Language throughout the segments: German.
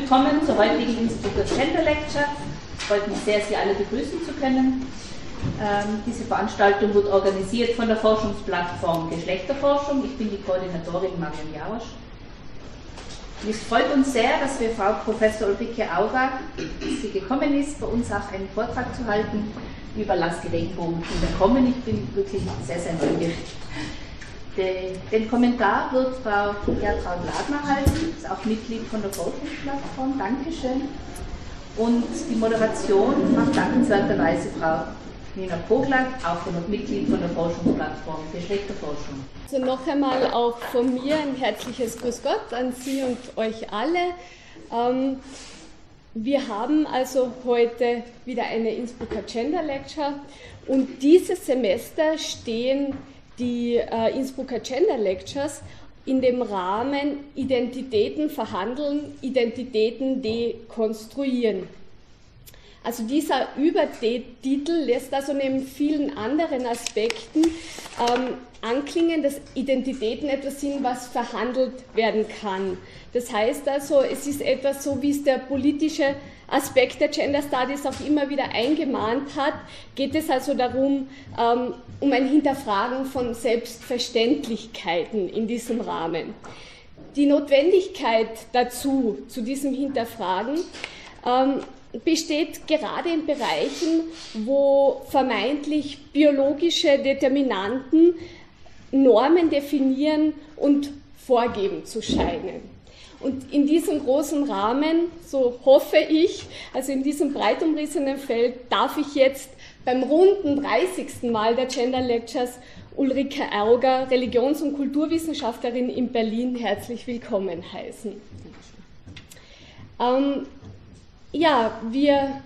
willkommen zur heutigen Innsbrucker Gender Lecture. Es freut mich sehr, Sie alle begrüßen zu können. Ähm, diese Veranstaltung wird organisiert von der Forschungsplattform Geschlechterforschung. Ich bin die Koordinatorin Marion Jausch. Es freut uns sehr, dass wir Frau Professor Ulrike Auga, sie gekommen ist, bei uns auch einen Vortrag zu halten über Lastgedenkbogen Kinder kommen. Ich bin wirklich sehr, sehr neugierig. Den Kommentar wird Frau Gertraud Ladner halten, ist auch Mitglied von der Forschungsplattform. Dankeschön. Und die Moderation macht dankenswerterweise Frau Nina Vogler, auch Mitglied von der Forschungsplattform Geschlechterforschung. Also noch einmal auch von mir ein herzliches Grüß Gott an Sie und euch alle. Ähm, wir haben also heute wieder eine Innsbrucker Gender Lecture und dieses Semester stehen die äh, Innsbrucker Gender Lectures in dem Rahmen Identitäten verhandeln, Identitäten dekonstruieren. Also dieser Übertitel lässt also neben vielen anderen Aspekten ähm, anklingen, dass Identitäten etwas sind, was verhandelt werden kann. Das heißt also, es ist etwas so, wie es der politische Aspekt der Gender Studies auch immer wieder eingemahnt hat, geht es also darum, ähm, um ein Hinterfragen von Selbstverständlichkeiten in diesem Rahmen. Die Notwendigkeit dazu, zu diesem Hinterfragen, ähm, besteht gerade in Bereichen, wo vermeintlich biologische Determinanten Normen definieren und vorgeben zu scheinen. Und in diesem großen Rahmen, so hoffe ich, also in diesem breit umrissenen Feld, darf ich jetzt beim runden 30. Mal der Gender Lectures Ulrike Auger, Religions- und Kulturwissenschaftlerin in Berlin, herzlich willkommen heißen. Ähm, ja, wir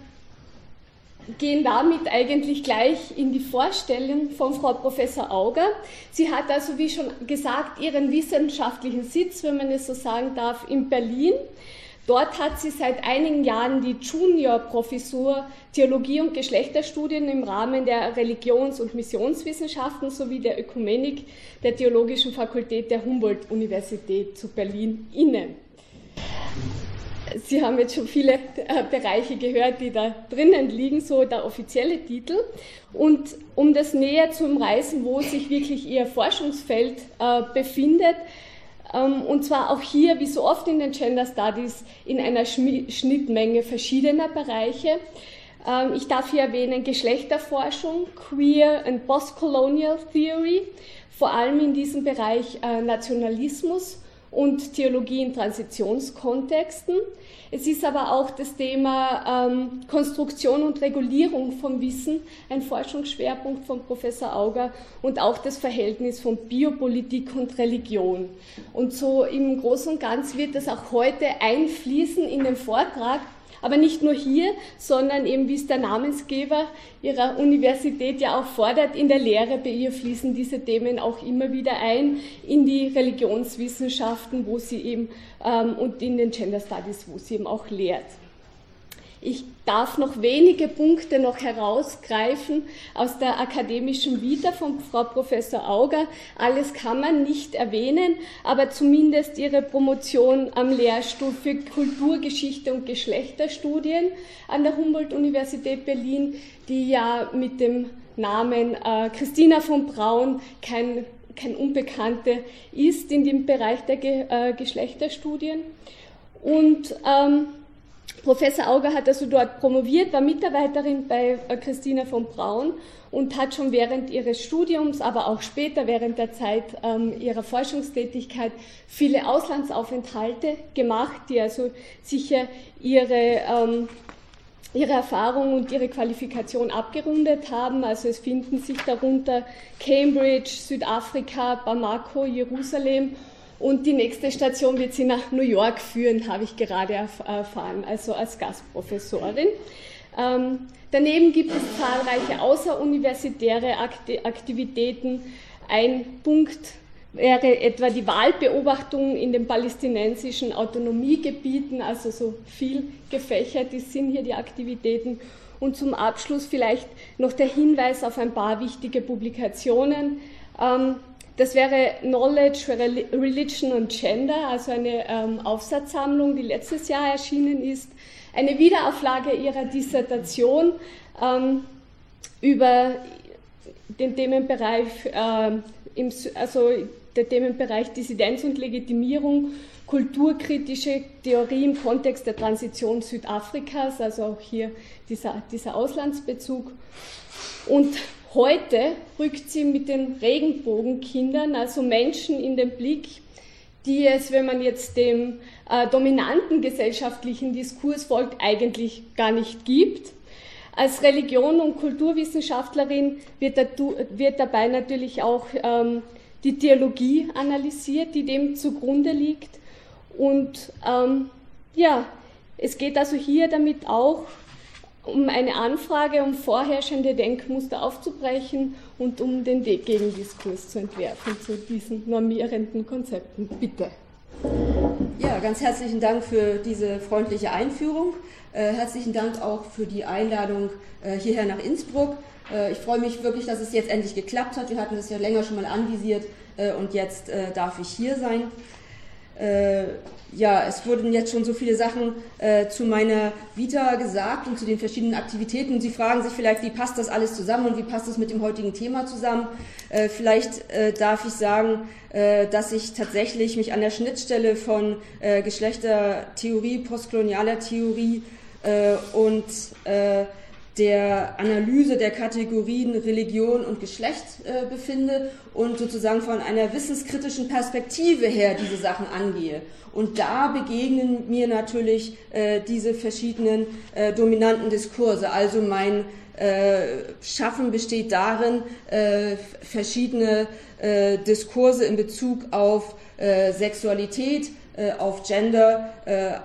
gehen damit eigentlich gleich in die Vorstellung von Frau Professor Auger. Sie hat also, wie schon gesagt, ihren wissenschaftlichen Sitz, wenn man es so sagen darf, in Berlin. Dort hat sie seit einigen Jahren die Junior-Professur Theologie und Geschlechterstudien im Rahmen der Religions- und Missionswissenschaften sowie der Ökumenik der Theologischen Fakultät der Humboldt-Universität zu Berlin inne. Sie haben jetzt schon viele äh, Bereiche gehört, die da drinnen liegen, so der offizielle Titel. Und um das näher zu umreißen, wo sich wirklich Ihr Forschungsfeld äh, befindet, ähm, und zwar auch hier, wie so oft in den Gender Studies, in einer Schnittmenge verschiedener Bereiche. Ähm, ich darf hier erwähnen Geschlechterforschung, Queer and Postcolonial Theory, vor allem in diesem Bereich äh, Nationalismus und Theologie in Transitionskontexten. Es ist aber auch das Thema ähm, Konstruktion und Regulierung von Wissen ein Forschungsschwerpunkt von Professor Auger und auch das Verhältnis von Biopolitik und Religion. Und so im Großen und Ganzen wird das auch heute einfließen in den Vortrag, aber nicht nur hier, sondern eben, wie es der Namensgeber Ihrer Universität ja auch fordert, in der Lehre bei ihr fließen diese Themen auch immer wieder ein in die Religionswissenschaften, wo sie eben ähm, und in den Gender Studies, wo sie eben auch lehrt. Ich darf noch wenige Punkte noch herausgreifen aus der akademischen Vita von Frau Professor Auger. Alles kann man nicht erwähnen, aber zumindest ihre Promotion am Lehrstuhl für Kulturgeschichte und Geschlechterstudien an der Humboldt-Universität Berlin, die ja mit dem Namen äh, Christina von Braun kein, kein Unbekannte ist in dem Bereich der Ge äh, Geschlechterstudien. Und ähm, Professor Auger hat also dort promoviert, war Mitarbeiterin bei äh, Christina von Braun und hat schon während ihres Studiums, aber auch später während der Zeit ähm, ihrer Forschungstätigkeit viele Auslandsaufenthalte gemacht, die also sicher ihre, ähm, ihre Erfahrung und ihre Qualifikation abgerundet haben. Also es finden sich darunter Cambridge, Südafrika, Bamako, Jerusalem und die nächste Station wird sie nach New York führen, habe ich gerade erfahren, also als Gastprofessorin. Ähm, daneben gibt es zahlreiche außeruniversitäre Aktivitäten. Ein Punkt wäre etwa die Wahlbeobachtung in den palästinensischen Autonomiegebieten, also so viel gefächert sind hier die Aktivitäten. Und zum Abschluss vielleicht noch der Hinweis auf ein paar wichtige Publikationen. Ähm, das wäre Knowledge, Religion und Gender, also eine ähm, Aufsatzsammlung, die letztes Jahr erschienen ist. Eine Wiederauflage ihrer Dissertation ähm, über den Themenbereich, äh, im, also der Themenbereich Dissidenz und Legitimierung, kulturkritische Theorie im Kontext der Transition Südafrikas, also auch hier dieser, dieser Auslandsbezug. Und heute rückt sie mit den Regenbogenkindern, also Menschen in den Blick, die es, wenn man jetzt dem äh, dominanten gesellschaftlichen Diskurs folgt, eigentlich gar nicht gibt. Als Religion- und Kulturwissenschaftlerin wird, wird dabei natürlich auch ähm, die Theologie analysiert, die dem zugrunde liegt. Und ähm, ja, es geht also hier damit auch um eine Anfrage, um vorherrschende Denkmuster aufzubrechen und um den Gegendiskurs zu entwerfen zu diesen normierenden Konzepten. Bitte. Ja, ganz herzlichen Dank für diese freundliche Einführung. Äh, herzlichen Dank auch für die Einladung äh, hierher nach Innsbruck. Äh, ich freue mich wirklich, dass es jetzt endlich geklappt hat. Wir hatten das ja länger schon mal anvisiert äh, und jetzt äh, darf ich hier sein. Äh, ja, es wurden jetzt schon so viele Sachen äh, zu meiner Vita gesagt und zu den verschiedenen Aktivitäten. Sie fragen sich vielleicht, wie passt das alles zusammen und wie passt das mit dem heutigen Thema zusammen? Äh, vielleicht äh, darf ich sagen, äh, dass ich tatsächlich mich an der Schnittstelle von äh, Geschlechtertheorie, postkolonialer Theorie und der Analyse der Kategorien Religion und Geschlecht äh, befinde und sozusagen von einer wissenskritischen Perspektive her diese Sachen angehe. Und da begegnen mir natürlich äh, diese verschiedenen äh, dominanten Diskurse. Also mein äh, Schaffen besteht darin, äh, verschiedene äh, Diskurse in Bezug auf Sexualität, auf Gender,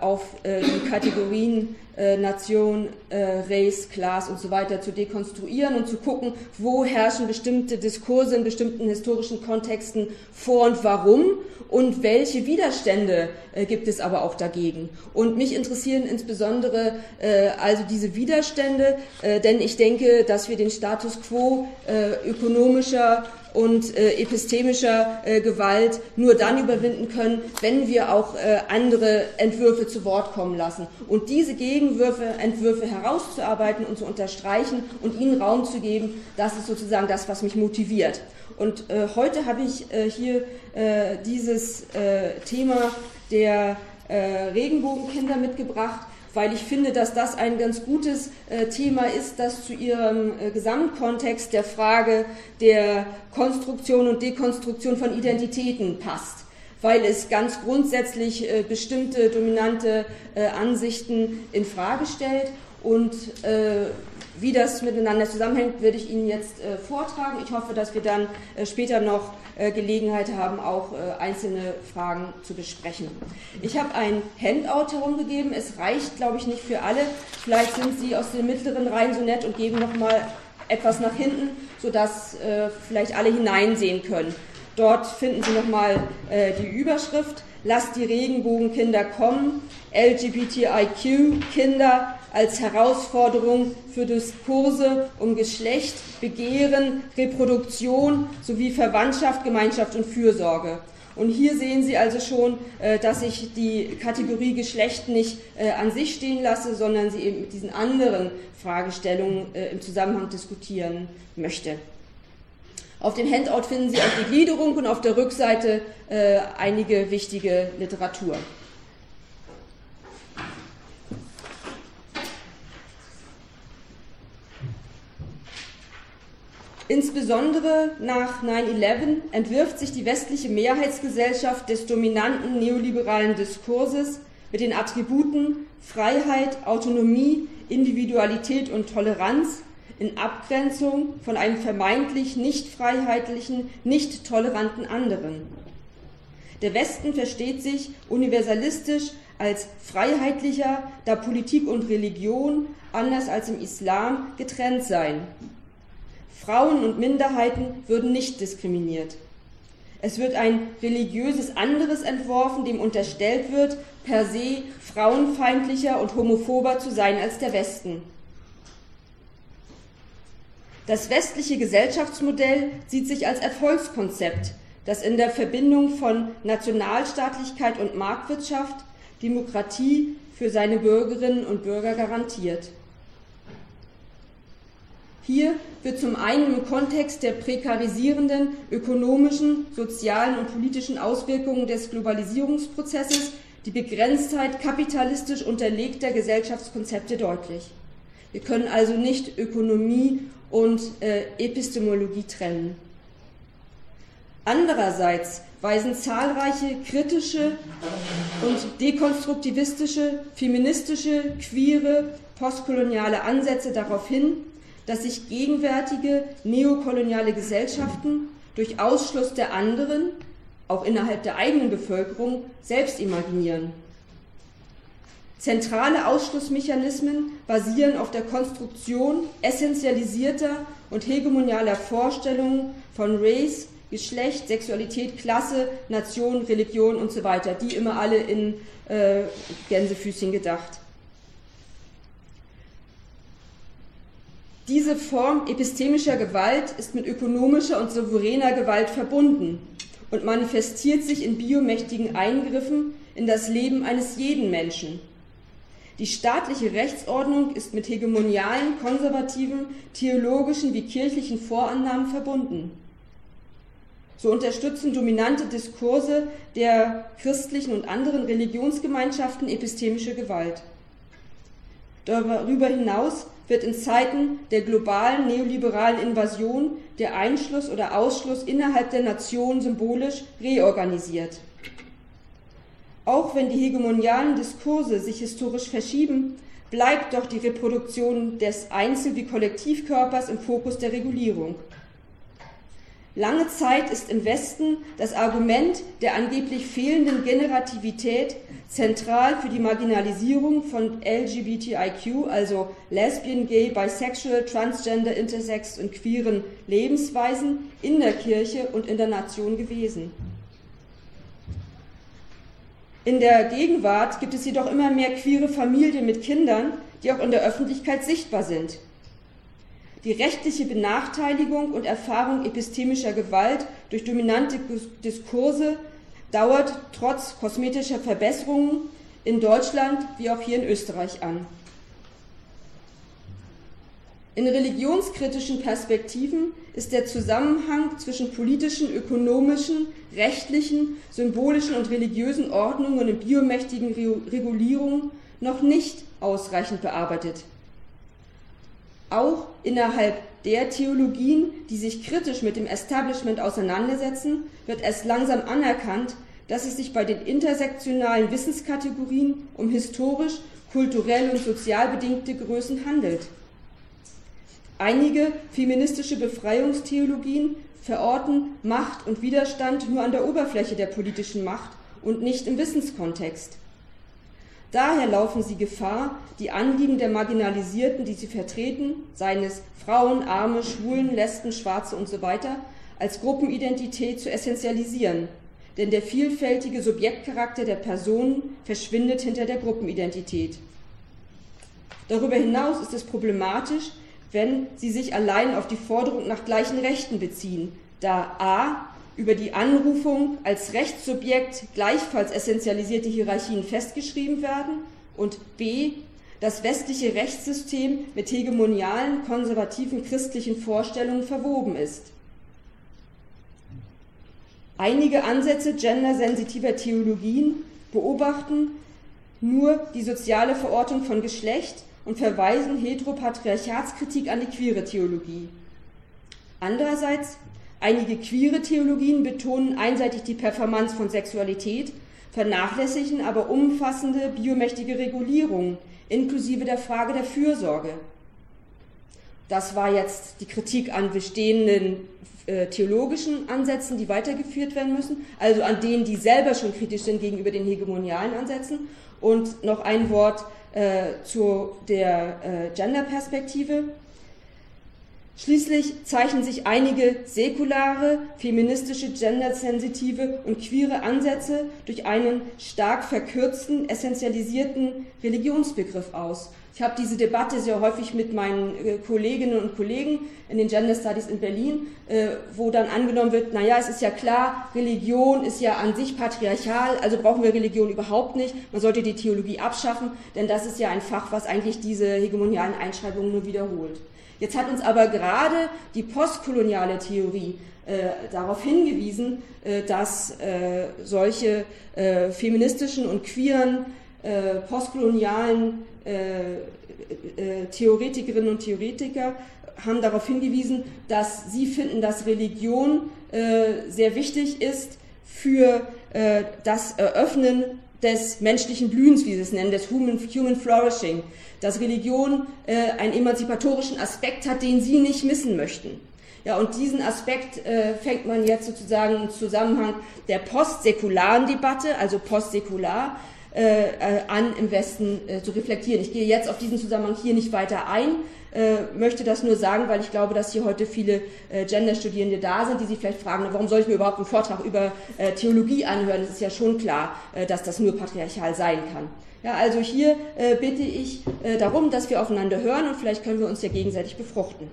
auf die Kategorien äh, Nation, äh, Race, Class und so weiter zu dekonstruieren und zu gucken, wo herrschen bestimmte Diskurse in bestimmten historischen Kontexten vor und warum und welche Widerstände äh, gibt es aber auch dagegen. Und mich interessieren insbesondere äh, also diese Widerstände, äh, denn ich denke, dass wir den Status quo äh, ökonomischer und äh, epistemischer äh, Gewalt nur dann überwinden können, wenn wir auch äh, andere Entwürfe zu Wort kommen lassen. Und diese Gegenwürfe, Entwürfe herauszuarbeiten und zu unterstreichen und ihnen Raum zu geben, das ist sozusagen das, was mich motiviert. Und äh, heute habe ich äh, hier äh, dieses Thema der Regenbogenkinder mitgebracht weil ich finde, dass das ein ganz gutes äh, Thema ist, das zu Ihrem äh, Gesamtkontext der Frage der Konstruktion und Dekonstruktion von Identitäten passt, weil es ganz grundsätzlich äh, bestimmte dominante äh, Ansichten in Frage stellt und äh, wie das miteinander zusammenhängt, werde ich Ihnen jetzt äh, vortragen. Ich hoffe, dass wir dann äh, später noch äh, Gelegenheit haben, auch äh, einzelne Fragen zu besprechen. Ich habe ein Handout herumgegeben. Es reicht, glaube ich, nicht für alle. Vielleicht sind Sie aus den mittleren Reihen so nett und geben noch mal etwas nach hinten, sodass äh, vielleicht alle hineinsehen können. Dort finden Sie nochmal äh, die Überschrift. Lasst die Regenbogenkinder kommen. LGBTIQ-Kinder als Herausforderung für Diskurse um Geschlecht, Begehren, Reproduktion sowie Verwandtschaft, Gemeinschaft und Fürsorge. Und hier sehen Sie also schon, äh, dass ich die Kategorie Geschlecht nicht äh, an sich stehen lasse, sondern sie eben mit diesen anderen Fragestellungen äh, im Zusammenhang diskutieren möchte. Auf dem Handout finden Sie auch die Gliederung und auf der Rückseite einige wichtige Literatur. Insbesondere nach 9-11 entwirft sich die westliche Mehrheitsgesellschaft des dominanten neoliberalen Diskurses mit den Attributen Freiheit, Autonomie, Individualität und Toleranz in Abgrenzung von einem vermeintlich nicht freiheitlichen, nicht toleranten anderen. Der Westen versteht sich universalistisch als freiheitlicher, da Politik und Religion, anders als im Islam, getrennt seien. Frauen und Minderheiten würden nicht diskriminiert. Es wird ein religiöses anderes entworfen, dem unterstellt wird, per se frauenfeindlicher und homophober zu sein als der Westen. Das westliche Gesellschaftsmodell sieht sich als Erfolgskonzept, das in der Verbindung von Nationalstaatlichkeit und Marktwirtschaft Demokratie für seine Bürgerinnen und Bürger garantiert. Hier wird zum einen im Kontext der prekarisierenden ökonomischen, sozialen und politischen Auswirkungen des Globalisierungsprozesses die Begrenztheit kapitalistisch unterlegter Gesellschaftskonzepte deutlich. Wir können also nicht Ökonomie und äh, Epistemologie trennen. Andererseits weisen zahlreiche kritische und dekonstruktivistische, feministische, queere, postkoloniale Ansätze darauf hin, dass sich gegenwärtige neokoloniale Gesellschaften durch Ausschluss der anderen, auch innerhalb der eigenen Bevölkerung, selbst imaginieren. Zentrale Ausschlussmechanismen basieren auf der Konstruktion essentialisierter und hegemonialer Vorstellungen von Race, Geschlecht, Sexualität, Klasse, Nation, Religion und so weiter, die immer alle in äh, Gänsefüßchen gedacht. Diese Form epistemischer Gewalt ist mit ökonomischer und souveräner Gewalt verbunden und manifestiert sich in biomächtigen Eingriffen in das Leben eines jeden Menschen. Die staatliche Rechtsordnung ist mit hegemonialen, konservativen, theologischen wie kirchlichen Vorannahmen verbunden. So unterstützen dominante Diskurse der christlichen und anderen Religionsgemeinschaften epistemische Gewalt. Darüber hinaus wird in Zeiten der globalen neoliberalen Invasion der Einschluss oder Ausschluss innerhalb der Nation symbolisch reorganisiert. Auch wenn die hegemonialen Diskurse sich historisch verschieben, bleibt doch die Reproduktion des Einzel- wie Kollektivkörpers im Fokus der Regulierung. Lange Zeit ist im Westen das Argument der angeblich fehlenden Generativität zentral für die Marginalisierung von LGBTIQ, also Lesbian, Gay, Bisexual, Transgender, Intersex und queeren Lebensweisen in der Kirche und in der Nation gewesen. In der Gegenwart gibt es jedoch immer mehr queere Familien mit Kindern, die auch in der Öffentlichkeit sichtbar sind. Die rechtliche Benachteiligung und Erfahrung epistemischer Gewalt durch dominante Diskurse dauert trotz kosmetischer Verbesserungen in Deutschland wie auch hier in Österreich an. In religionskritischen Perspektiven ist der Zusammenhang zwischen politischen, ökonomischen, rechtlichen, symbolischen und religiösen Ordnungen und biomächtigen Regulierungen noch nicht ausreichend bearbeitet. Auch innerhalb der Theologien, die sich kritisch mit dem Establishment auseinandersetzen, wird erst langsam anerkannt, dass es sich bei den intersektionalen Wissenskategorien um historisch, kulturell und sozial bedingte Größen handelt. Einige feministische Befreiungstheologien verorten Macht und Widerstand nur an der Oberfläche der politischen Macht und nicht im Wissenskontext. Daher laufen sie Gefahr, die Anliegen der Marginalisierten, die sie vertreten, seien es Frauen, Arme, Schwulen, Lesben, Schwarze usw., so als Gruppenidentität zu essentialisieren. Denn der vielfältige Subjektcharakter der Personen verschwindet hinter der Gruppenidentität. Darüber hinaus ist es problematisch, wenn sie sich allein auf die Forderung nach gleichen Rechten beziehen, da a über die Anrufung als Rechtssubjekt gleichfalls essentialisierte Hierarchien festgeschrieben werden und b. das westliche Rechtssystem mit hegemonialen, konservativen christlichen Vorstellungen verwoben ist. Einige Ansätze gendersensitiver Theologien beobachten nur die soziale Verortung von Geschlecht und verweisen Heteropatriarchatskritik an die queere Theologie. Andererseits Einige queere Theologien betonen einseitig die Performance von Sexualität, vernachlässigen aber umfassende biomächtige Regulierung, inklusive der Frage der Fürsorge. Das war jetzt die Kritik an bestehenden äh, theologischen Ansätzen, die weitergeführt werden müssen, also an denen, die selber schon kritisch sind gegenüber den hegemonialen Ansätzen. Und noch ein Wort äh, zu der äh, Gender-Perspektive. Schließlich zeichnen sich einige säkulare, feministische, gendersensitive und queere Ansätze durch einen stark verkürzten, essentialisierten Religionsbegriff aus. Ich habe diese Debatte sehr häufig mit meinen äh, Kolleginnen und Kollegen in den Gender Studies in Berlin, äh, wo dann angenommen wird, naja, es ist ja klar, Religion ist ja an sich patriarchal, also brauchen wir Religion überhaupt nicht, man sollte die Theologie abschaffen, denn das ist ja ein Fach, was eigentlich diese hegemonialen Einschreibungen nur wiederholt. Jetzt hat uns aber gerade die postkoloniale Theorie äh, darauf hingewiesen, äh, dass solche feministischen und queeren postkolonialen äh, Theoretikerinnen und Theoretiker haben darauf hingewiesen, dass sie finden, dass Religion sehr wichtig ist für das Eröffnen des menschlichen Blühens, wie sie es nennen, des Human, Human Flourishing, dass Religion äh, einen emanzipatorischen Aspekt hat, den sie nicht missen möchten. Ja, und diesen Aspekt äh, fängt man jetzt sozusagen im Zusammenhang der postsäkularen Debatte, also postsäkular, äh, äh, an im Westen äh, zu reflektieren. Ich gehe jetzt auf diesen Zusammenhang hier nicht weiter ein, äh, möchte das nur sagen, weil ich glaube, dass hier heute viele äh, Genderstudierende da sind, die sich vielleicht fragen, warum soll ich mir überhaupt einen Vortrag über äh, Theologie anhören? Es ist ja schon klar, dass das nur patriarchal sein kann. Ja, also hier bitte ich darum, dass wir aufeinander hören und vielleicht können wir uns ja gegenseitig befruchten.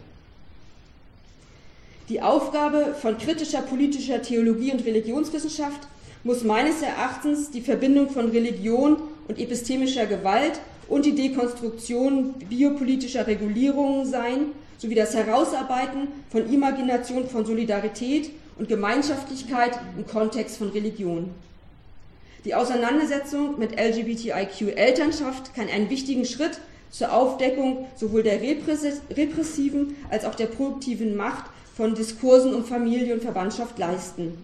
Die Aufgabe von kritischer politischer Theologie und Religionswissenschaft muss meines Erachtens die Verbindung von Religion und epistemischer Gewalt und die Dekonstruktion biopolitischer Regulierungen sein, sowie das Herausarbeiten von Imagination von Solidarität und Gemeinschaftlichkeit im Kontext von Religion. Die Auseinandersetzung mit LGBTIQ-Elternschaft kann einen wichtigen Schritt zur Aufdeckung sowohl der repressiven als auch der produktiven Macht von Diskursen um Familie und Verwandtschaft leisten.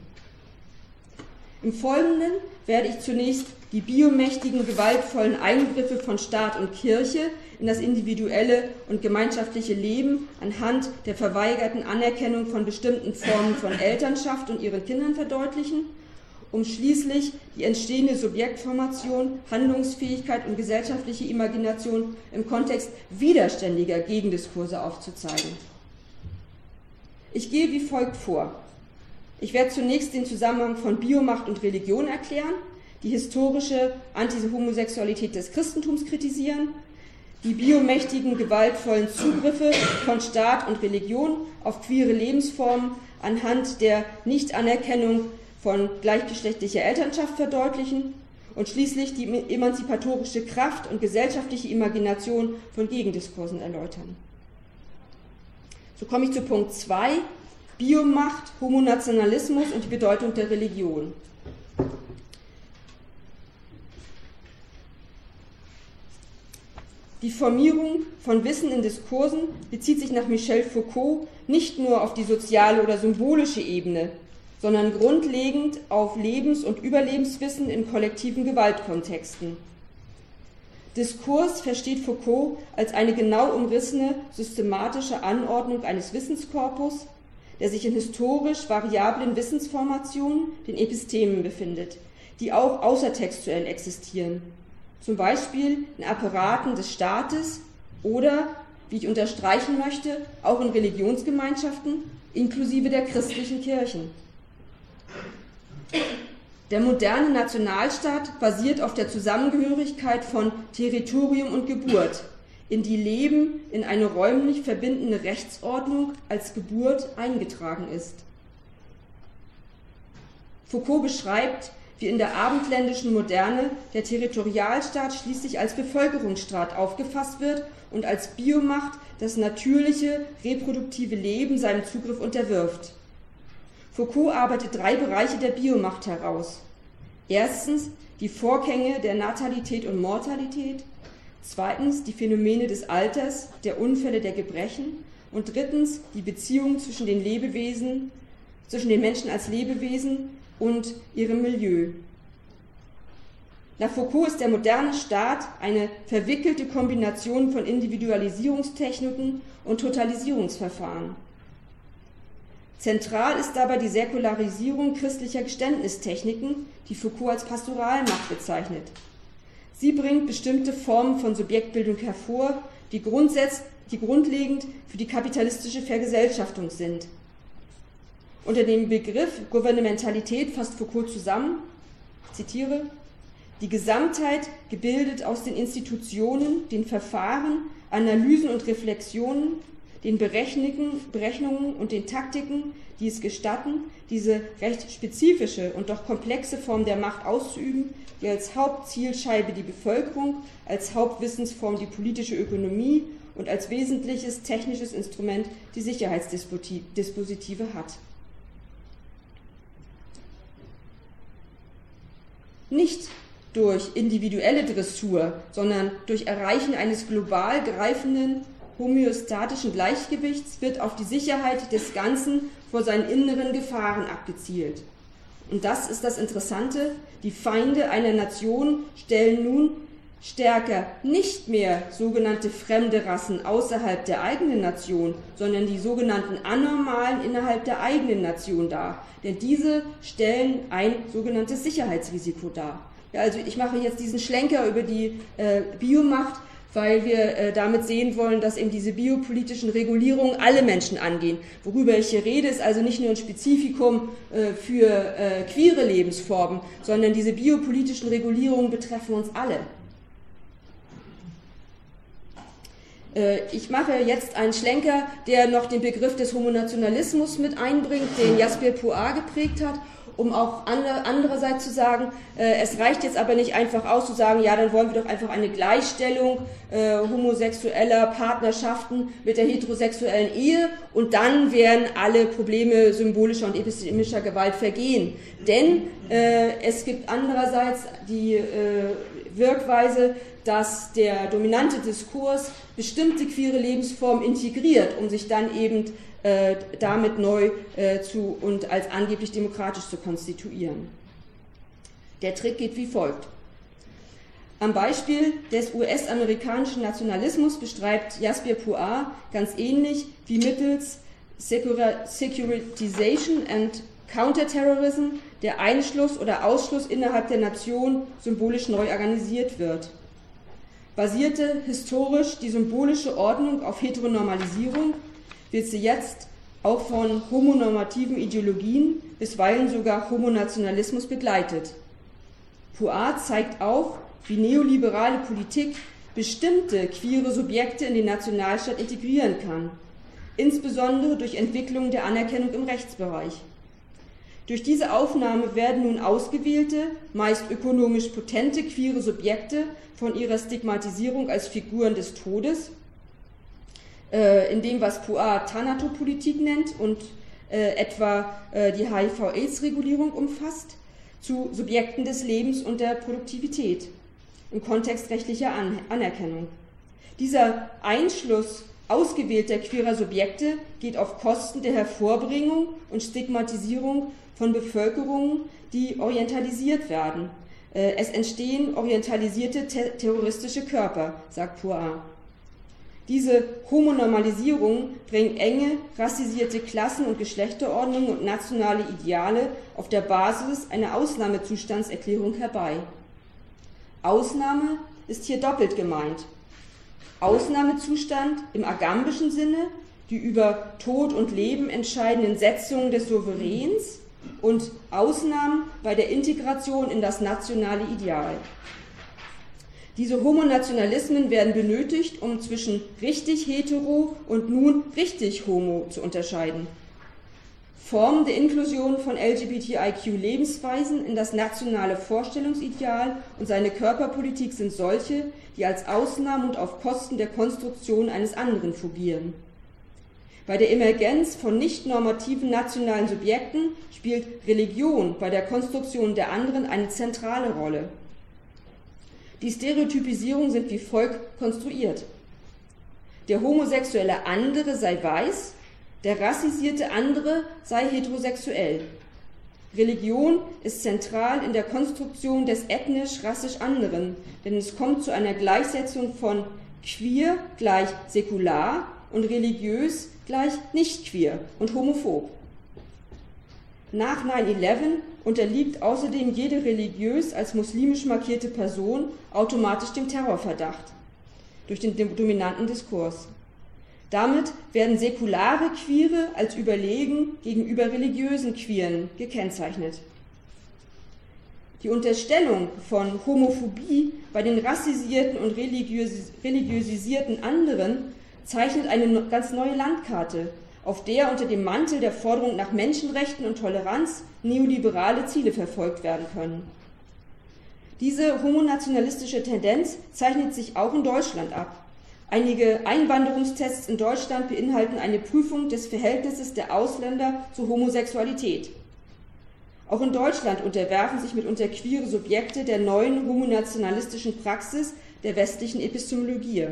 Im Folgenden werde ich zunächst die biomächtigen, gewaltvollen Eingriffe von Staat und Kirche in das individuelle und gemeinschaftliche Leben anhand der verweigerten Anerkennung von bestimmten Formen von Elternschaft und ihren Kindern verdeutlichen, um schließlich die entstehende Subjektformation, Handlungsfähigkeit und gesellschaftliche Imagination im Kontext widerständiger Gegendiskurse aufzuzeigen. Ich gehe wie folgt vor. Ich werde zunächst den Zusammenhang von Biomacht und Religion erklären, die historische Antihomosexualität des Christentums kritisieren, die biomächtigen, gewaltvollen Zugriffe von Staat und Religion auf queere Lebensformen anhand der Nichtanerkennung von gleichgeschlechtlicher Elternschaft verdeutlichen und schließlich die emanzipatorische Kraft und gesellschaftliche Imagination von Gegendiskursen erläutern. So komme ich zu Punkt 2, Biomacht, Homonationalismus und die Bedeutung der Religion. Die Formierung von Wissen in Diskursen bezieht sich nach Michel Foucault nicht nur auf die soziale oder symbolische Ebene, sondern grundlegend auf Lebens- und Überlebenswissen in kollektiven Gewaltkontexten. Diskurs versteht Foucault als eine genau umrissene, systematische Anordnung eines Wissenskorpus, der sich in historisch variablen Wissensformationen, den Epistemen, befindet, die auch außertextuell existieren, zum Beispiel in Apparaten des Staates oder, wie ich unterstreichen möchte, auch in Religionsgemeinschaften inklusive der christlichen Kirchen. Der moderne Nationalstaat basiert auf der Zusammengehörigkeit von Territorium und Geburt, in die Leben in eine räumlich verbindende Rechtsordnung als Geburt eingetragen ist. Foucault beschreibt, wie in der abendländischen Moderne der Territorialstaat schließlich als Bevölkerungsstaat aufgefasst wird und als Biomacht das natürliche, reproduktive Leben seinem Zugriff unterwirft. Foucault arbeitet drei Bereiche der Biomacht heraus. Erstens die Vorgänge der Natalität und Mortalität, zweitens die Phänomene des Alters, der Unfälle, der Gebrechen und drittens die Beziehung zwischen den Lebewesen, zwischen den Menschen als Lebewesen und ihrem Milieu. Nach Foucault ist der moderne Staat eine verwickelte Kombination von Individualisierungstechniken und Totalisierungsverfahren. Zentral ist dabei die Säkularisierung christlicher Geständnistechniken, die Foucault als Pastoralmacht bezeichnet. Sie bringt bestimmte Formen von Subjektbildung hervor, die, die grundlegend für die kapitalistische Vergesellschaftung sind. Unter dem Begriff Gouvernementalität fasst Foucault zusammen, zitiere, Die Gesamtheit, gebildet aus den Institutionen, den Verfahren, Analysen und Reflexionen, den Berechnungen und den Taktiken, die es gestatten, diese recht spezifische und doch komplexe Form der Macht auszuüben, die als Hauptzielscheibe die Bevölkerung, als Hauptwissensform die politische Ökonomie und als wesentliches technisches Instrument die Sicherheitsdispositive hat. Nicht durch individuelle Dressur, sondern durch Erreichen eines global greifenden homöostatischen Gleichgewichts wird auf die Sicherheit des Ganzen vor seinen inneren Gefahren abgezielt. Und das ist das Interessante, die Feinde einer Nation stellen nun stärker nicht mehr sogenannte fremde Rassen außerhalb der eigenen Nation, sondern die sogenannten Anormalen innerhalb der eigenen Nation dar. Denn diese stellen ein sogenanntes Sicherheitsrisiko dar. Ja, also ich mache jetzt diesen Schlenker über die äh, Biomacht, weil wir äh, damit sehen wollen, dass eben diese biopolitischen Regulierungen alle Menschen angehen. Worüber ich hier rede, ist also nicht nur ein Spezifikum äh, für äh, queere Lebensformen, sondern diese biopolitischen Regulierungen betreffen uns alle. Äh, ich mache jetzt einen Schlenker, der noch den Begriff des Homonationalismus mit einbringt, den Jasper Poir geprägt hat, um auch andererseits zu sagen, äh, es reicht jetzt aber nicht einfach aus zu sagen, ja, dann wollen wir doch einfach eine Gleichstellung äh, homosexueller Partnerschaften mit der heterosexuellen Ehe und dann werden alle Probleme symbolischer und epistemischer Gewalt vergehen. Denn äh, es gibt andererseits die äh, Wirkweise, dass der dominante Diskurs bestimmte queere Lebensformen integriert, um sich dann eben äh, damit neu äh, zu und als angeblich demokratisch zu konstituieren. Der Trick geht wie folgt. Am Beispiel des US-amerikanischen Nationalismus beschreibt Jasper Puar ganz ähnlich wie mittels Securitization and Counterterrorism der Einschluss oder Ausschluss innerhalb der Nation symbolisch neu organisiert wird basierte historisch die symbolische Ordnung auf Heteronormalisierung, wird sie jetzt auch von homonormativen Ideologien, bisweilen sogar Homonationalismus begleitet. Puat zeigt auf, wie neoliberale Politik bestimmte queere Subjekte in den Nationalstaat integrieren kann, insbesondere durch Entwicklung der Anerkennung im Rechtsbereich. Durch diese Aufnahme werden nun ausgewählte, meist ökonomisch potente queere Subjekte von ihrer Stigmatisierung als Figuren des Todes, äh, in dem, was Puar Thanatopolitik nennt und äh, etwa äh, die HIV-Aids-Regulierung umfasst, zu Subjekten des Lebens und der Produktivität im Kontext rechtlicher An Anerkennung. Dieser Einschluss ausgewählter queerer Subjekte geht auf Kosten der Hervorbringung und Stigmatisierung von Bevölkerungen, die orientalisiert werden. Äh, es entstehen orientalisierte terroristische Körper, sagt Poir. Diese Homonormalisierung bringt enge, rassisierte Klassen- und Geschlechterordnungen und nationale Ideale auf der Basis einer Ausnahmezustandserklärung herbei. Ausnahme ist hier doppelt gemeint. Ausnahmezustand im agambischen Sinne, die über Tod und Leben entscheidenden Setzungen des Souveräns und Ausnahmen bei der Integration in das nationale Ideal. Diese Homonationalismen werden benötigt, um zwischen richtig hetero und nun richtig homo zu unterscheiden. Formen der Inklusion von LGBTIQ-Lebensweisen in das nationale Vorstellungsideal und seine Körperpolitik sind solche, die als Ausnahmen und auf Kosten der Konstruktion eines anderen fungieren. Bei der Emergenz von nicht normativen nationalen Subjekten spielt Religion bei der Konstruktion der anderen eine zentrale Rolle. Die Stereotypisierungen sind wie folgt konstruiert. Der homosexuelle andere sei weiß, der rassisierte andere sei heterosexuell. Religion ist zentral in der Konstruktion des ethnisch-rassisch anderen, denn es kommt zu einer Gleichsetzung von queer gleich säkular und religiös gleich nicht queer und homophob. Nach 9-11 unterliegt außerdem jede religiös als muslimisch markierte Person automatisch dem Terrorverdacht durch den dominanten Diskurs. Damit werden säkulare Queere als überlegen gegenüber religiösen Queeren gekennzeichnet. Die Unterstellung von Homophobie bei den rassisierten und religiös religiösisierten anderen zeichnet eine ganz neue Landkarte, auf der unter dem Mantel der Forderung nach Menschenrechten und Toleranz neoliberale Ziele verfolgt werden können. Diese homonationalistische Tendenz zeichnet sich auch in Deutschland ab. Einige Einwanderungstests in Deutschland beinhalten eine Prüfung des Verhältnisses der Ausländer zur Homosexualität. Auch in Deutschland unterwerfen sich mitunter queere Subjekte der neuen homonationalistischen Praxis der westlichen Epistemologie.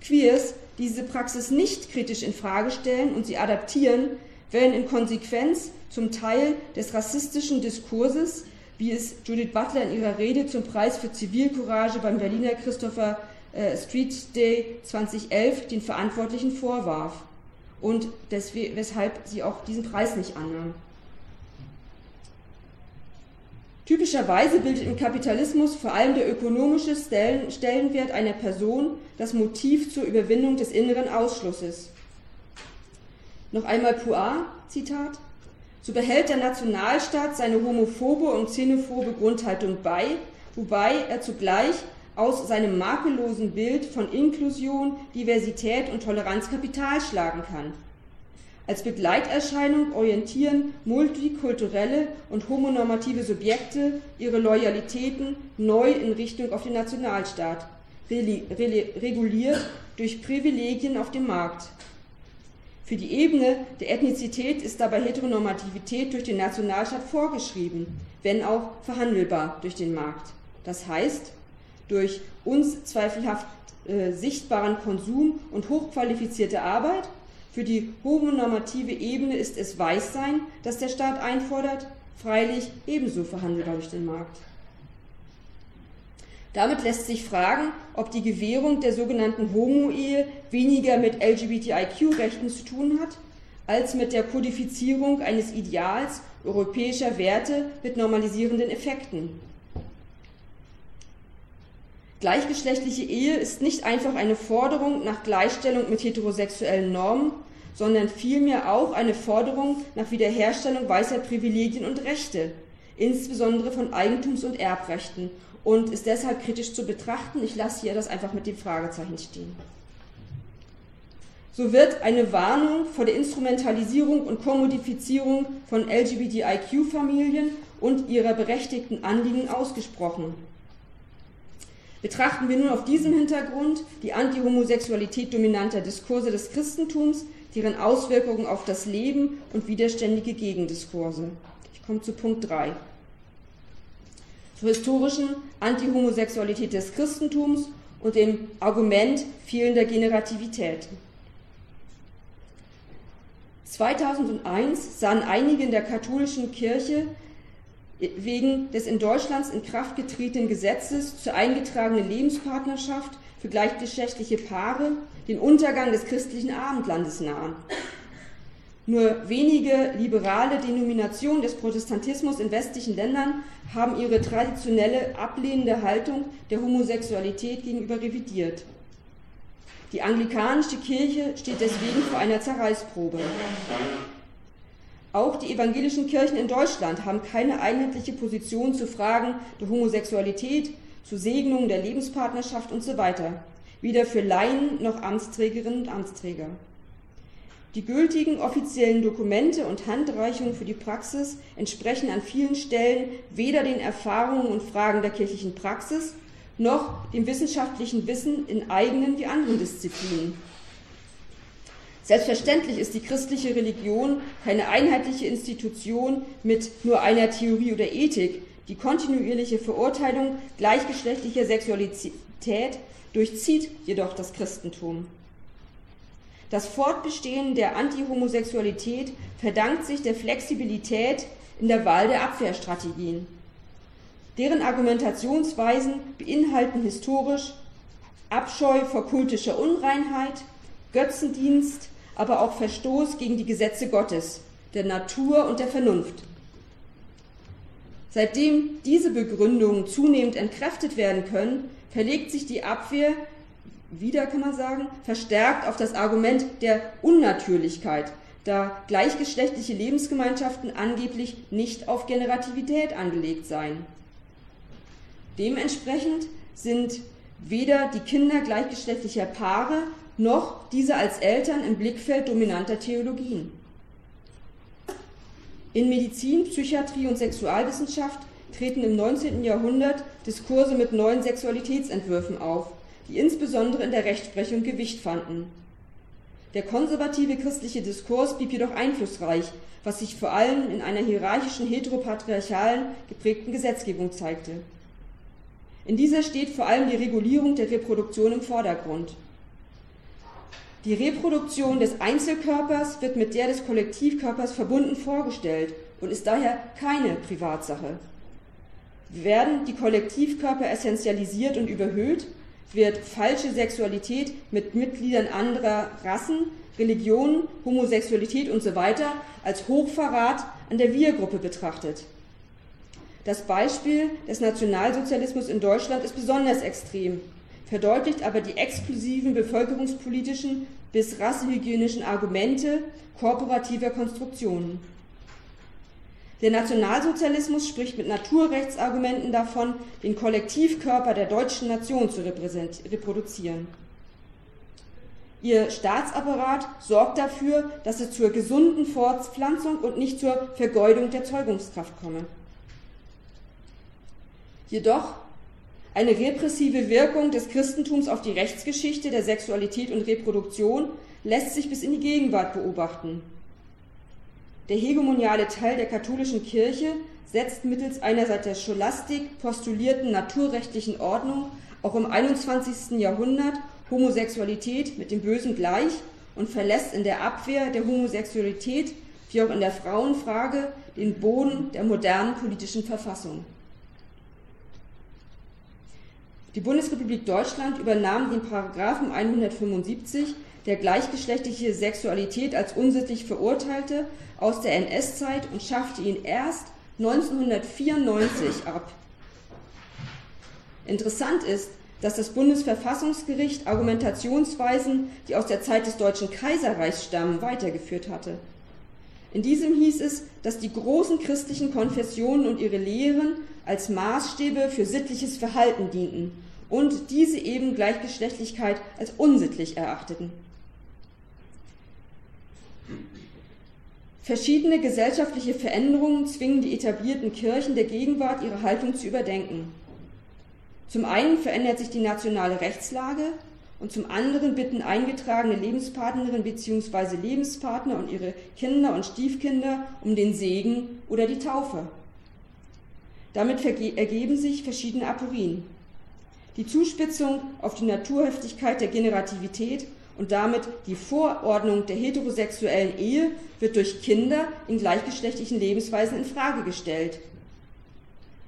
Queers, diese Praxis nicht kritisch in Frage stellen und sie adaptieren, werden in Konsequenz zum Teil des rassistischen Diskurses, wie es Judith Butler in ihrer Rede zum Preis für Zivilcourage beim Berliner Christopher äh, Street Day 2011 den Verantwortlichen vorwarf und weshalb sie auch diesen Preis nicht annahm. Typischerweise bildet im Kapitalismus vor allem der ökonomische Stellenwert einer Person das Motiv zur Überwindung des inneren Ausschlusses. Noch einmal Puar, Zitat. So behält der Nationalstaat seine homophobe und xenophobe Grundhaltung bei, wobei er zugleich aus seinem makellosen Bild von Inklusion, Diversität und Toleranz Kapital schlagen kann. Als Begleiterscheinung orientieren multikulturelle und homonormative Subjekte ihre Loyalitäten neu in Richtung auf den Nationalstaat, reguliert durch Privilegien auf dem Markt. Für die Ebene der Ethnizität ist dabei Heteronormativität durch den Nationalstaat vorgeschrieben, wenn auch verhandelbar durch den Markt. Das heißt, durch uns zweifelhaft äh, sichtbaren Konsum und hochqualifizierte Arbeit für die homonormative Ebene ist es Weißsein, das der Staat einfordert, freilich ebenso verhandelbar durch den Markt. Damit lässt sich fragen, ob die Gewährung der sogenannten Homo-Ehe weniger mit LGBTIQ-Rechten zu tun hat, als mit der Kodifizierung eines Ideals europäischer Werte mit normalisierenden Effekten. Gleichgeschlechtliche Ehe ist nicht einfach eine Forderung nach Gleichstellung mit heterosexuellen Normen, sondern vielmehr auch eine Forderung nach Wiederherstellung weißer Privilegien und Rechte, insbesondere von Eigentums- und Erbrechten, und ist deshalb kritisch zu betrachten. Ich lasse hier das einfach mit dem Fragezeichen stehen. So wird eine Warnung vor der Instrumentalisierung und Kommodifizierung von LGBTIQ-Familien und ihrer berechtigten Anliegen ausgesprochen. Betrachten wir nun auf diesem Hintergrund die Antihomosexualität dominanter Diskurse des Christentums, deren Auswirkungen auf das Leben und widerständige Gegendiskurse. Ich komme zu Punkt 3. Zur historischen Antihomosexualität des Christentums und dem Argument fehlender Generativität. 2001 sahen einige in der katholischen Kirche wegen des in Deutschlands in Kraft getretenen Gesetzes zur eingetragenen Lebenspartnerschaft für gleichgeschlechtliche Paare den Untergang des christlichen Abendlandes nahen. Nur wenige liberale Denominationen des Protestantismus in westlichen Ländern haben ihre traditionelle ablehnende Haltung der Homosexualität gegenüber revidiert. Die anglikanische Kirche steht deswegen vor einer Zerreißprobe. Auch die evangelischen Kirchen in Deutschland haben keine einheitliche Position zu Fragen der Homosexualität, zu Segnungen der Lebenspartnerschaft usw. So weder für Laien noch Amtsträgerinnen und Amtsträger. Die gültigen offiziellen Dokumente und Handreichungen für die Praxis entsprechen an vielen Stellen weder den Erfahrungen und Fragen der kirchlichen Praxis noch dem wissenschaftlichen Wissen in eigenen wie anderen Disziplinen. Selbstverständlich ist die christliche Religion keine einheitliche Institution mit nur einer Theorie oder Ethik, die kontinuierliche Verurteilung gleichgeschlechtlicher Sexualität durchzieht jedoch das Christentum. Das Fortbestehen der Antihomosexualität verdankt sich der Flexibilität in der Wahl der Abwehrstrategien. Deren Argumentationsweisen beinhalten historisch Abscheu vor kultischer Unreinheit, Götzendienst, aber auch Verstoß gegen die Gesetze Gottes, der Natur und der Vernunft. Seitdem diese Begründungen zunehmend entkräftet werden können, verlegt sich die Abwehr, wieder kann man sagen, verstärkt auf das Argument der Unnatürlichkeit, da gleichgeschlechtliche Lebensgemeinschaften angeblich nicht auf Generativität angelegt seien. Dementsprechend sind weder die Kinder gleichgeschlechtlicher Paare noch diese als Eltern im Blickfeld dominanter Theologien. In Medizin, Psychiatrie und Sexualwissenschaft treten im 19. Jahrhundert Diskurse mit neuen Sexualitätsentwürfen auf, die insbesondere in der Rechtsprechung Gewicht fanden. Der konservative christliche Diskurs blieb jedoch einflussreich, was sich vor allem in einer hierarchischen, heteropatriarchalen geprägten Gesetzgebung zeigte. In dieser steht vor allem die Regulierung der Reproduktion im Vordergrund. Die Reproduktion des Einzelkörpers wird mit der des Kollektivkörpers verbunden vorgestellt und ist daher keine Privatsache. Werden die Kollektivkörper essentialisiert und überhöht, wird falsche Sexualität mit Mitgliedern anderer Rassen, Religionen, Homosexualität usw. So als Hochverrat an der Wir-Gruppe betrachtet. Das Beispiel des Nationalsozialismus in Deutschland ist besonders extrem, verdeutlicht aber die exklusiven bevölkerungspolitischen bis rassehygienischen Argumente korporativer Konstruktionen. Der Nationalsozialismus spricht mit Naturrechtsargumenten davon, den Kollektivkörper der deutschen Nation zu reproduzieren. Ihr Staatsapparat sorgt dafür, dass es zur gesunden Fortpflanzung und nicht zur Vergeudung der Zeugungskraft komme. Jedoch eine repressive Wirkung des Christentums auf die Rechtsgeschichte der Sexualität und Reproduktion lässt sich bis in die Gegenwart beobachten. Der hegemoniale Teil der katholischen Kirche setzt mittels einer seit der Scholastik postulierten naturrechtlichen Ordnung auch im 21. Jahrhundert Homosexualität mit dem Bösen gleich und verlässt in der Abwehr der Homosexualität wie auch in der Frauenfrage den Boden der modernen politischen Verfassung. Die Bundesrepublik Deutschland übernahm den Paragraphen 175 der gleichgeschlechtliche Sexualität als unsittlich verurteilte, aus der NS-Zeit und schaffte ihn erst 1994 ab. Interessant ist, dass das Bundesverfassungsgericht Argumentationsweisen, die aus der Zeit des Deutschen Kaiserreichs stammen, weitergeführt hatte. In diesem hieß es, dass die großen christlichen Konfessionen und ihre Lehren als Maßstäbe für sittliches Verhalten dienten und diese eben Gleichgeschlechtlichkeit als unsittlich erachteten. Verschiedene gesellschaftliche Veränderungen zwingen die etablierten Kirchen der Gegenwart, ihre Haltung zu überdenken. Zum einen verändert sich die nationale Rechtslage und zum anderen bitten eingetragene Lebenspartnerinnen bzw. Lebenspartner und ihre Kinder und Stiefkinder um den Segen oder die Taufe. Damit ergeben sich verschiedene Aporien. Die Zuspitzung auf die Naturheftigkeit der Generativität und damit die Vorordnung der heterosexuellen Ehe wird durch Kinder in gleichgeschlechtlichen Lebensweisen in Frage gestellt.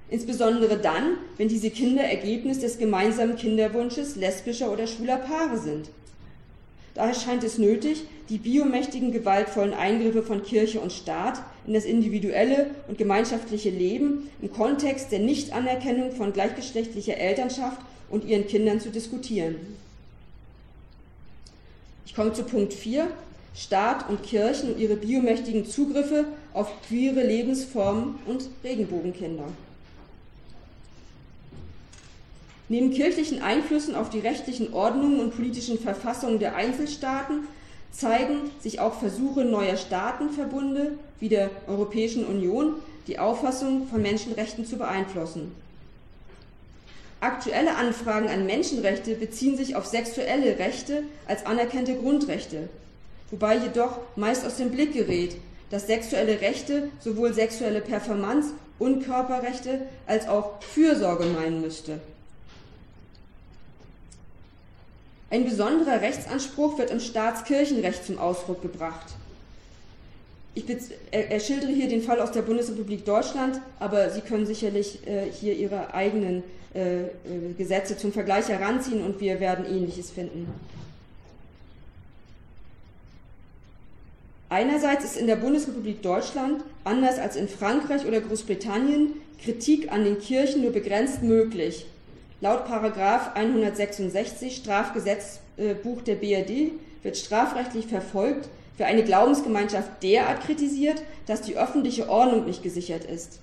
Insbesondere dann, wenn diese Kinder Ergebnis des gemeinsamen Kinderwunsches lesbischer oder schwuler Paare sind. Daher scheint es nötig, die biomächtigen gewaltvollen Eingriffe von Kirche und Staat in das individuelle und gemeinschaftliche Leben im Kontext der Nichtanerkennung von gleichgeschlechtlicher Elternschaft und ihren Kindern zu diskutieren. Ich komme zu Punkt 4. Staat und Kirchen und ihre biomächtigen Zugriffe auf queere Lebensformen und Regenbogenkinder. Neben kirchlichen Einflüssen auf die rechtlichen Ordnungen und politischen Verfassungen der Einzelstaaten zeigen sich auch Versuche neuer Staatenverbunde wie der Europäischen Union, die Auffassung von Menschenrechten zu beeinflussen. Aktuelle Anfragen an Menschenrechte beziehen sich auf sexuelle Rechte als anerkannte Grundrechte, wobei jedoch meist aus dem Blick gerät, dass sexuelle Rechte sowohl sexuelle Performance und Körperrechte als auch Fürsorge meinen müsste. Ein besonderer Rechtsanspruch wird im Staatskirchenrecht zum Ausdruck gebracht. Ich erschildere hier den Fall aus der Bundesrepublik Deutschland, aber Sie können sicherlich äh, hier Ihre eigenen äh, äh, Gesetze zum Vergleich heranziehen und wir werden Ähnliches finden. Einerseits ist in der Bundesrepublik Deutschland, anders als in Frankreich oder Großbritannien, Kritik an den Kirchen nur begrenzt möglich. Laut Paragraf 166 Strafgesetzbuch der BRD wird strafrechtlich verfolgt, für eine Glaubensgemeinschaft derart kritisiert, dass die öffentliche Ordnung nicht gesichert ist.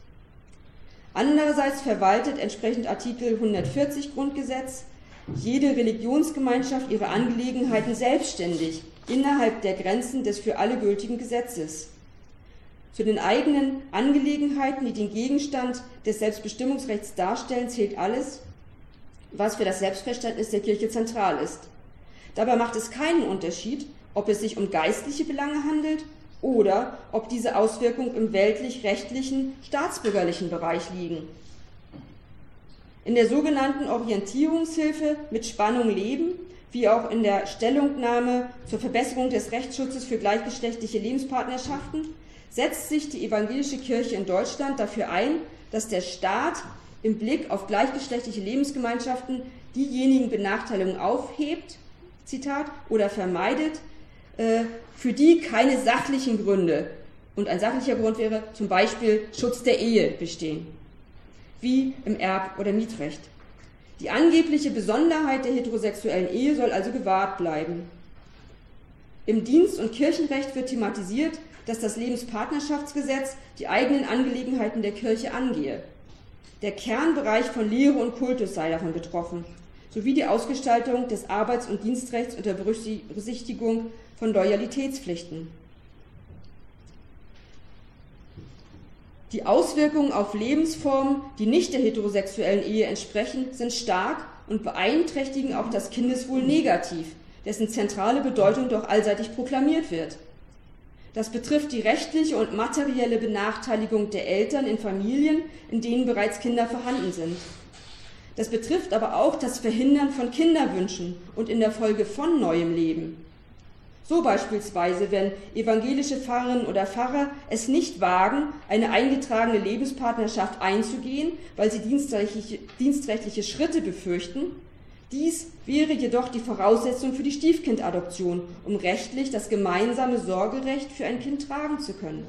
Andererseits verwaltet entsprechend Artikel 140 Grundgesetz jede Religionsgemeinschaft ihre Angelegenheiten selbstständig innerhalb der Grenzen des für alle gültigen Gesetzes. Zu den eigenen Angelegenheiten, die den Gegenstand des Selbstbestimmungsrechts darstellen, zählt alles, was für das Selbstverständnis der Kirche zentral ist. Dabei macht es keinen Unterschied, ob es sich um geistliche Belange handelt oder ob diese Auswirkungen im weltlich-rechtlichen, staatsbürgerlichen Bereich liegen. In der sogenannten Orientierungshilfe mit Spannung leben, wie auch in der Stellungnahme zur Verbesserung des Rechtsschutzes für gleichgeschlechtliche Lebenspartnerschaften, setzt sich die evangelische Kirche in Deutschland dafür ein, dass der Staat im Blick auf gleichgeschlechtliche Lebensgemeinschaften diejenigen Benachteiligungen aufhebt, Zitat, oder vermeidet, für die keine sachlichen Gründe, und ein sachlicher Grund wäre zum Beispiel Schutz der Ehe bestehen, wie im Erb- oder Mietrecht. Die angebliche Besonderheit der heterosexuellen Ehe soll also gewahrt bleiben. Im Dienst- und Kirchenrecht wird thematisiert, dass das Lebenspartnerschaftsgesetz die eigenen Angelegenheiten der Kirche angehe. Der Kernbereich von Lehre und Kultus sei davon betroffen, sowie die Ausgestaltung des Arbeits- und Dienstrechts unter Berücksichtigung von Loyalitätspflichten. Die Auswirkungen auf Lebensformen, die nicht der heterosexuellen Ehe entsprechen, sind stark und beeinträchtigen auch das Kindeswohl negativ, dessen zentrale Bedeutung doch allseitig proklamiert wird. Das betrifft die rechtliche und materielle Benachteiligung der Eltern in Familien, in denen bereits Kinder vorhanden sind. Das betrifft aber auch das Verhindern von Kinderwünschen und in der Folge von neuem Leben. So beispielsweise, wenn evangelische Pfarrerinnen oder Pfarrer es nicht wagen, eine eingetragene Lebenspartnerschaft einzugehen, weil sie dienstrechtliche, dienstrechtliche Schritte befürchten. Dies wäre jedoch die Voraussetzung für die Stiefkindadoption, um rechtlich das gemeinsame Sorgerecht für ein Kind tragen zu können.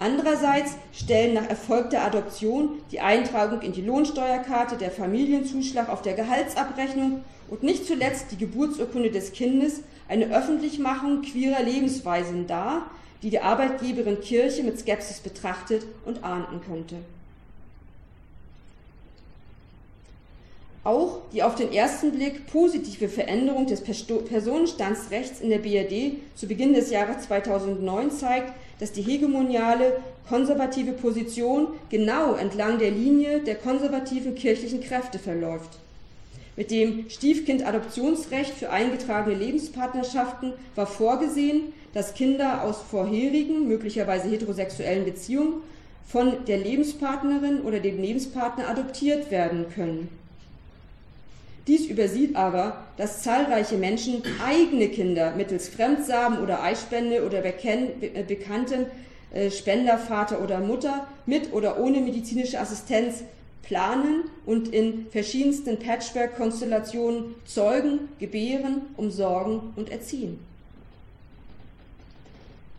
Andererseits stellen nach erfolgter Adoption die Eintragung in die Lohnsteuerkarte, der Familienzuschlag auf der Gehaltsabrechnung und nicht zuletzt die Geburtsurkunde des Kindes eine Öffentlichmachung queerer Lebensweisen dar, die die Arbeitgeberin Kirche mit Skepsis betrachtet und ahnden könnte. Auch die auf den ersten Blick positive Veränderung des Personenstandsrechts in der BRD zu Beginn des Jahres 2009 zeigt, dass die hegemoniale konservative Position genau entlang der Linie der konservativen kirchlichen Kräfte verläuft. Mit dem Stiefkind-Adoptionsrecht für eingetragene Lebenspartnerschaften war vorgesehen, dass Kinder aus vorherigen, möglicherweise heterosexuellen Beziehungen von der Lebenspartnerin oder dem Lebenspartner adoptiert werden können. Dies übersieht aber, dass zahlreiche Menschen eigene Kinder mittels Fremdsamen oder Eispende oder äh, bekannten äh, Spender, Vater oder Mutter mit oder ohne medizinische Assistenz planen und in verschiedensten Patchwork-Konstellationen zeugen, gebären, umsorgen und erziehen.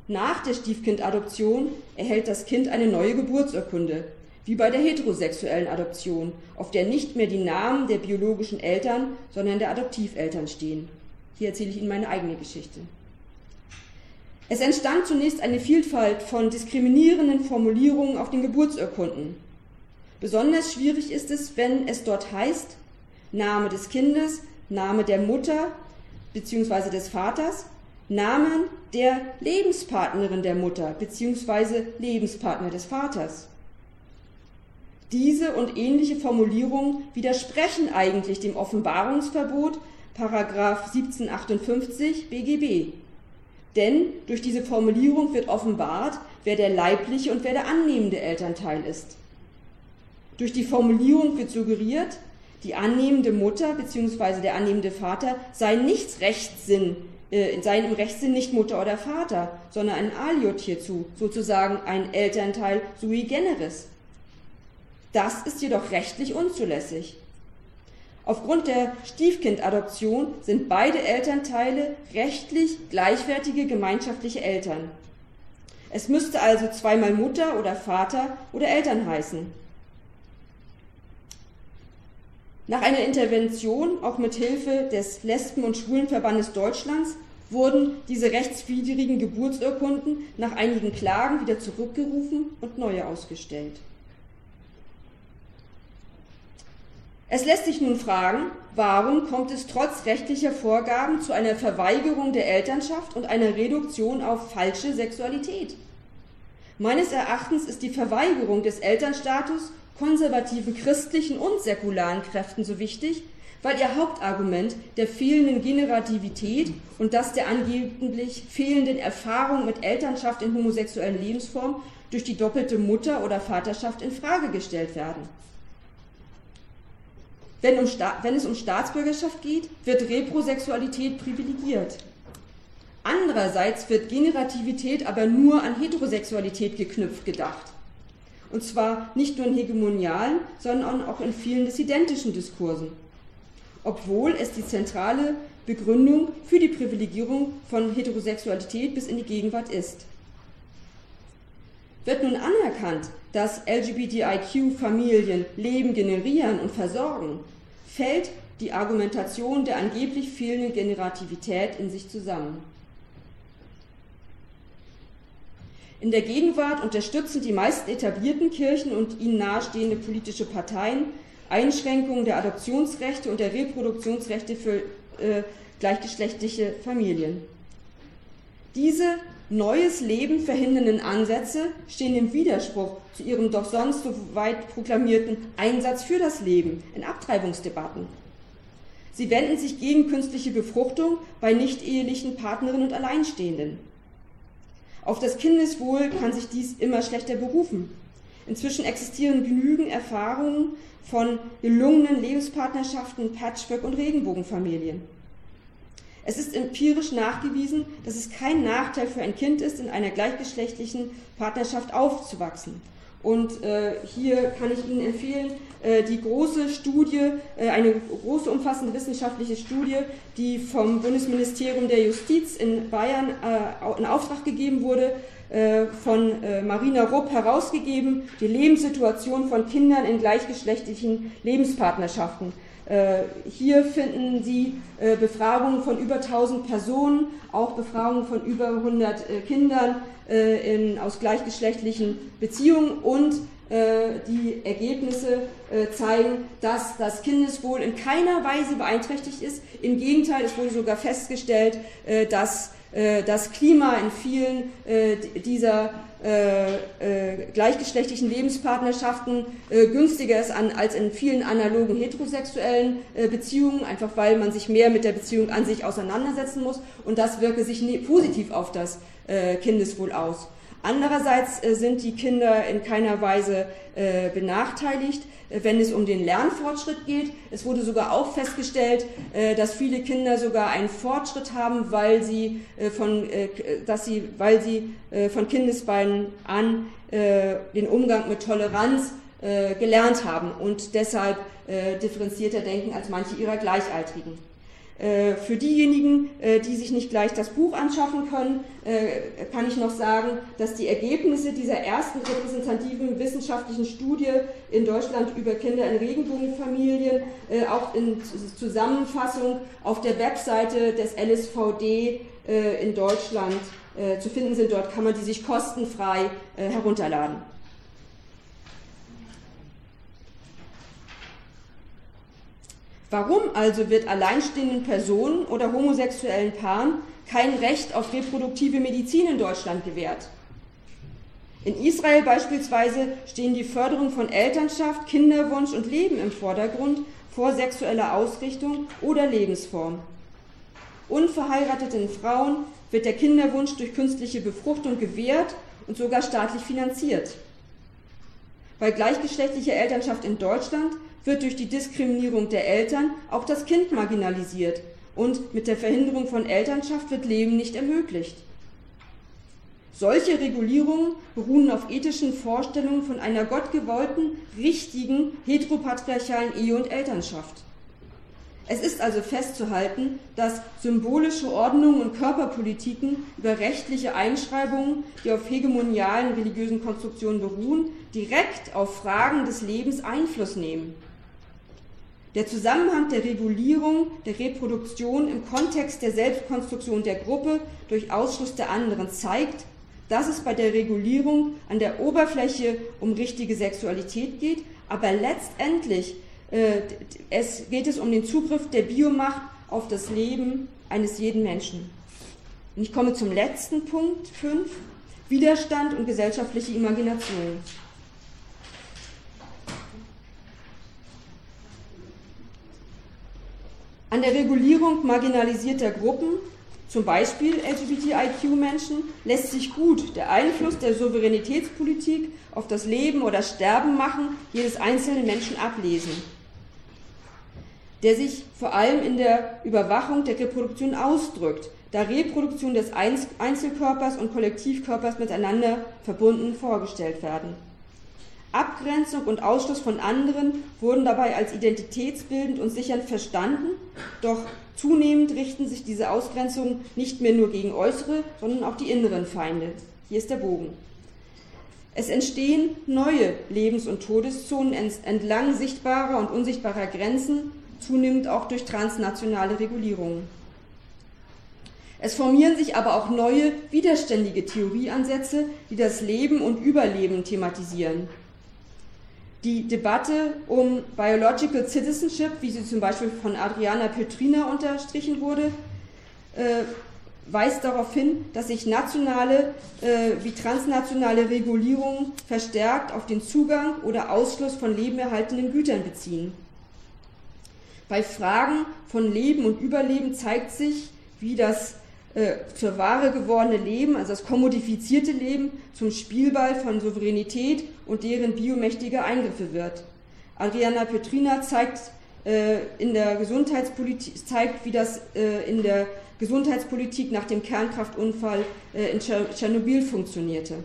Nach der Stiefkindadoption erhält das Kind eine neue Geburtsurkunde, wie bei der heterosexuellen Adoption, auf der nicht mehr die Namen der biologischen Eltern, sondern der Adoptiveltern stehen. Hier erzähle ich Ihnen meine eigene Geschichte. Es entstand zunächst eine Vielfalt von diskriminierenden Formulierungen auf den Geburtsurkunden. Besonders schwierig ist es, wenn es dort heißt, Name des Kindes, Name der Mutter bzw. des Vaters, Namen der Lebenspartnerin der Mutter bzw. Lebenspartner des Vaters. Diese und ähnliche Formulierungen widersprechen eigentlich dem Offenbarungsverbot Paragraph 1758 BGB. Denn durch diese Formulierung wird offenbart, wer der leibliche und wer der annehmende Elternteil ist. Durch die Formulierung wird suggeriert, die annehmende Mutter bzw. der annehmende Vater sei nicht Rechtssinn, äh, seien im Rechtssinn nicht Mutter oder Vater, sondern ein Aliot hierzu, sozusagen ein Elternteil sui generis. Das ist jedoch rechtlich unzulässig. Aufgrund der Stiefkindadoption sind beide Elternteile rechtlich gleichwertige gemeinschaftliche Eltern. Es müsste also zweimal Mutter oder Vater oder Eltern heißen. Nach einer Intervention, auch mit Hilfe des Lesben- und Schwulenverbandes Deutschlands, wurden diese rechtswidrigen Geburtsurkunden nach einigen Klagen wieder zurückgerufen und neue ausgestellt. Es lässt sich nun fragen, warum kommt es trotz rechtlicher Vorgaben zu einer Verweigerung der Elternschaft und einer Reduktion auf falsche Sexualität? Meines Erachtens ist die Verweigerung des Elternstatus konservativen christlichen und säkularen Kräften so wichtig, weil ihr Hauptargument der fehlenden Generativität und das der angeblich fehlenden Erfahrung mit Elternschaft in homosexuellen Lebensformen durch die doppelte Mutter- oder Vaterschaft in Frage gestellt werden. Wenn, um wenn es um Staatsbürgerschaft geht, wird Reprosexualität privilegiert. Andererseits wird Generativität aber nur an Heterosexualität geknüpft gedacht. Und zwar nicht nur in hegemonialen, sondern auch in vielen dissidentischen Diskursen. Obwohl es die zentrale Begründung für die Privilegierung von Heterosexualität bis in die Gegenwart ist. Wird nun anerkannt, dass LGBTIQ-Familien Leben generieren und versorgen, fällt die Argumentation der angeblich fehlenden Generativität in sich zusammen. In der Gegenwart unterstützen die meisten etablierten Kirchen und ihnen nahestehende politische Parteien Einschränkungen der Adoptionsrechte und der Reproduktionsrechte für äh, gleichgeschlechtliche Familien. Diese neues Leben verhindernden Ansätze stehen im Widerspruch zu ihrem doch sonst so weit proklamierten Einsatz für das Leben in Abtreibungsdebatten. Sie wenden sich gegen künstliche Befruchtung bei nicht-ehelichen Partnerinnen und Alleinstehenden. Auf das Kindeswohl kann sich dies immer schlechter berufen. Inzwischen existieren genügend Erfahrungen von gelungenen Lebenspartnerschaften, Patchwork und Regenbogenfamilien. Es ist empirisch nachgewiesen, dass es kein Nachteil für ein Kind ist, in einer gleichgeschlechtlichen Partnerschaft aufzuwachsen. Und äh, hier kann ich Ihnen empfehlen, äh, die große Studie, äh, eine große umfassende wissenschaftliche Studie, die vom Bundesministerium der Justiz in Bayern äh, in Auftrag gegeben wurde, äh, von äh, Marina Rupp herausgegeben, die Lebenssituation von Kindern in gleichgeschlechtlichen Lebenspartnerschaften. Äh, hier finden Sie äh, Befragungen von über 1000 Personen, auch Befragungen von über 100 äh, Kindern in, aus gleichgeschlechtlichen Beziehungen und die Ergebnisse zeigen, dass das Kindeswohl in keiner Weise beeinträchtigt ist. Im Gegenteil, es wurde sogar festgestellt, dass das Klima in vielen dieser äh, äh, gleichgeschlechtlichen Lebenspartnerschaften äh, günstiger ist als in vielen analogen heterosexuellen äh, Beziehungen, einfach weil man sich mehr mit der Beziehung an sich auseinandersetzen muss und das wirke sich ne positiv auf das äh, Kindeswohl aus. Andererseits äh, sind die Kinder in keiner Weise benachteiligt wenn es um den Lernfortschritt geht. Es wurde sogar auch festgestellt, äh, dass viele Kinder sogar einen Fortschritt haben, weil sie äh, von, äh, dass sie, weil sie von Kindesbeinen an den Umgang mit Toleranz gelernt haben und deshalb differenzierter denken als manche ihrer Gleichaltrigen. Äh, für diejenigen, äh, die sich nicht gleich das Buch anschaffen können, äh, kann ich noch sagen, dass die Ergebnisse dieser ersten repräsentativen wissenschaftlichen Studie in Deutschland über Kinder in Regenbogenfamilien auch in Zusammenfassung auf der Webseite des LSVD in Deutschland zu finden sind. Dort kann man die sich kostenfrei herunterladen. Warum also wird alleinstehenden Personen oder homosexuellen Paaren kein Recht auf reproduktive Medizin in Deutschland gewährt? In Israel beispielsweise stehen die Förderung von Elternschaft, Kinderwunsch und Leben im Vordergrund vor sexueller Ausrichtung oder Lebensform. Unverheirateten Frauen wird der Kinderwunsch durch künstliche Befruchtung gewährt und sogar staatlich finanziert. Bei gleichgeschlechtlicher Elternschaft in Deutschland wird durch die Diskriminierung der Eltern auch das Kind marginalisiert und mit der Verhinderung von Elternschaft wird Leben nicht ermöglicht. Solche Regulierungen beruhen auf ethischen Vorstellungen von einer gottgewollten, richtigen, heteropatriarchalen Ehe und Elternschaft. Es ist also festzuhalten, dass symbolische Ordnungen und Körperpolitiken über rechtliche Einschreibungen, die auf hegemonialen religiösen Konstruktionen beruhen, direkt auf Fragen des Lebens Einfluss nehmen. Der Zusammenhang der Regulierung der Reproduktion im Kontext der Selbstkonstruktion der Gruppe durch Ausschluss der anderen zeigt, dass es bei der Regulierung an der Oberfläche um richtige Sexualität geht, aber letztendlich äh, es geht es um den Zugriff der Biomacht auf das Leben eines jeden Menschen. Und ich komme zum letzten Punkt 5, Widerstand und gesellschaftliche Imagination. An der Regulierung marginalisierter Gruppen, zum Beispiel LGBTIQ-Menschen, lässt sich gut der Einfluss der Souveränitätspolitik auf das Leben oder Sterben machen jedes einzelnen Menschen ablesen, der sich vor allem in der Überwachung der Reproduktion ausdrückt, da Reproduktion des Einzelkörpers und Kollektivkörpers miteinander verbunden vorgestellt werden. Abgrenzung und Ausschluss von anderen wurden dabei als identitätsbildend und sichernd verstanden, doch zunehmend richten sich diese Ausgrenzungen nicht mehr nur gegen äußere, sondern auch die inneren Feinde. Hier ist der Bogen. Es entstehen neue Lebens- und Todeszonen entlang sichtbarer und unsichtbarer Grenzen, zunehmend auch durch transnationale Regulierungen. Es formieren sich aber auch neue, widerständige Theorieansätze, die das Leben und Überleben thematisieren. Die Debatte um Biological Citizenship, wie sie zum Beispiel von Adriana Petrina unterstrichen wurde, äh, weist darauf hin, dass sich nationale äh, wie transnationale Regulierungen verstärkt auf den Zugang oder Ausschluss von lebenerhaltenden Gütern beziehen. Bei Fragen von Leben und Überleben zeigt sich, wie das äh, zur Ware gewordene Leben, also das kommodifizierte Leben, zum Spielball von Souveränität und deren biomächtige Eingriffe wird. Adriana Petrina zeigt, äh, in der Gesundheitspolitik, zeigt, wie das äh, in der Gesundheitspolitik nach dem Kernkraftunfall äh, in Tschernobyl funktionierte.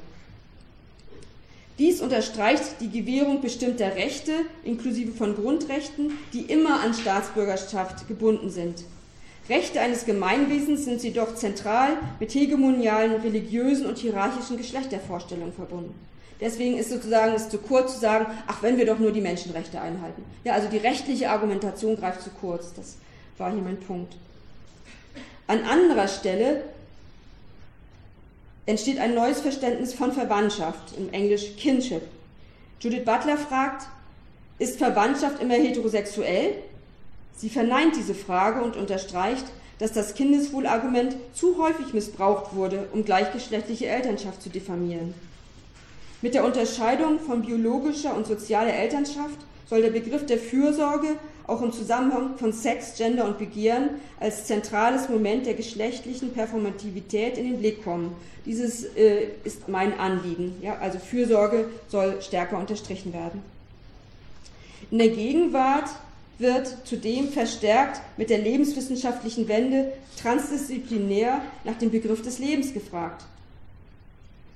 Dies unterstreicht die Gewährung bestimmter Rechte, inklusive von Grundrechten, die immer an Staatsbürgerschaft gebunden sind. Rechte eines Gemeinwesens sind jedoch zentral mit hegemonialen, religiösen und hierarchischen Geschlechtervorstellungen verbunden. Deswegen ist sozusagen es zu kurz zu sagen, ach, wenn wir doch nur die Menschenrechte einhalten. Ja, also die rechtliche Argumentation greift zu kurz. Das war hier mein Punkt. An anderer Stelle entsteht ein neues Verständnis von Verwandtschaft, im Englisch Kinship. Judith Butler fragt, ist Verwandtschaft immer heterosexuell? Sie verneint diese Frage und unterstreicht, dass das Kindeswohlargument zu häufig missbraucht wurde, um gleichgeschlechtliche Elternschaft zu diffamieren. Mit der Unterscheidung von biologischer und sozialer Elternschaft soll der Begriff der Fürsorge auch im Zusammenhang von Sex, Gender und Begehren als zentrales Moment der geschlechtlichen Performativität in den Blick kommen. Dieses äh, ist mein Anliegen. Ja? Also Fürsorge soll stärker unterstrichen werden. In der Gegenwart wird zudem verstärkt mit der lebenswissenschaftlichen Wende transdisziplinär nach dem Begriff des Lebens gefragt.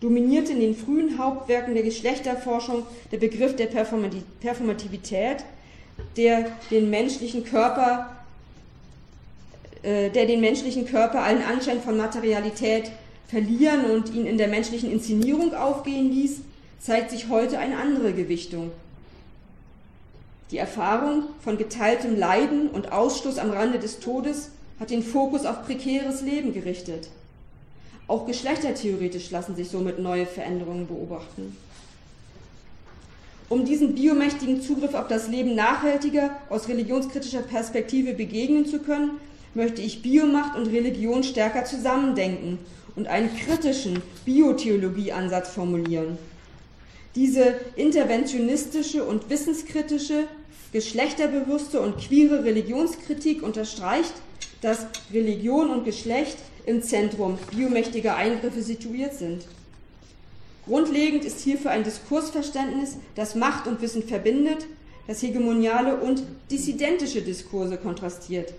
Dominiert in den frühen Hauptwerken der Geschlechterforschung der Begriff der Performativität, der den menschlichen Körper, äh, der den menschlichen Körper allen Anschein von Materialität verlieren und ihn in der menschlichen Inszenierung aufgehen ließ, zeigt sich heute eine andere Gewichtung. Die Erfahrung von geteiltem Leiden und Ausschluss am Rande des Todes hat den Fokus auf prekäres Leben gerichtet. Auch geschlechtertheoretisch lassen sich somit neue Veränderungen beobachten. Um diesen biomächtigen Zugriff auf das Leben nachhaltiger aus religionskritischer Perspektive begegnen zu können, möchte ich Biomacht und Religion stärker zusammendenken und einen kritischen Biotheologieansatz formulieren. Diese interventionistische und wissenskritische Geschlechterbewusste und queere Religionskritik unterstreicht, dass Religion und Geschlecht im Zentrum biomächtiger Eingriffe situiert sind. Grundlegend ist hierfür ein Diskursverständnis, das Macht und Wissen verbindet, das hegemoniale und dissidentische Diskurse kontrastiert,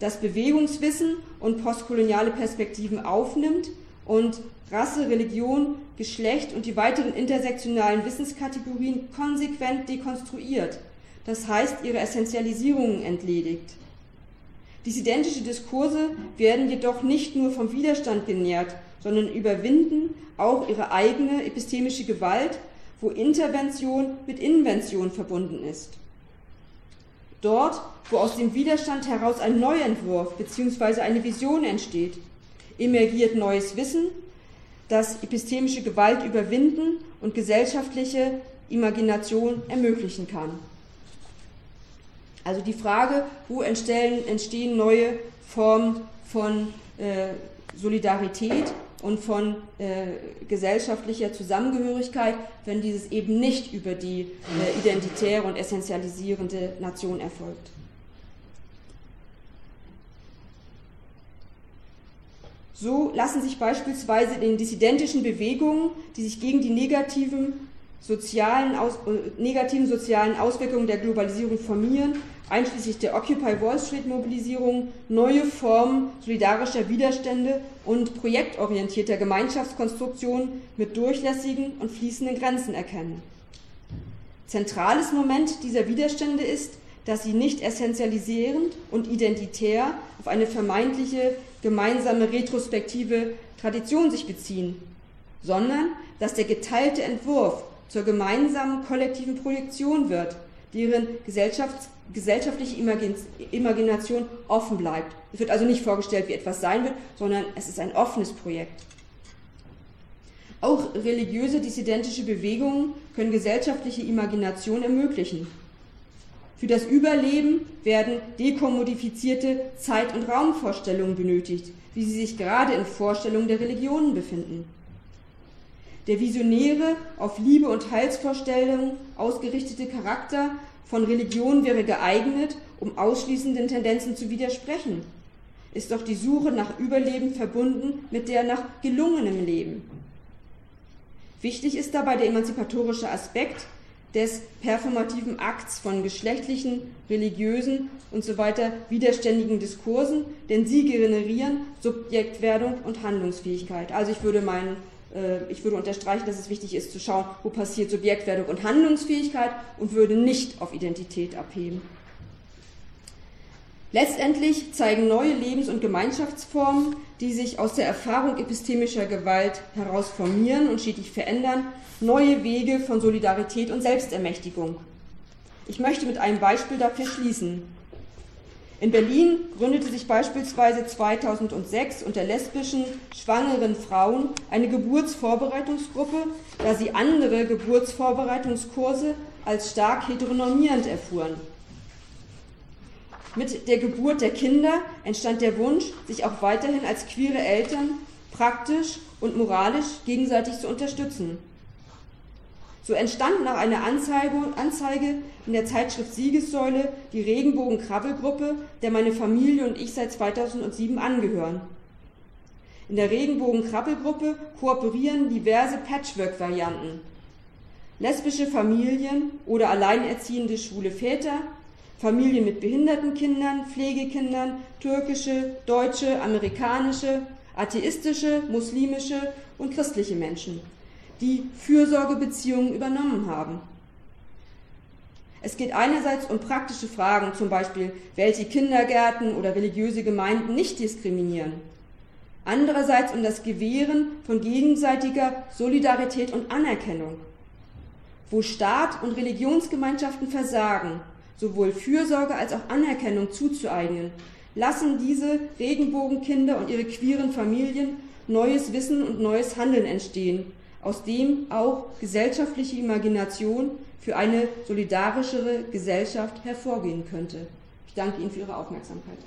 das Bewegungswissen und postkoloniale Perspektiven aufnimmt und Rasse, Religion, Geschlecht und die weiteren intersektionalen Wissenskategorien konsequent dekonstruiert das heißt ihre Essentialisierungen entledigt. Dissidentische Diskurse werden jedoch nicht nur vom Widerstand genährt, sondern überwinden auch ihre eigene epistemische Gewalt, wo Intervention mit Invention verbunden ist. Dort, wo aus dem Widerstand heraus ein Neuentwurf bzw. eine Vision entsteht, emergiert neues Wissen, das epistemische Gewalt überwinden und gesellschaftliche Imagination ermöglichen kann. Also die Frage, wo entstehen, entstehen neue Formen von äh, Solidarität und von äh, gesellschaftlicher Zusammengehörigkeit, wenn dieses eben nicht über die äh, identitäre und essentialisierende Nation erfolgt. So lassen sich beispielsweise in dissidentischen Bewegungen, die sich gegen die negativen sozialen, aus, äh, negativen sozialen Auswirkungen der Globalisierung formieren, einschließlich der Occupy Wall Street Mobilisierung, neue Formen solidarischer Widerstände und projektorientierter Gemeinschaftskonstruktion mit durchlässigen und fließenden Grenzen erkennen. Zentrales Moment dieser Widerstände ist, dass sie nicht essentialisierend und identitär auf eine vermeintliche gemeinsame retrospektive Tradition sich beziehen, sondern dass der geteilte Entwurf zur gemeinsamen kollektiven Projektion wird, deren gesellschaftliche Imagination offen bleibt. Es wird also nicht vorgestellt, wie etwas sein wird, sondern es ist ein offenes Projekt. Auch religiöse dissidentische Bewegungen können gesellschaftliche Imagination ermöglichen. Für das Überleben werden dekommodifizierte Zeit- und Raumvorstellungen benötigt, wie sie sich gerade in Vorstellungen der Religionen befinden. Der visionäre, auf Liebe und Heilsvorstellungen ausgerichtete Charakter von Religion wäre geeignet, um ausschließenden Tendenzen zu widersprechen. Ist doch die Suche nach Überleben verbunden mit der nach gelungenem Leben. Wichtig ist dabei der emanzipatorische Aspekt des performativen Akts von geschlechtlichen, religiösen und so weiter widerständigen Diskursen, denn sie generieren Subjektwerdung und Handlungsfähigkeit. Also ich würde meinen ich würde unterstreichen, dass es wichtig ist zu schauen, wo passiert Subjektwerdung und Handlungsfähigkeit und würde nicht auf Identität abheben. Letztendlich zeigen neue Lebens- und Gemeinschaftsformen, die sich aus der Erfahrung epistemischer Gewalt heraus formieren und stetig verändern, neue Wege von Solidarität und Selbstermächtigung. Ich möchte mit einem Beispiel dafür schließen. In Berlin gründete sich beispielsweise 2006 unter lesbischen schwangeren Frauen eine Geburtsvorbereitungsgruppe, da sie andere Geburtsvorbereitungskurse als stark heteronormierend erfuhren. Mit der Geburt der Kinder entstand der Wunsch, sich auch weiterhin als queere Eltern praktisch und moralisch gegenseitig zu unterstützen. So entstand nach einer Anzeige, Anzeige in der Zeitschrift Siegessäule die Regenbogen-Krabbelgruppe, der meine Familie und ich seit 2007 angehören. In der Regenbogen-Krabbelgruppe kooperieren diverse Patchwork-Varianten. Lesbische Familien oder alleinerziehende schwule Väter, Familien mit behinderten Kindern, Pflegekindern, türkische, deutsche, amerikanische, atheistische, muslimische und christliche Menschen die Fürsorgebeziehungen übernommen haben. Es geht einerseits um praktische Fragen, zum Beispiel, welche Kindergärten oder religiöse Gemeinden nicht diskriminieren. Andererseits um das Gewähren von gegenseitiger Solidarität und Anerkennung. Wo Staat und Religionsgemeinschaften versagen, sowohl Fürsorge als auch Anerkennung zuzueignen, lassen diese Regenbogenkinder und ihre queeren Familien neues Wissen und neues Handeln entstehen, aus dem auch gesellschaftliche Imagination für eine solidarischere Gesellschaft hervorgehen könnte. Ich danke Ihnen für Ihre Aufmerksamkeit.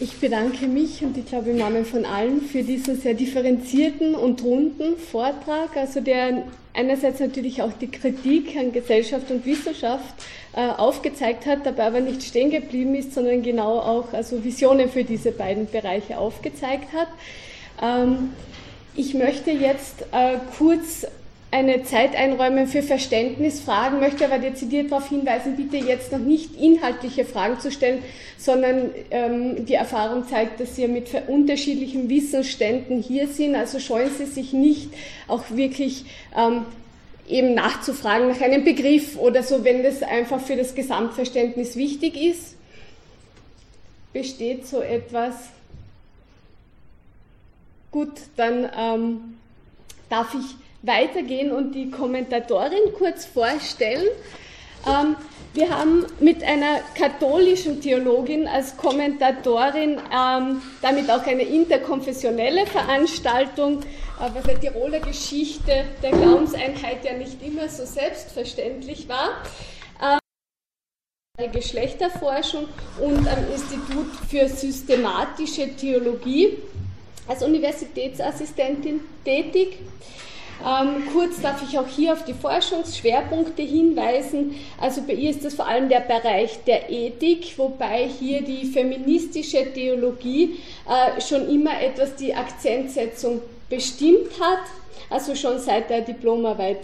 Ich bedanke mich und ich glaube im Namen von allen für diesen sehr differenzierten und runden Vortrag, also der einerseits natürlich auch die Kritik an Gesellschaft und Wissenschaft äh, aufgezeigt hat, dabei aber nicht stehen geblieben ist, sondern genau auch also Visionen für diese beiden Bereiche aufgezeigt hat. Ähm, ich möchte jetzt äh, kurz eine Zeit einräumen für Verständnisfragen, möchte aber dezidiert darauf hinweisen, bitte jetzt noch nicht inhaltliche Fragen zu stellen, sondern ähm, die Erfahrung zeigt, dass Sie mit unterschiedlichen Wissensständen hier sind, also scheuen Sie sich nicht, auch wirklich ähm, eben nachzufragen nach einem Begriff oder so, wenn das einfach für das Gesamtverständnis wichtig ist. Besteht so etwas? Gut, dann ähm, darf ich weitergehen und die Kommentatorin kurz vorstellen. Ähm, wir haben mit einer katholischen Theologin als Kommentatorin ähm, damit auch eine interkonfessionelle Veranstaltung, was der Tiroler Geschichte der Glaubenseinheit ja nicht immer so selbstverständlich war. Ähm, Geschlechterforschung und am Institut für systematische Theologie als Universitätsassistentin tätig. Ähm, kurz darf ich auch hier auf die Forschungsschwerpunkte hinweisen. Also bei ihr ist das vor allem der Bereich der Ethik, wobei hier die feministische Theologie äh, schon immer etwas die Akzentsetzung bestimmt hat, also schon seit der Diplomarbeit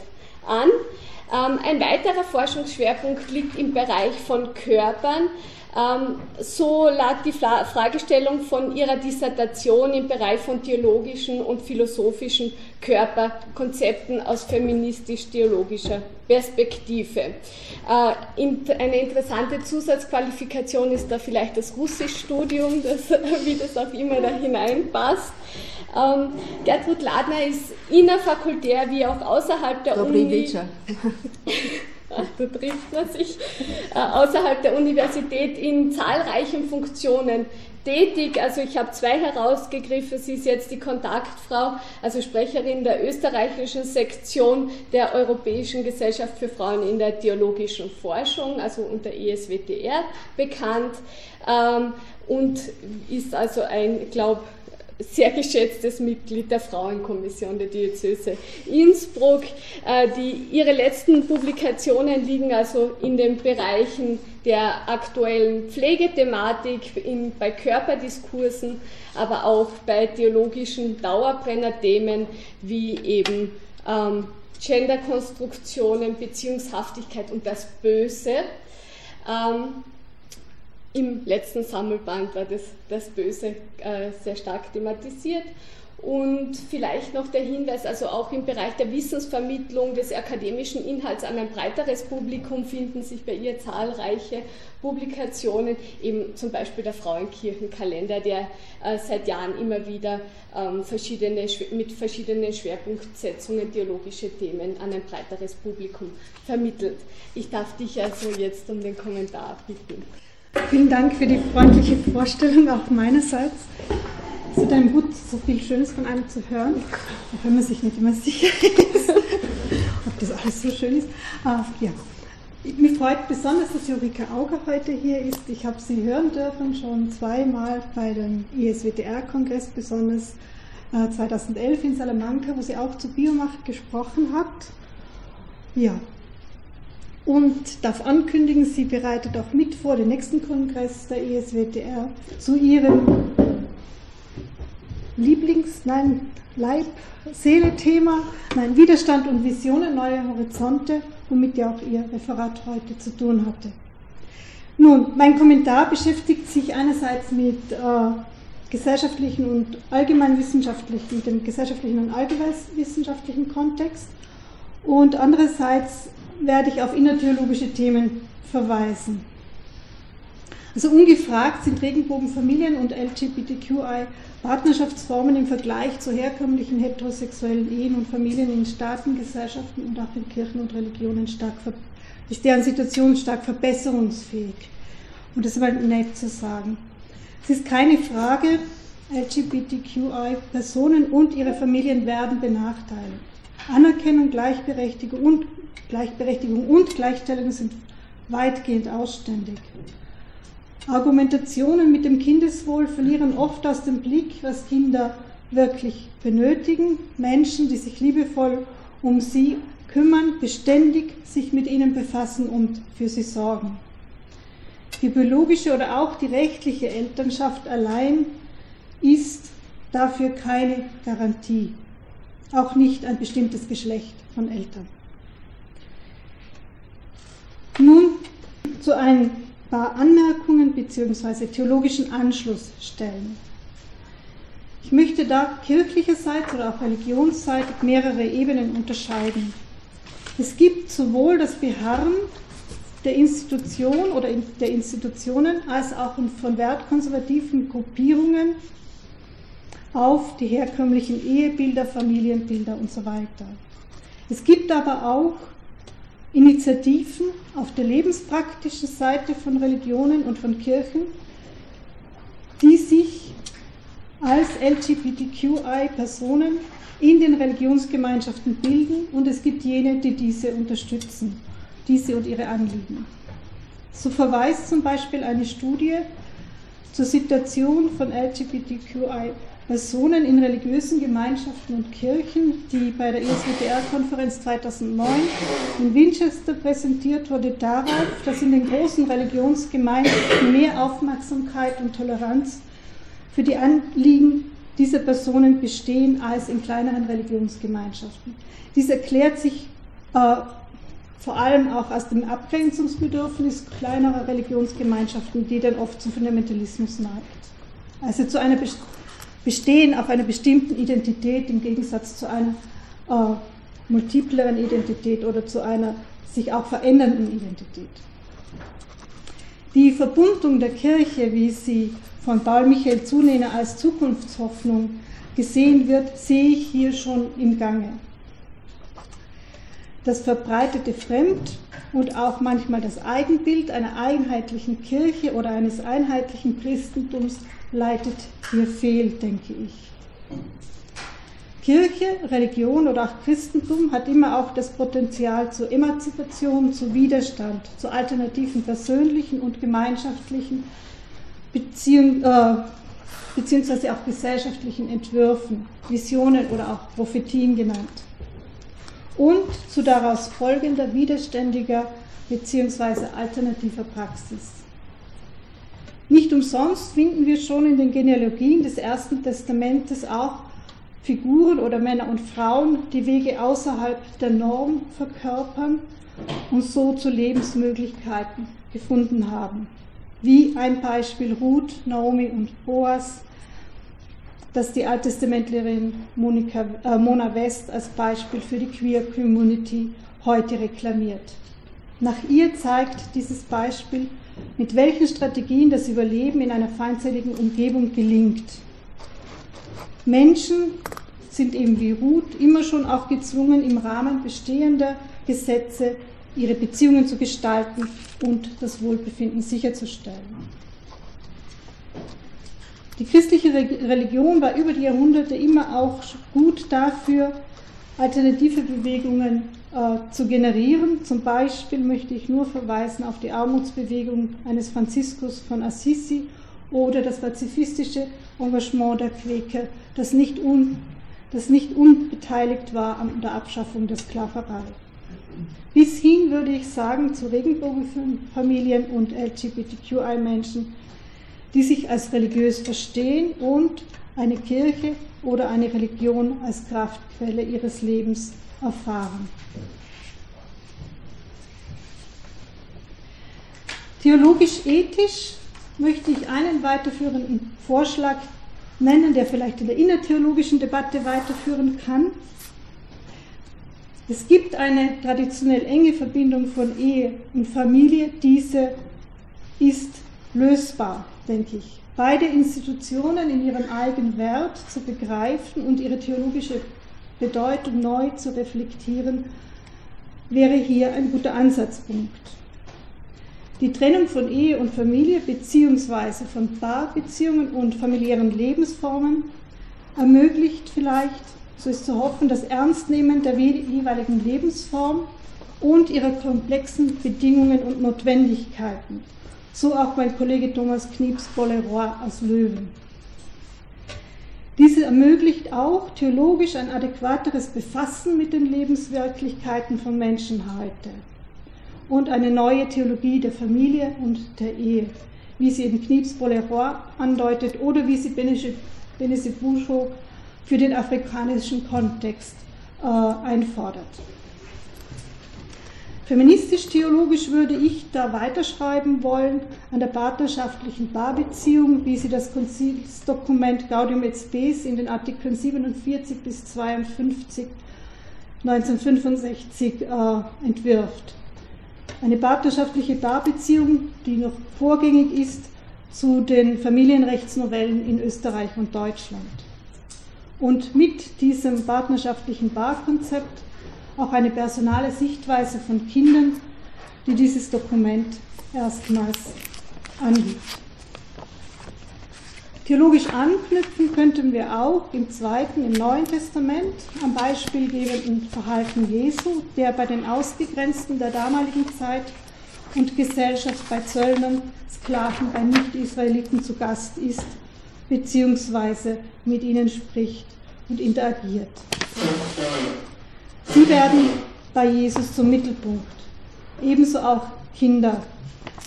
an. Ähm, ein weiterer Forschungsschwerpunkt liegt im Bereich von Körpern, so lag die Fragestellung von ihrer Dissertation im Bereich von theologischen und philosophischen Körperkonzepten aus feministisch-theologischer Perspektive. Äh, eine interessante Zusatzqualifikation ist da vielleicht das Russischstudium, das, wie das auch immer da hineinpasst. Ähm, Gertrud Ladner ist innerfakultär wie auch außerhalb der Uni. da trifft man sich, äh, außerhalb der Universität in zahlreichen Funktionen tätig. Also ich habe zwei herausgegriffen. Sie ist jetzt die Kontaktfrau, also Sprecherin der österreichischen Sektion der Europäischen Gesellschaft für Frauen in der theologischen Forschung, also unter ESWTR bekannt. Ähm, und ist also ein, glaube sehr geschätztes Mitglied der Frauenkommission der Diözese Innsbruck. Äh, die, ihre letzten Publikationen liegen also in den Bereichen der aktuellen Pflegethematik, in, bei Körperdiskursen, aber auch bei theologischen Dauerbrennerthemen wie eben ähm, Genderkonstruktionen, Beziehungshaftigkeit und das Böse. Ähm, im letzten Sammelband war das, das Böse äh, sehr stark thematisiert. Und vielleicht noch der Hinweis, also auch im Bereich der Wissensvermittlung des akademischen Inhalts an ein breiteres Publikum finden sich bei ihr zahlreiche Publikationen, eben zum Beispiel der Frauenkirchenkalender, der äh, seit Jahren immer wieder ähm, verschiedene, mit verschiedenen Schwerpunktsetzungen theologische Themen an ein breiteres Publikum vermittelt. Ich darf dich also jetzt um den Kommentar bitten. Vielen Dank für die freundliche Vorstellung auch meinerseits. Es ist einem gut, so viel Schönes von einem zu hören, auch wenn man sich nicht immer sicher ist, ob das alles so schön ist. Ah, ja. Mich freut besonders, dass Jurika Auger heute hier ist. Ich habe sie hören dürfen, schon zweimal bei dem ISWTR-Kongress, besonders 2011 äh, in Salamanca, wo sie auch zu Biomacht gesprochen hat. Ja, und darf ankündigen, sie bereitet auch mit vor den nächsten Kongress der ESWTR zu ihrem Lieblings-, nein, Leib-, Seele-Thema, nein, Widerstand und Visionen, neue Horizonte, womit ja auch ihr Referat heute zu tun hatte. Nun, mein Kommentar beschäftigt sich einerseits mit äh, gesellschaftlichen und allgemeinwissenschaftlichen, mit dem gesellschaftlichen und allgemeinwissenschaftlichen Kontext und andererseits werde ich auf innertheologische Themen verweisen. Also ungefragt sind Regenbogenfamilien und LGBTQI Partnerschaftsformen im Vergleich zu herkömmlichen heterosexuellen Ehen und Familien in Staaten, Gesellschaften und auch in Kirchen und Religionen stark ist deren Situation stark verbesserungsfähig. Und das ist mal nett zu sagen. Es ist keine Frage, LGBTQI-Personen und ihre Familien werden benachteiligt. Anerkennung, Gleichberechtigung und, Gleichberechtigung und Gleichstellung sind weitgehend ausständig. Argumentationen mit dem Kindeswohl verlieren oft aus dem Blick, was Kinder wirklich benötigen. Menschen, die sich liebevoll um sie kümmern, beständig sich mit ihnen befassen und für sie sorgen. Die biologische oder auch die rechtliche Elternschaft allein ist dafür keine Garantie auch nicht ein bestimmtes Geschlecht von Eltern. Nun zu ein paar Anmerkungen bzw. theologischen Anschlussstellen. Ich möchte da kirchlicherseits oder auch religionsseitig mehrere Ebenen unterscheiden. Es gibt sowohl das Beharren der Institution oder der Institutionen als auch von wertkonservativen Gruppierungen auf die herkömmlichen Ehebilder, Familienbilder und so weiter. Es gibt aber auch Initiativen auf der lebenspraktischen Seite von Religionen und von Kirchen, die sich als LGBTQI-Personen in den Religionsgemeinschaften bilden und es gibt jene, die diese unterstützen, diese und ihre Anliegen. So verweist zum Beispiel eine Studie zur Situation von LGBTQI-Personen in religiösen Gemeinschaften und Kirchen, die bei der ISWDR-Konferenz 2009 in Winchester präsentiert wurde, darauf, dass in den großen Religionsgemeinschaften mehr Aufmerksamkeit und Toleranz für die Anliegen dieser Personen bestehen als in kleineren Religionsgemeinschaften. Dies erklärt sich äh, vor allem auch aus dem Abgrenzungsbedürfnis kleinerer Religionsgemeinschaften, die dann oft zum Fundamentalismus neigt. Also zu einer Bestehen auf einer bestimmten Identität im Gegensatz zu einer äh, multipleren Identität oder zu einer sich auch verändernden Identität. Die Verbundung der Kirche, wie sie von Paul Michael Zunehner als Zukunftshoffnung gesehen wird, sehe ich hier schon im Gange. Das verbreitete Fremd- und auch manchmal das Eigenbild einer einheitlichen Kirche oder eines einheitlichen Christentums leitet hier fehl, denke ich. Kirche, Religion oder auch Christentum hat immer auch das Potenzial zur Emanzipation, zu Widerstand, zu alternativen persönlichen und gemeinschaftlichen Beziehung, äh, beziehungsweise auch gesellschaftlichen Entwürfen, Visionen oder auch Prophetien genannt und zu daraus folgender widerständiger bzw. alternativer Praxis. Nicht umsonst finden wir schon in den Genealogien des Ersten Testamentes auch Figuren oder Männer und Frauen, die Wege außerhalb der Norm verkörpern und so zu Lebensmöglichkeiten gefunden haben. Wie ein Beispiel Ruth, Naomi und Boas, das die Alttestamentlerin Monika, äh, Mona West als Beispiel für die Queer Community heute reklamiert. Nach ihr zeigt dieses Beispiel, mit welchen Strategien das Überleben in einer feindseligen Umgebung gelingt. Menschen sind eben wie Ruth immer schon auch gezwungen, im Rahmen bestehender Gesetze ihre Beziehungen zu gestalten und das Wohlbefinden sicherzustellen. Die christliche Religion war über die Jahrhunderte immer auch gut dafür, alternative Bewegungen äh, zu generieren. Zum Beispiel möchte ich nur verweisen auf die Armutsbewegung eines Franziskus von Assisi oder das pazifistische Engagement der Quäker, das nicht, un, das nicht unbeteiligt war an der Abschaffung der Sklaverei. Bis hin würde ich sagen zu Regenbogenfamilien und LGBTQI-Menschen, die sich als religiös verstehen und eine Kirche oder eine Religion als Kraftquelle ihres Lebens erfahren. Theologisch-ethisch möchte ich einen weiterführenden Vorschlag nennen, der vielleicht in der innertheologischen Debatte weiterführen kann. Es gibt eine traditionell enge Verbindung von Ehe und Familie. Diese ist lösbar denke ich. Beide Institutionen in ihrem eigenen Wert zu begreifen und ihre theologische Bedeutung neu zu reflektieren, wäre hier ein guter Ansatzpunkt. Die Trennung von Ehe und Familie bzw. von Paarbeziehungen und familiären Lebensformen ermöglicht vielleicht, so ist zu hoffen, das Ernstnehmen der jeweiligen Lebensform und ihrer komplexen Bedingungen und Notwendigkeiten so auch mein Kollege Thomas Knieps Bolleroy aus Löwen. Diese ermöglicht auch theologisch ein adäquateres Befassen mit den Lebenswirklichkeiten von Menschen heute und eine neue Theologie der Familie und der Ehe, wie sie eben Knieps Bolleroy andeutet oder wie sie Benesse Bouchot für den afrikanischen Kontext äh, einfordert. Feministisch-theologisch würde ich da weiterschreiben wollen an der partnerschaftlichen Paarbeziehung, wie sie das Konzilsdokument Gaudium et Spes in den Artikeln 47 bis 52 1965 äh, entwirft. Eine partnerschaftliche Paarbeziehung, die noch vorgängig ist zu den Familienrechtsnovellen in Österreich und Deutschland. und mit diesem partnerschaftlichen Barkonzept auch eine personale Sichtweise von Kindern, die dieses Dokument erstmals angibt. Theologisch anknüpfen könnten wir auch im Zweiten, im Neuen Testament am beispielgebenden Verhalten Jesu, der bei den Ausgegrenzten der damaligen Zeit und Gesellschaft bei Zöllnern, Sklaven, bei Nicht-Israeliten zu Gast ist, beziehungsweise mit ihnen spricht und interagiert. Sie werden bei Jesus zum Mittelpunkt. Ebenso auch Kinder,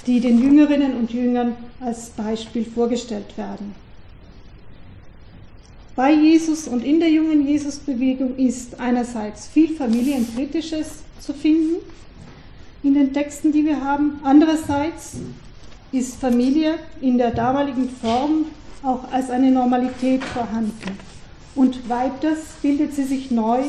die den Jüngerinnen und Jüngern als Beispiel vorgestellt werden. Bei Jesus und in der jungen Jesusbewegung ist einerseits viel Familienkritisches zu finden in den Texten, die wir haben. Andererseits ist Familie in der damaligen Form auch als eine Normalität vorhanden. Und weiters bildet sie sich neu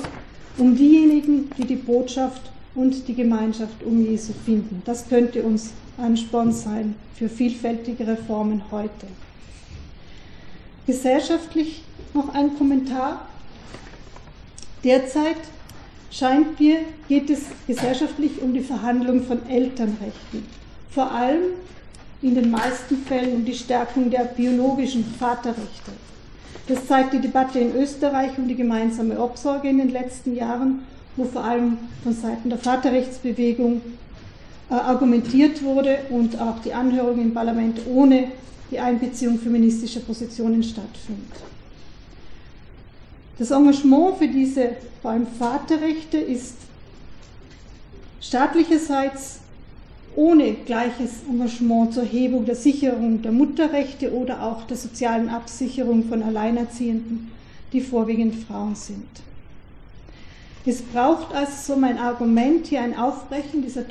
um diejenigen, die die Botschaft und die Gemeinschaft um Jesu finden. Das könnte uns ein Sporn sein für vielfältige Reformen heute. Gesellschaftlich noch ein Kommentar. Derzeit scheint mir, geht es gesellschaftlich um die Verhandlung von Elternrechten. Vor allem in den meisten Fällen um die Stärkung der biologischen Vaterrechte. Das zeigt die Debatte in Österreich um die gemeinsame Obsorge in den letzten Jahren, wo vor allem von Seiten der Vaterrechtsbewegung äh, argumentiert wurde und auch die Anhörung im Parlament ohne die Einbeziehung feministischer Positionen stattfindet. Das Engagement für diese vor allem Vaterrechte ist staatlicherseits ohne gleiches Engagement zur Hebung der Sicherung der Mutterrechte oder auch der sozialen Absicherung von Alleinerziehenden, die vorwiegend Frauen sind. Es braucht also so mein Argument hier ein Aufbrechen dieser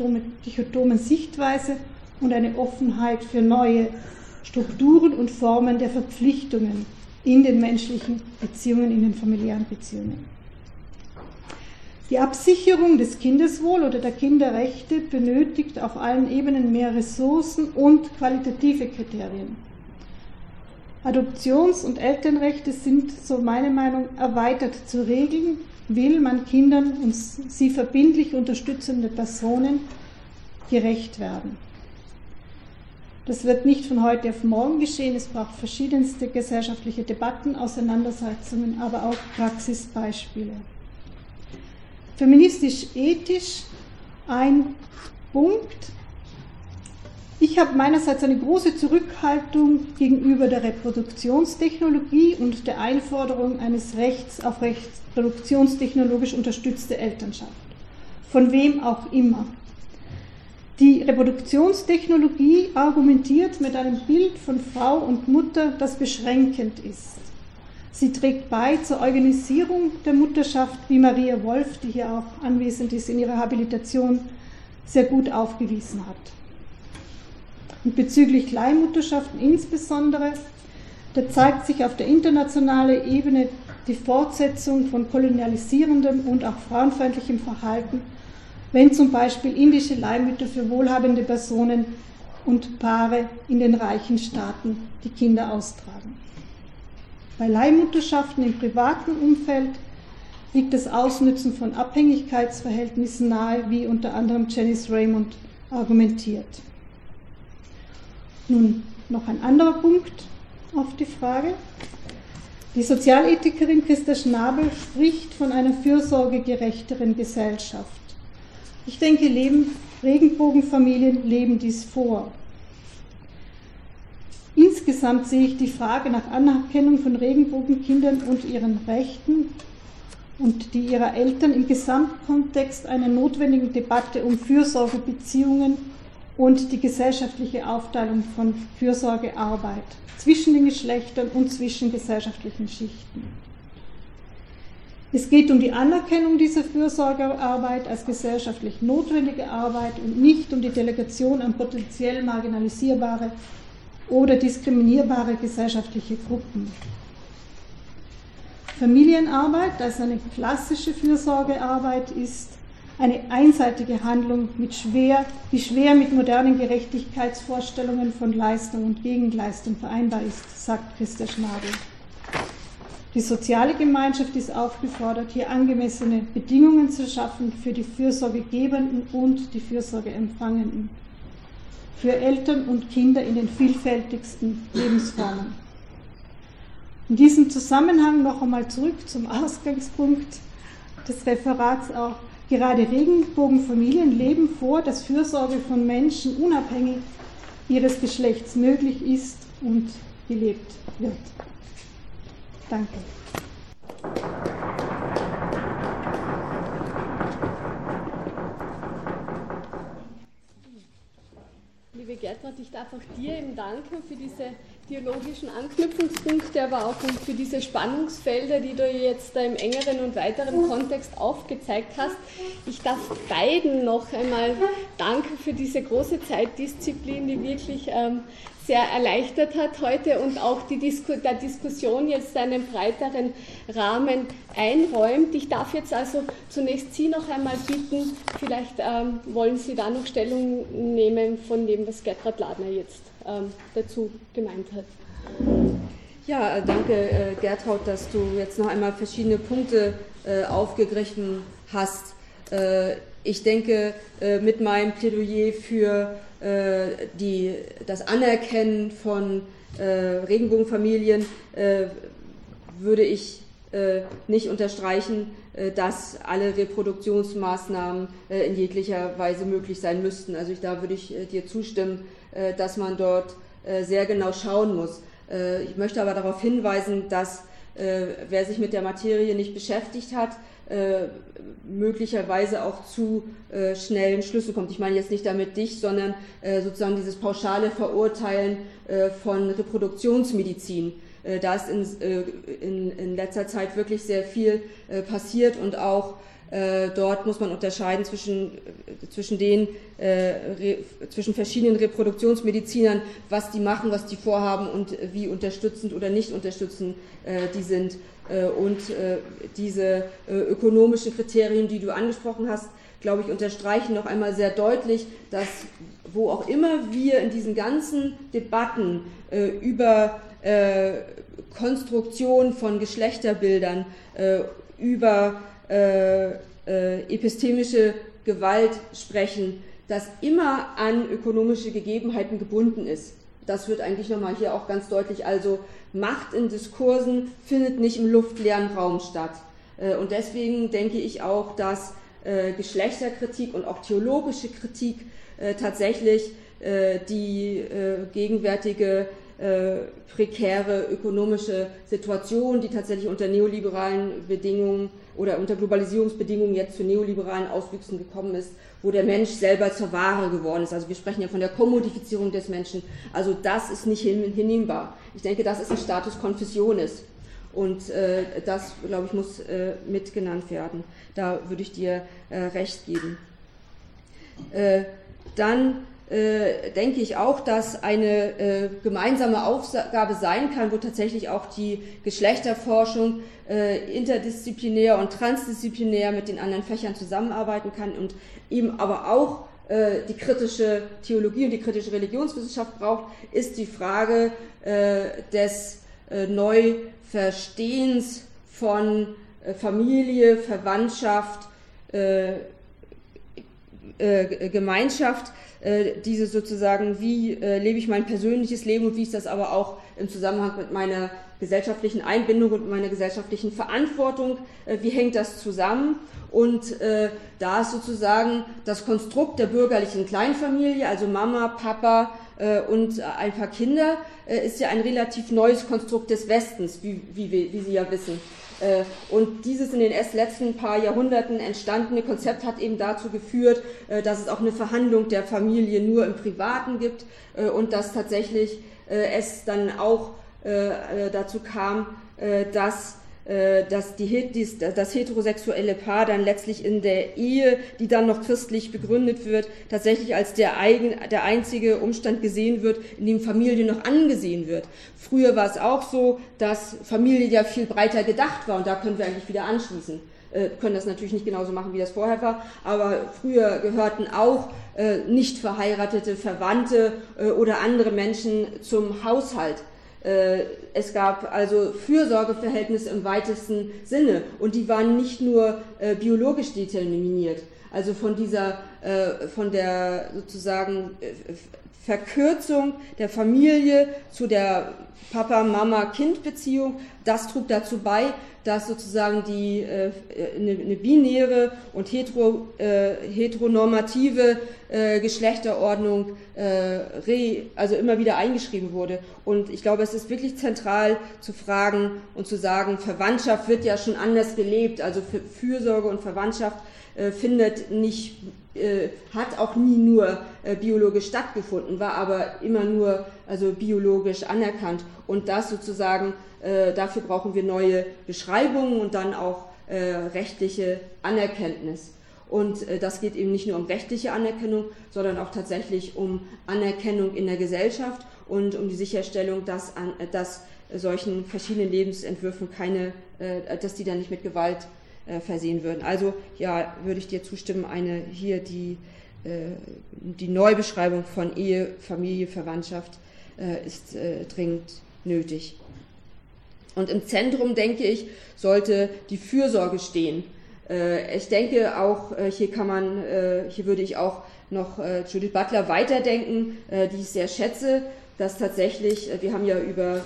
dichotomen Sichtweise und eine Offenheit für neue Strukturen und Formen der Verpflichtungen in den menschlichen Beziehungen, in den familiären Beziehungen. Die Absicherung des Kindeswohl oder der Kinderrechte benötigt auf allen Ebenen mehr Ressourcen und qualitative Kriterien. Adoptions- und Elternrechte sind, so meine Meinung, erweitert zu regeln, will man Kindern und sie verbindlich unterstützende Personen gerecht werden. Das wird nicht von heute auf morgen geschehen. Es braucht verschiedenste gesellschaftliche Debatten, Auseinandersetzungen, aber auch Praxisbeispiele. Feministisch-ethisch ein Punkt. Ich habe meinerseits eine große Zurückhaltung gegenüber der Reproduktionstechnologie und der Einforderung eines Rechts auf reproduktionstechnologisch unterstützte Elternschaft. Von wem auch immer. Die Reproduktionstechnologie argumentiert mit einem Bild von Frau und Mutter, das beschränkend ist. Sie trägt bei zur Organisierung der Mutterschaft, wie Maria Wolf, die hier auch anwesend ist, in ihrer Habilitation sehr gut aufgewiesen hat. Und bezüglich Leihmutterschaften insbesondere, da zeigt sich auf der internationalen Ebene die Fortsetzung von kolonialisierendem und auch frauenfeindlichem Verhalten wenn zum Beispiel indische Leihmütter für wohlhabende Personen und Paare in den reichen Staaten die Kinder austragen. Bei Leihmutterschaften im privaten Umfeld liegt das Ausnützen von Abhängigkeitsverhältnissen nahe, wie unter anderem Janice Raymond argumentiert. Nun noch ein anderer Punkt auf die Frage. Die Sozialethikerin Christa Schnabel spricht von einer fürsorgegerechteren Gesellschaft. Ich denke, Regenbogenfamilien leben dies vor. Insgesamt sehe ich die Frage nach Anerkennung von Regenbogenkindern und ihren Rechten und die ihrer Eltern im Gesamtkontext einer notwendigen Debatte um Fürsorgebeziehungen und die gesellschaftliche Aufteilung von Fürsorgearbeit zwischen den Geschlechtern und zwischen gesellschaftlichen Schichten. Es geht um die Anerkennung dieser Fürsorgearbeit als gesellschaftlich notwendige Arbeit und nicht um die Delegation an potenziell marginalisierbare oder diskriminierbare gesellschaftliche Gruppen. Familienarbeit als eine klassische Fürsorgearbeit ist eine einseitige Handlung, mit schwer, die schwer mit modernen Gerechtigkeitsvorstellungen von Leistung und Gegenleistung vereinbar ist, sagt Christa Schnabel. Die soziale Gemeinschaft ist aufgefordert, hier angemessene Bedingungen zu schaffen für die Fürsorgegebenden und die Fürsorgeempfangenden, für Eltern und Kinder in den vielfältigsten Lebensformen. In diesem Zusammenhang noch einmal zurück zum Ausgangspunkt des Referats auch. Gerade Regenbogenfamilien leben vor, dass Fürsorge von Menschen unabhängig ihres Geschlechts möglich ist und gelebt wird. Danke. Liebe Gertrud, ich darf auch dir eben danken für diese dialogischen Anknüpfungspunkte, aber auch für diese Spannungsfelder, die du jetzt da im engeren und weiteren Kontext aufgezeigt hast. Ich darf beiden noch einmal danken für diese große Zeitdisziplin, die wirklich ähm, sehr erleichtert hat heute und auch die Disku der Diskussion jetzt einen breiteren Rahmen einräumt. Ich darf jetzt also zunächst Sie noch einmal bitten, vielleicht ähm, wollen Sie da noch Stellung nehmen von dem, was Gertrud Ladner jetzt ähm, dazu gemeint hat. Ja, äh, danke äh, Gertraud, dass du jetzt noch einmal verschiedene Punkte äh, aufgegriffen hast. Äh, ich denke, äh, mit meinem Plädoyer für äh, die, das Anerkennen von Regenbogenfamilien würde ich nicht unterstreichen, dass alle Reproduktionsmaßnahmen in jeglicher Weise möglich sein müssten. Also ich, da würde ich dir zustimmen, dass man dort sehr genau schauen muss. Ich möchte aber darauf hinweisen, dass wer sich mit der Materie nicht beschäftigt hat, äh, möglicherweise auch zu äh, schnellen Schlüssen kommt. Ich meine jetzt nicht damit dich, sondern äh, sozusagen dieses pauschale Verurteilen äh, von Reproduktionsmedizin. Äh, da ist in, in, in, letzter Zeit wirklich sehr viel passiert und auch dort muss man unterscheiden zwischen, zwischen den, zwischen verschiedenen Reproduktionsmedizinern, was die machen, was die vorhaben und wie unterstützend oder nicht unterstützend die sind. Äh, und äh, diese äh, ökonomischen Kriterien, die du angesprochen hast, glaube ich, unterstreichen noch einmal sehr deutlich, dass wo auch immer wir in diesen ganzen Debatten über Konstruktion von Geschlechterbildern, über epistemische Gewalt sprechen, das immer an ökonomische Gegebenheiten gebunden ist. Das wird eigentlich nochmal hier auch ganz deutlich. Also Macht in Diskursen findet nicht im luftleeren Raum statt. Äh, und deswegen denke ich auch, dass äh, Geschlechterkritik und auch theologische Kritik äh, tatsächlich die gegenwärtige prekäre ökonomische Situation, die tatsächlich unter neoliberalen Bedingungen oder unter Globalisierungsbedingungen jetzt zu neoliberalen Auswüchsen gekommen ist, wo der Mensch selber zur Ware geworden ist. Also wir sprechen ja von der Kommodifizierung des Menschen. Also das ist nicht hinnehmbar. Ich denke, das ist ein Status Konfessionis. Und äh, das, glaube ich, muss äh, mitgenannt werden. Da würde ich dir äh, recht geben. Äh, dann äh, denke ich auch, dass eine äh, gemeinsame Aufgabe sein kann, wo tatsächlich auch die Geschlechterforschung äh, interdisziplinär und transdisziplinär mit den anderen Fächern zusammenarbeiten kann und eben aber auch äh, die kritische Theologie und die kritische Religionswissenschaft braucht, ist die Frage äh, des äh, Neuverstehens von Familie, Verwandtschaft, Gemeinschaft äh, diese sozusagen, wie äh, lebe ich mein persönliches Leben und wie ist das aber auch im Zusammenhang mit meiner gesellschaftlichen Einbindung und meiner gesellschaftlichen Verantwortung, äh, wie hängt das zusammen? Und äh, da ist sozusagen das Konstrukt der bürgerlichen Kleinfamilie, also Mama, Papa äh, und ein paar Kinder, äh, ist ja ein relativ neues Konstrukt des Westens, wie, wie, wie Sie ja wissen. Äh, und dieses in den letzten paar Jahrhunderten entstandene Konzept hat eben dazu geführt, äh, dass es auch eine Verhandlung der Familie nur im Privaten gibt äh, und dass tatsächlich es dann auch dazu kam, dass dass die, das heterosexuelle Paar dann letztlich in der Ehe, die dann noch christlich begründet wird, tatsächlich als der, eigen, der einzige Umstand gesehen wird, in dem Familie noch angesehen wird. Früher war es auch so, dass Familie ja viel breiter gedacht war und da können wir eigentlich wieder anschließen äh, können das natürlich nicht genauso machen, wie das vorher war, aber früher gehörten auch äh, nicht verheiratete Verwandte äh, oder andere Menschen zum Haushalt. Äh, es gab also Fürsorgeverhältnisse im weitesten Sinne und die waren nicht nur äh, biologisch determiniert. Also von dieser, äh, von der sozusagen Verkürzung der Familie zu der Papa-Mama-Kind-Beziehung, das trug dazu bei, dass sozusagen die äh, eine, eine, binäre und hetero, äh, heteronormative äh, Geschlechterordnung äh, re, also immer wieder eingeschrieben wurde. Und ich glaube, es ist wirklich zentral zu fragen und zu sagen, Verwandtschaft wird ja schon anders gelebt, also für Fürsorge und Verwandtschaft äh, findet nicht, äh, hat auch nie nur biologisch stattgefunden, war aber immer nur also biologisch anerkannt. Und das sozusagen äh, dafür brauchen wir neue Beschreibungen und dann auch äh, rechtliche Anerkenntnis. Und äh, das geht eben nicht nur um rechtliche Anerkennung, sondern auch tatsächlich um Anerkennung in der Gesellschaft und um die Sicherstellung, dass, an, dass solchen verschiedenen Lebensentwürfen keine, äh, dass die dann nicht mit Gewalt äh, versehen würden. Also ja, würde ich dir zustimmen, eine hier die, äh, die Neubeschreibung von Ehe, Familie, Verwandtschaft ist dringend nötig. Und im Zentrum, denke ich, sollte die Fürsorge stehen. Äh, ich denke auch, äh, hier kann man, äh, hier würde ich auch noch Judith Butler weiterdenken, die ich sehr schätze, dass tatsächlich, wir haben ja über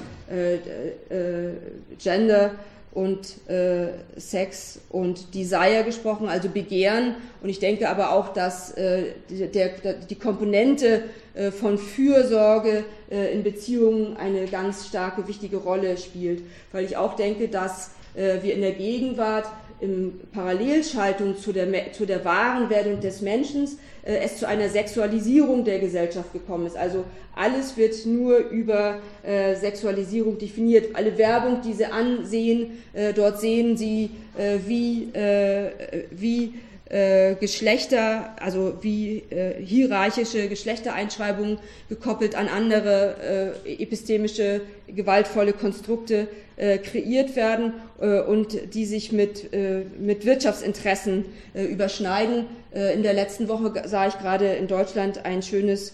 Gender und äh, Sex und Desire gesprochen, also Begehren. Und ich denke aber auch, dass äh, die, der, die Komponente äh, von Fürsorge äh, in Beziehungen eine ganz starke, wichtige Rolle spielt. Weil ich auch denke, dass äh, wir in der Gegenwart in Parallelschaltung zu der, zu der wahren Werdung des Menschen äh, es zu einer Sexualisierung der Gesellschaft gekommen ist. Also alles wird nur über äh, Sexualisierung definiert. Alle Werbung, die Sie ansehen, äh, dort sehen Sie, äh, wie, äh, wie äh, Geschlechter, also wie hierarchische Geschlechtereinschreibungen gekoppelt an andere epistemische, gewaltvolle Konstrukte äh, kreiert werden äh, und die sich mit, äh, mit Wirtschaftsinteressen überschneiden. in der letzten Woche sah ich gerade in Deutschland ein schönes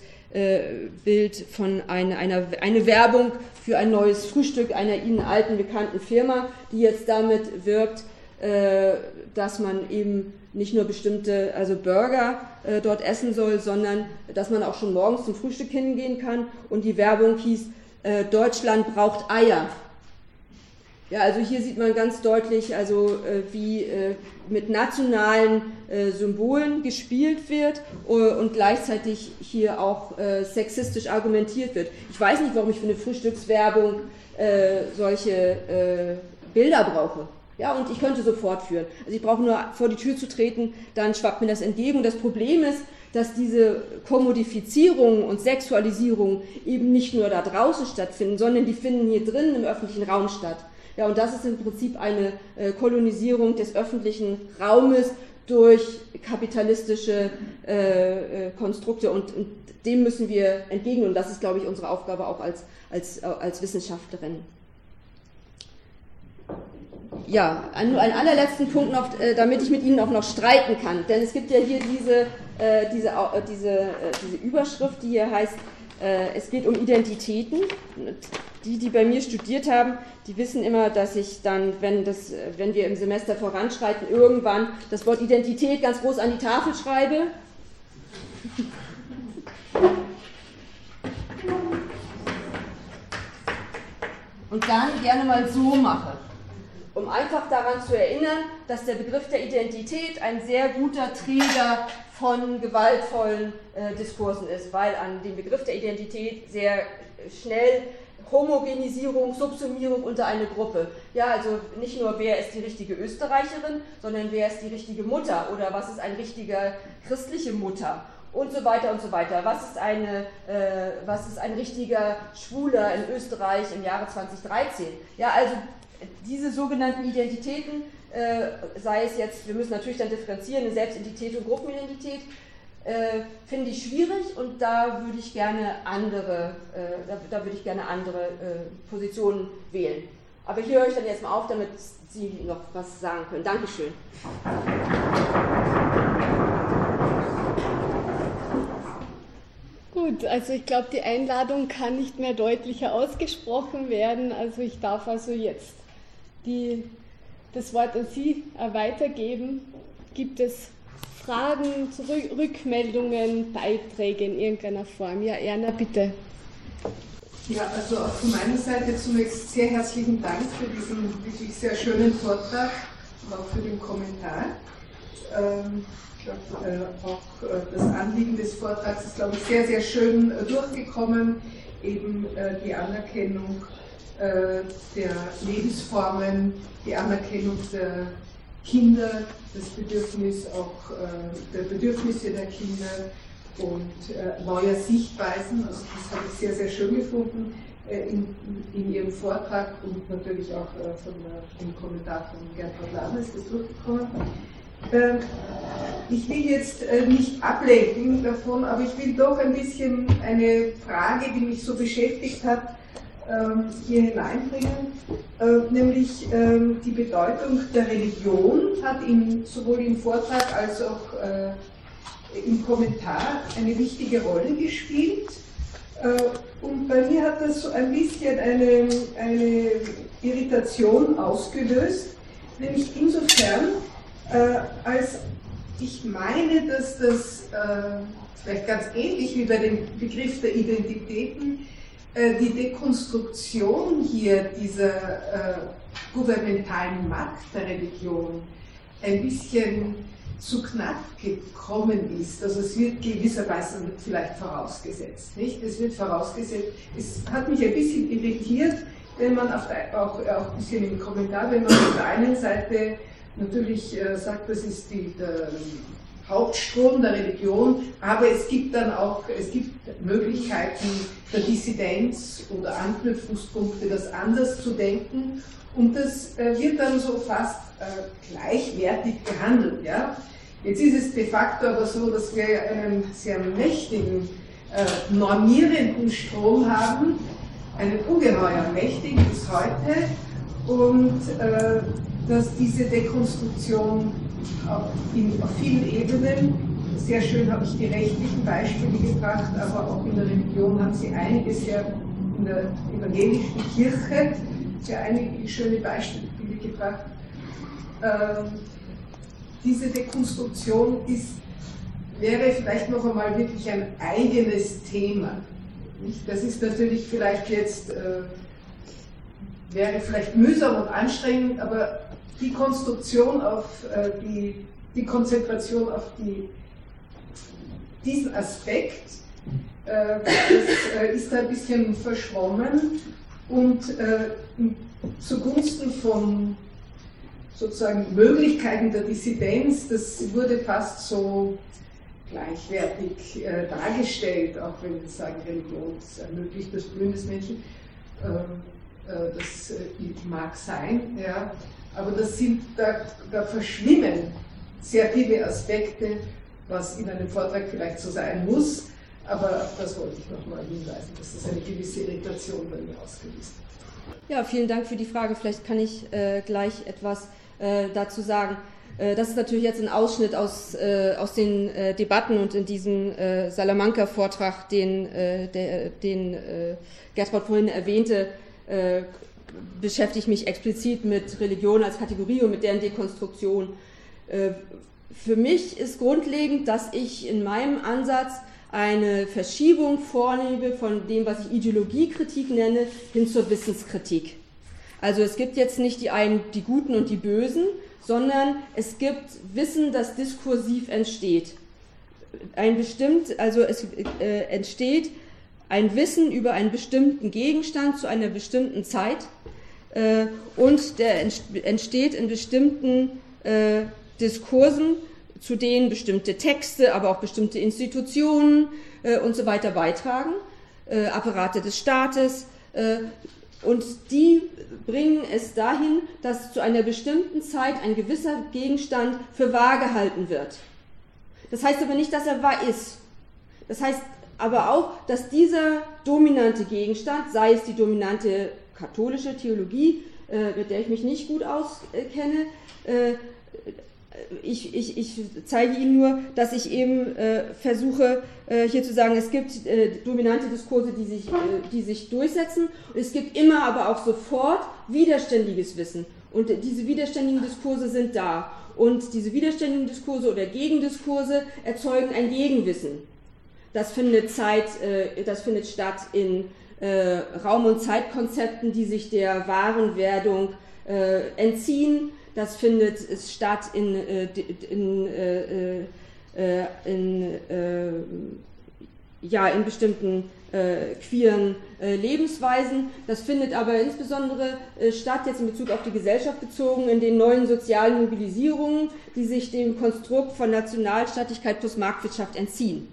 Bild von einer, einer eine Werbung für ein neues Frühstück einer Ihnen alten bekannten Firma, die jetzt damit wirbt, dass man eben nicht nur bestimmte, also Burger äh, dort essen soll, sondern dass man auch schon morgens zum Frühstück hingehen kann. Und die Werbung hieß, äh, Deutschland braucht Eier. Ja, also hier sieht man ganz deutlich, also äh, wie äh, mit nationalen äh, Symbolen gespielt wird und gleichzeitig hier auch sexistisch argumentiert wird. Ich weiß nicht, warum ich für eine Frühstückswerbung solche Bilder brauche. Ja, und ich könnte so fortführen. Also ich brauche nur vor die Tür zu treten, dann schwappt mir das entgegen. Das Problem ist, dass diese Kommodifizierung und Sexualisierung eben nicht nur da draußen stattfinden, sondern die finden hier drin im öffentlichen Raum statt. Ja, und das ist im Prinzip eine äh, Kolonisierung des öffentlichen Raumes durch kapitalistische äh, äh, Konstrukte. Und, und, dem müssen wir entgegnen. Und das ist, glaube ich, unsere Aufgabe auch als, als, als Wissenschaftlerin. Ja, nur einen allerletzten Punkt noch, äh, damit ich mit Ihnen auch noch streiten kann. Denn es gibt ja hier diese, äh, diese, äh, diese, äh, diese Überschrift, die hier heißt, äh, es geht um Identitäten. Die, die bei mir studiert haben, die wissen immer, dass ich dann, wenn, das, wenn wir im Semester voranschreiten, irgendwann das Wort Identität ganz groß an die Tafel schreibe. Und dann gerne mal so mache um einfach daran zu erinnern, dass der Begriff der Identität ein sehr guter Träger von gewaltvollen äh, Diskursen ist, weil an dem Begriff der Identität sehr schnell Homogenisierung, Subsumierung unter eine Gruppe. Ja, also nicht nur wer ist die richtige Österreicherin, sondern wer ist die richtige Mutter oder was ist eine richtige christliche Mutter und so weiter und so weiter. Was ist, eine, äh, was ist ein richtiger Schwuler in Österreich im Jahre 2013? Ja, also diese sogenannten Identitäten, äh, sei es jetzt, wir müssen natürlich dann differenzieren, eine Selbstidentität und Gruppenidentität, äh, finde ich schwierig und da würde ich gerne andere, äh, da, da, würde ich gerne andere äh, Positionen wählen. Aber hier höre ich dann jetzt mal auf, damit Sie noch was sagen können. Dankeschön. Gut. Gut, also ich glaube, die Einladung kann nicht mehr deutlicher ausgesprochen werden. Also ich darf also jetzt die, das Wort an Sie weitergeben. Gibt es Fragen, Rückmeldungen, Beiträge in irgendeiner Form? Ja, Erna, bitte. Ja, also auch von meiner Seite zunächst sehr herzlichen Dank für diesen wirklich sehr schönen Vortrag und auch für den Kommentar. Ähm, ich glaube, äh, auch äh, das Anliegen des Vortrags ist, glaube ich, sehr, sehr schön äh, durchgekommen. Eben äh, die Anerkennung äh, der Lebensformen, die Anerkennung der Kinder, das Bedürfnis auch äh, der Bedürfnisse der Kinder und äh, neuer Sichtweisen. Also das habe ich sehr, sehr schön gefunden äh, in, in, Ihrem Vortrag und natürlich auch äh, von, dem Kommentar von Gertrud Lahner ist das durchgekommen. Ähm, ich will jetzt äh, nicht ablenken davon, aber ich will doch ein bisschen eine Frage, die mich so beschäftigt hat, hier hineinbringen, äh, nämlich ähm, die Bedeutung der Religion hat in, sowohl im Vortrag als auch äh, im Kommentar eine wichtige Rolle gespielt. Äh, und bei mir hat das so ein bisschen eine, eine Irritation ausgelöst, nämlich insofern, als ich meine, dass das vielleicht ganz ähnlich wie bei dem Begriff der Identitäten die Dekonstruktion hier dieser äh, gouvernementalen Macht der Religion ein bisschen zu knapp gekommen ist. Also es wird gewisserweise vielleicht vorausgesetzt. Nicht? Es wird vorausgesetzt. Es hat mich ein bisschen irritiert, wenn man auf der, auch, auch ein bisschen im Kommentar, wenn man auf der einen Seite natürlich äh, sagt, das ist die, der, Hauptstrom der Religion, aber es gibt dann auch, es gibt Möglichkeiten der Dissidenz oder Anknüpfungspunkte, das anders zu denken und das äh, wird dann so fast äh, gleichwertig behandelt. Ja? Jetzt ist es de facto aber so, dass wir einen sehr mächtigen, äh, normierenden Strom haben, einen ungeheuer mächtigen bis heute und dass diese Dekonstruktion auf vielen Ebenen. Sehr schön habe ich die rechtlichen Beispiele gebracht, aber auch in der Religion haben sie einige sehr, in der evangelischen Kirche, sehr einige schöne Beispiele gebracht. Ähm, diese Dekonstruktion ist, wäre vielleicht noch einmal wirklich ein eigenes Thema. Das ist natürlich vielleicht jetzt, äh, wäre vielleicht mühsam und anstrengend, aber die Konstruktion auf äh, die, die Konzentration auf die, diesen Aspekt äh, das, äh, ist ein bisschen verschwommen und äh, zugunsten von sozusagen Möglichkeiten der Dissidenz, das wurde fast so gleichwertig äh, dargestellt, auch wenn wir sagen, Religion ermöglicht das Blühen des Menschen. Ähm, äh, das mag sein, ja, aber das sind, da, da verschwimmen sehr viele Aspekte, was in einem Vortrag vielleicht so sein muss, aber das wollte ich nochmal hinweisen, dass das eine gewisse Irritation bei mir ausgelöst hat. Ja, vielen Dank für die Frage. Vielleicht kann ich äh, gleich etwas äh, dazu sagen. Äh, das ist natürlich jetzt ein Ausschnitt aus, äh, aus den äh, Debatten und in diesem Salamanca-Vortrag, den, der, den Gertrud vorhin erwähnte, beschäftige ich mich explizit mit Religion als Kategorie und mit deren Dekonstruktion. Äh, für mich ist grundlegend, dass ich in meinem Ansatz eine Verschiebung vornehme von dem, was ich Ideologiekritik nenne, hin zur Wissenskritik. Also es gibt jetzt nicht die einen, die Guten und die Bösen, sondern es gibt Wissen, das diskursiv entsteht. Ein bestimmt, also es äh, entsteht ein Wissen über einen bestimmten Gegenstand zu einer bestimmten Zeit äh, und der entsteht in bestimmten äh, Diskursen, zu denen bestimmte Texte, aber auch bestimmte Institutionen äh, und so weiter beitragen, äh, Apparate des Staates. Äh, und die bringen es dahin, dass zu einer bestimmten Zeit ein gewisser Gegenstand für wahr gehalten wird. Das heißt aber nicht, dass er wahr ist. Das heißt aber auch, dass dieser dominante Gegenstand, sei es die dominante katholische Theologie, äh, mit der ich mich nicht gut auskenne, äh, ich, ich, ich zeige Ihnen nur, dass ich eben äh, versuche, äh, hier zu sagen, es gibt äh, dominante Diskurse, die sich, äh, die sich durchsetzen. Und es gibt immer aber auch sofort widerständiges Wissen. Und diese widerständigen Diskurse sind da. Und diese widerständigen Diskurse oder Gegendiskurse erzeugen ein Gegenwissen. Das findet, Zeit, das findet statt in äh, Raum- und Zeitkonzepten, die sich der wahren Werdung entziehen das findet statt in, äh, in, äh, äh, in, ja, in bestimmten äh, queeren äh, Lebensweisen. Das findet aber insbesondere äh, statt, jetzt in Bezug auf die Gesellschaft bezogen, in den neuen sozialen Mobilisierungen, die sich dem Konstrukt von Nationalstaatlichkeit plus Marktwirtschaft entziehen.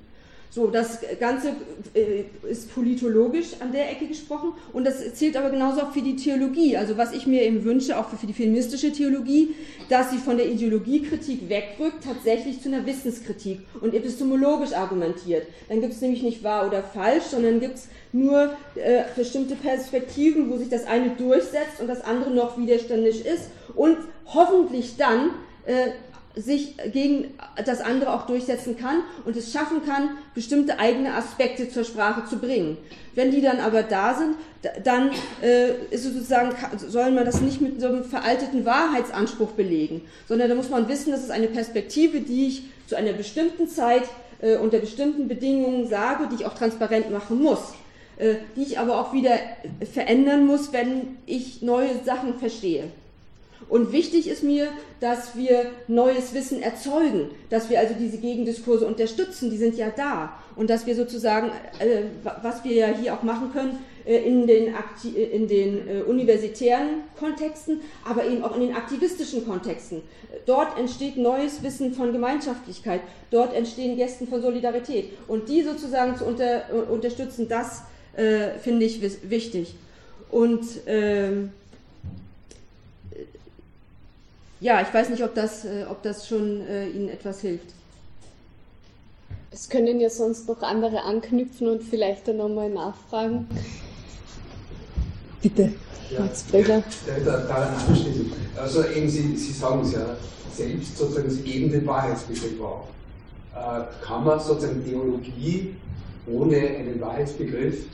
So, das Ganze äh, ist politologisch an der Ecke gesprochen und das zählt aber genauso auch für die Theologie. Also was ich mir eben wünsche, auch für die feministische Theologie, dass sie von der Ideologiekritik wegrückt, tatsächlich zu einer Wissenskritik und epistemologisch argumentiert. Dann gibt es nämlich nicht wahr oder falsch, sondern gibt es nur äh, bestimmte Perspektiven, wo sich das eine durchsetzt und das andere noch widerständig ist und hoffentlich dann äh, sich gegen das andere auch durchsetzen kann und es schaffen kann, bestimmte eigene Aspekte zur Sprache zu bringen. Wenn die dann aber da sind, dann äh, ist sozusagen, soll man das nicht mit so einem veralteten Wahrheitsanspruch belegen, sondern da muss man wissen, das ist eine Perspektive, die ich zu einer bestimmten Zeit äh, unter bestimmten Bedingungen sage, die ich auch transparent machen muss, äh, die ich aber auch wieder verändern muss, wenn ich neue Sachen verstehe. Und wichtig ist mir, dass wir neues Wissen erzeugen, dass wir also diese Gegendiskurse unterstützen, die sind ja da. Und dass wir sozusagen, äh, was wir ja hier auch machen können, äh, in den, Akti äh, in den äh, universitären Kontexten, aber eben auch in den aktivistischen Kontexten. Dort entsteht neues Wissen von Gemeinschaftlichkeit, dort entstehen Gästen von Solidarität. Und die sozusagen zu unter, äh, unterstützen, das äh, finde ich wichtig. Und ähm, ja, ich weiß nicht, ob das, äh, ob das schon äh, Ihnen etwas hilft. Es können ja sonst noch andere anknüpfen und vielleicht dann nochmal nachfragen. Bitte, ja, Max Bregler. Daran anschließen. Also eben, Sie, Sie sagen es ja selbst, sozusagen, Sie geben den Wahrheitsbegriff auf. Äh, kann man sozusagen Theologie ohne einen Wahrheitsbegriff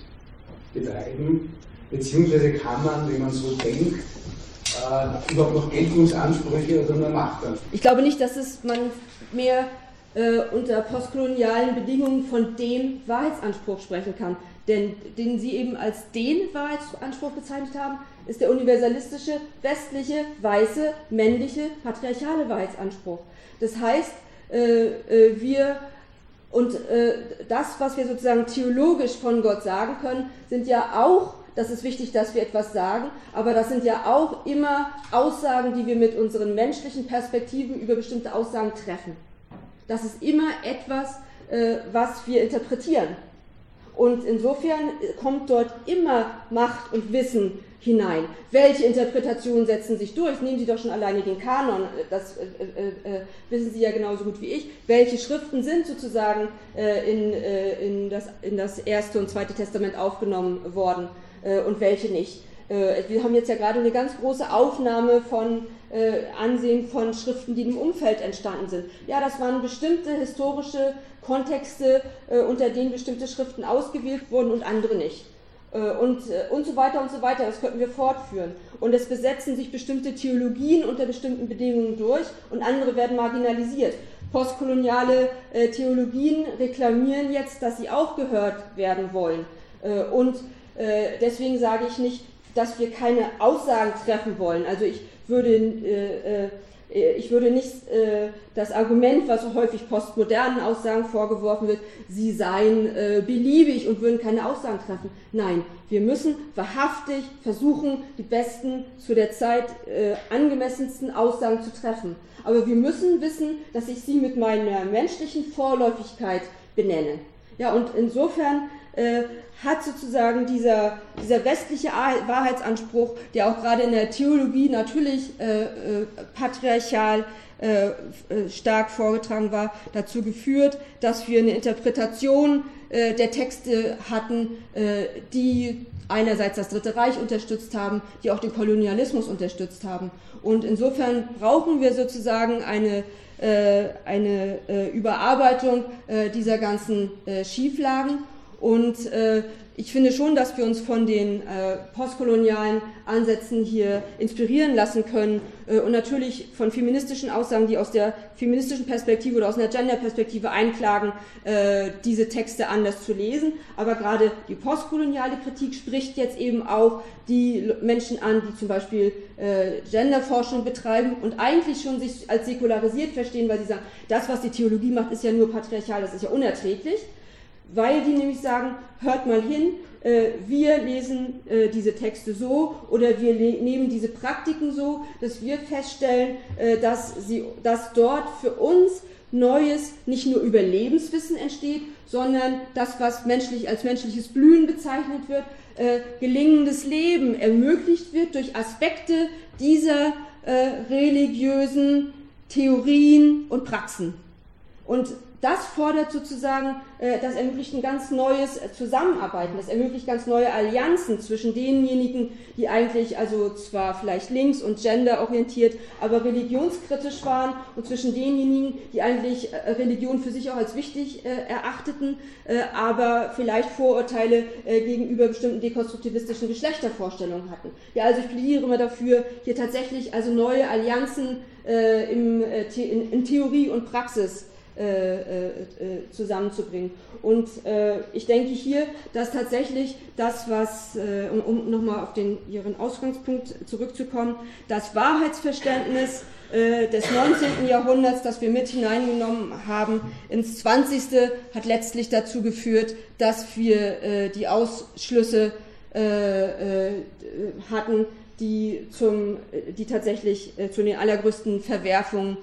betreiben? Beziehungsweise kann man, wenn man so denkt, äh, überhaupt noch Geltungsansprüche oder nur Machtansprüche? Ich glaube nicht, dass es man mehr äh, unter postkolonialen Bedingungen von dem Wahrheitsanspruch sprechen kann. Denn den Sie eben als den Wahrheitsanspruch bezeichnet haben, ist der universalistische, westliche, weiße, männliche, patriarchale Wahrheitsanspruch. Das heißt, äh, äh, wir und äh, das, was wir sozusagen theologisch von Gott sagen können, sind ja auch das ist wichtig, dass wir etwas sagen, aber das sind ja auch immer Aussagen, die wir mit unseren menschlichen Perspektiven über bestimmte Aussagen treffen. Das ist immer etwas, äh, was wir interpretieren. Und insofern kommt dort immer Macht und Wissen hinein. Welche Interpretationen setzen sich durch? Nehmen Sie doch schon alleine den Kanon, das äh, äh, äh, wissen Sie ja genauso gut wie ich. Welche Schriften sind sozusagen äh, in, äh, in, das, in das erste und zweite Testament aufgenommen worden? Äh, und welche nicht. Äh, wir haben jetzt ja gerade eine ganz große Aufnahme von äh, Ansehen von Schriften, die im Umfeld entstanden sind. Ja, das waren bestimmte historische Kontexte, äh, unter denen bestimmte Schriften ausgewählt wurden und andere nicht. Äh, und, und so weiter und so weiter, das könnten wir fortführen. Und es besetzen sich bestimmte Theologien unter bestimmten Bedingungen durch und andere werden marginalisiert. Postkoloniale Theologien reklamieren jetzt, dass sie auch gehört werden wollen. und äh, deswegen sage ich nicht, dass wir keine Aussagen treffen wollen. Also ich würde, äh, äh, ich würde nicht äh, das Argument, was so häufig postmodernen Aussagen vorgeworfen wird, sie seien äh, beliebig und würden keine Aussagen treffen. Nein, wir müssen wahrhaftig versuchen, die besten, zu der Zeit äh, angemessensten Aussagen zu treffen. Aber wir müssen wissen, dass ich sie mit meiner menschlichen Vorläufigkeit benenne. Ja, und insofern äh, hat sozusagen dieser, dieser westliche Wahrheitsanspruch, der auch gerade in der Theologie natürlich äh, äh, patriarchal äh, äh, stark vorgetragen war, dazu geführt, dass wir eine Interpretation äh, der Texte hatten, die einerseits das Dritte Reich unterstützt haben, die auch den Kolonialismus unterstützt haben. Und insofern brauchen wir sozusagen eine, eine Überarbeitung dieser ganzen Schieflagen. Und äh, ich finde schon, dass wir uns von den äh, postkolonialen Ansätzen hier inspirieren lassen können äh, und natürlich von feministischen Aussagen, die aus der feministischen Perspektive oder aus einer Gender-Perspektive einklagen, äh, diese Texte anders zu lesen. Aber gerade die postkoloniale Kritik spricht jetzt eben auch die Menschen an, die zum Beispiel äh, Genderforschung betreiben und eigentlich schon sich als säkularisiert verstehen, weil sie sagen, das, was die Theologie macht, ist ja nur patriarchal, das ist ja unerträglich weil die nämlich sagen, hört mal hin, äh, wir lesen äh, diese Texte so oder wir nehmen diese Praktiken so, dass wir feststellen, äh, dass, sie, dass dort für uns Neues nicht nur Überlebenswissen entsteht, sondern das, was menschlich als menschliches Blühen bezeichnet wird, gelingendes Leben ermöglicht wird durch Aspekte dieser religiösen Theorien und Praxen. Und das fordert sozusagen, äh, das ermöglicht ein ganz neues äh, Zusammenarbeiten, das ermöglicht ganz neue Allianzen zwischen denjenigen, die eigentlich also zwar vielleicht links und genderorientiert, aber religionskritisch waren und zwischen denjenigen, die eigentlich äh, Religion für sich auch als wichtig erachteten, aber vielleicht Vorurteile gegenüber bestimmten dekonstruktivistischen Geschlechtervorstellungen hatten. Ja, also ich plädiere immer dafür, hier tatsächlich also neue Allianzen in Theorie und Praxis äh, äh, äh, zusammenzubringen. Und äh, ich denke hier, dass tatsächlich das, was, äh, um, um nochmal auf den, Ihren Ausgangspunkt zurückzukommen, das Wahrheitsverständnis äh, des 19. Jahrhunderts, das wir mit hineingenommen haben, ins 20. hat letztlich dazu geführt, dass wir die Ausschlüsse hatten, die, zum, die tatsächlich zu den allergrößten Verwerfungen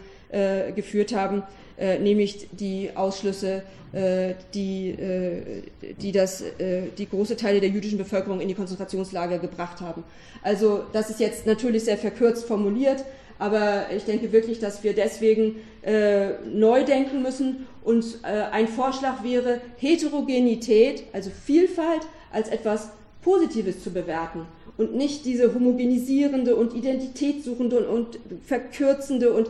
geführt haben äh, nämlich die Ausschlüsse, äh, die, äh, die, das, äh, die große Teile der jüdischen Bevölkerung in die Konzentrationslager gebracht haben. Also das ist jetzt natürlich sehr verkürzt formuliert, aber ich denke wirklich, dass wir deswegen äh, neu denken müssen und äh, ein Vorschlag wäre, Heterogenität, also Vielfalt, als etwas Positives zu bewerten und nicht diese homogenisierende und identitätssuchende und, und verkürzende und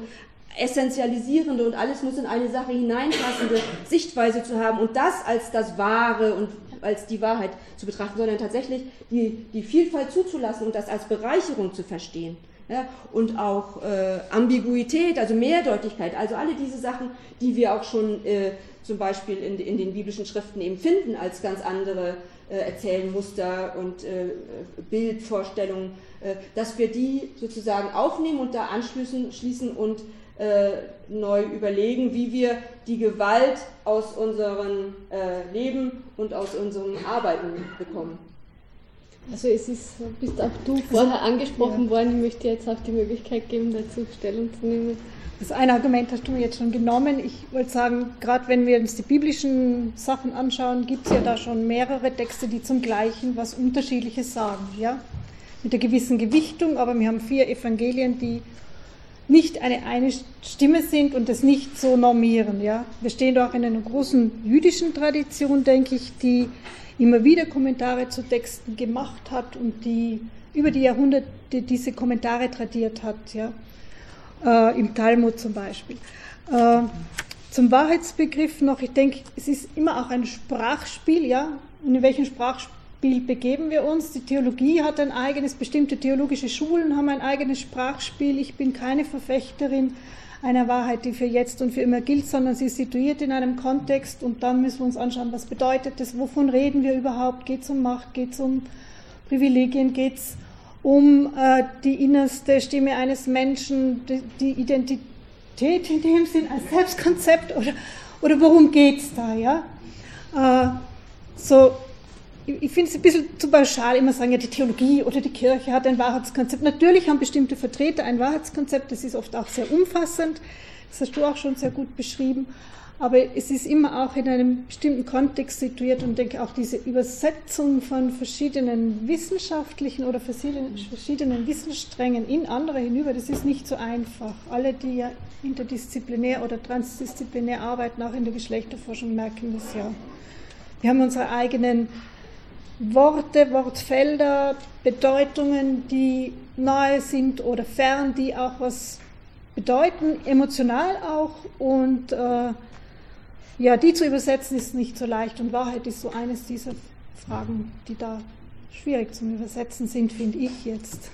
essentialisierende und alles muss in eine Sache hineinpassende Sichtweise zu haben und das als das Wahre und als die Wahrheit zu betrachten, sondern tatsächlich die, die Vielfalt zuzulassen und das als Bereicherung zu verstehen. Ja, und auch äh, Ambiguität, also Mehrdeutigkeit, also alle diese Sachen, die wir auch schon äh, zum Beispiel in, in, den biblischen Schriften eben finden als ganz andere äh, Erzählmuster und äh, Bildvorstellungen, äh, dass wir die sozusagen aufnehmen und da anschließen und äh, neu überlegen, wie wir die Gewalt aus unserem äh, Leben und aus unserem Arbeiten bekommen. Also es ist, bist auch du vorher angesprochen ja. worden, ich möchte jetzt auch die Möglichkeit geben, dazu Stellung zu nehmen. Das eine Argument hast du jetzt schon genommen. Ich wollte sagen, gerade wenn wir uns die biblischen Sachen anschauen, gibt es ja da schon mehrere Texte, die zum Gleichen was Unterschiedliches sagen. Ja? Mit einer gewissen Gewichtung, aber wir haben vier Evangelien, die nicht eine, eine Stimme sind und das nicht so normieren. Ja? Wir stehen doch in einer großen jüdischen Tradition, denke ich, die immer wieder Kommentare zu Texten gemacht hat und die über die Jahrhunderte diese Kommentare tradiert hat, ja? Äh, im Talmud zum Beispiel. Äh, zum Wahrheitsbegriff noch, ich denke, es ist immer auch ein Sprachspiel, ja, und in welchem Sprachspiel Spiel begeben wir uns. Die Theologie hat ein eigenes, bestimmte theologische Schulen haben ein eigenes Sprachspiel. Ich bin keine Verfechterin einer Wahrheit, die für jetzt und für immer gilt, sondern sie ist situiert in einem Kontext und dann müssen wir uns anschauen, was bedeutet das, wovon reden wir überhaupt, geht es um Macht, geht es um Privilegien, geht es um äh, die innerste Stimme eines Menschen, die, die Identität in dem Sinn als Selbstkonzept oder, oder worum geht es da, ja? Äh, so, ich finde es ein bisschen zu pauschal, immer sagen, ja, die Theologie oder die Kirche hat ein Wahrheitskonzept. Natürlich haben bestimmte Vertreter ein Wahrheitskonzept, das ist oft auch sehr umfassend, das hast du auch schon sehr gut beschrieben, aber es ist immer auch in einem bestimmten Kontext situiert und denke auch diese Übersetzung von verschiedenen wissenschaftlichen oder verschiedenen Wissenssträngen in andere hinüber, das ist nicht so einfach. Alle, die ja interdisziplinär oder transdisziplinär arbeiten, auch in der Geschlechterforschung, merken das ja. Wir haben unsere eigenen Worte, Wortfelder, Bedeutungen, die nahe sind oder fern, die auch was bedeuten, emotional auch. Und äh, ja, die zu übersetzen ist nicht so leicht. Und Wahrheit ist so eines dieser Fragen, die da schwierig zum Übersetzen sind, finde ich jetzt.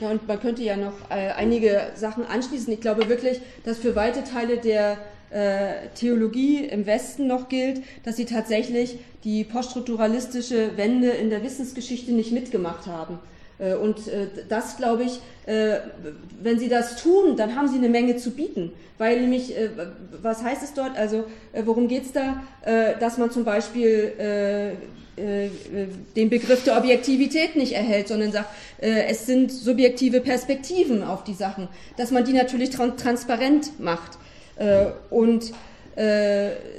Ja, und man könnte ja noch äh, einige Sachen anschließen. Ich glaube wirklich, dass für weite Teile der äh, Theologie im Westen noch gilt, dass sie tatsächlich die poststrukturalistische Wende in der Wissensgeschichte nicht mitgemacht haben. Äh, und äh, das, glaube ich, wenn Sie das tun, dann haben Sie eine Menge zu bieten. Weil nämlich, was heißt es dort? Also, worum geht es da? Dass man zum Beispiel den Begriff der Objektivität nicht erhält, sondern sagt, es sind subjektive Perspektiven auf die Sachen. Dass man die natürlich transparent macht. Und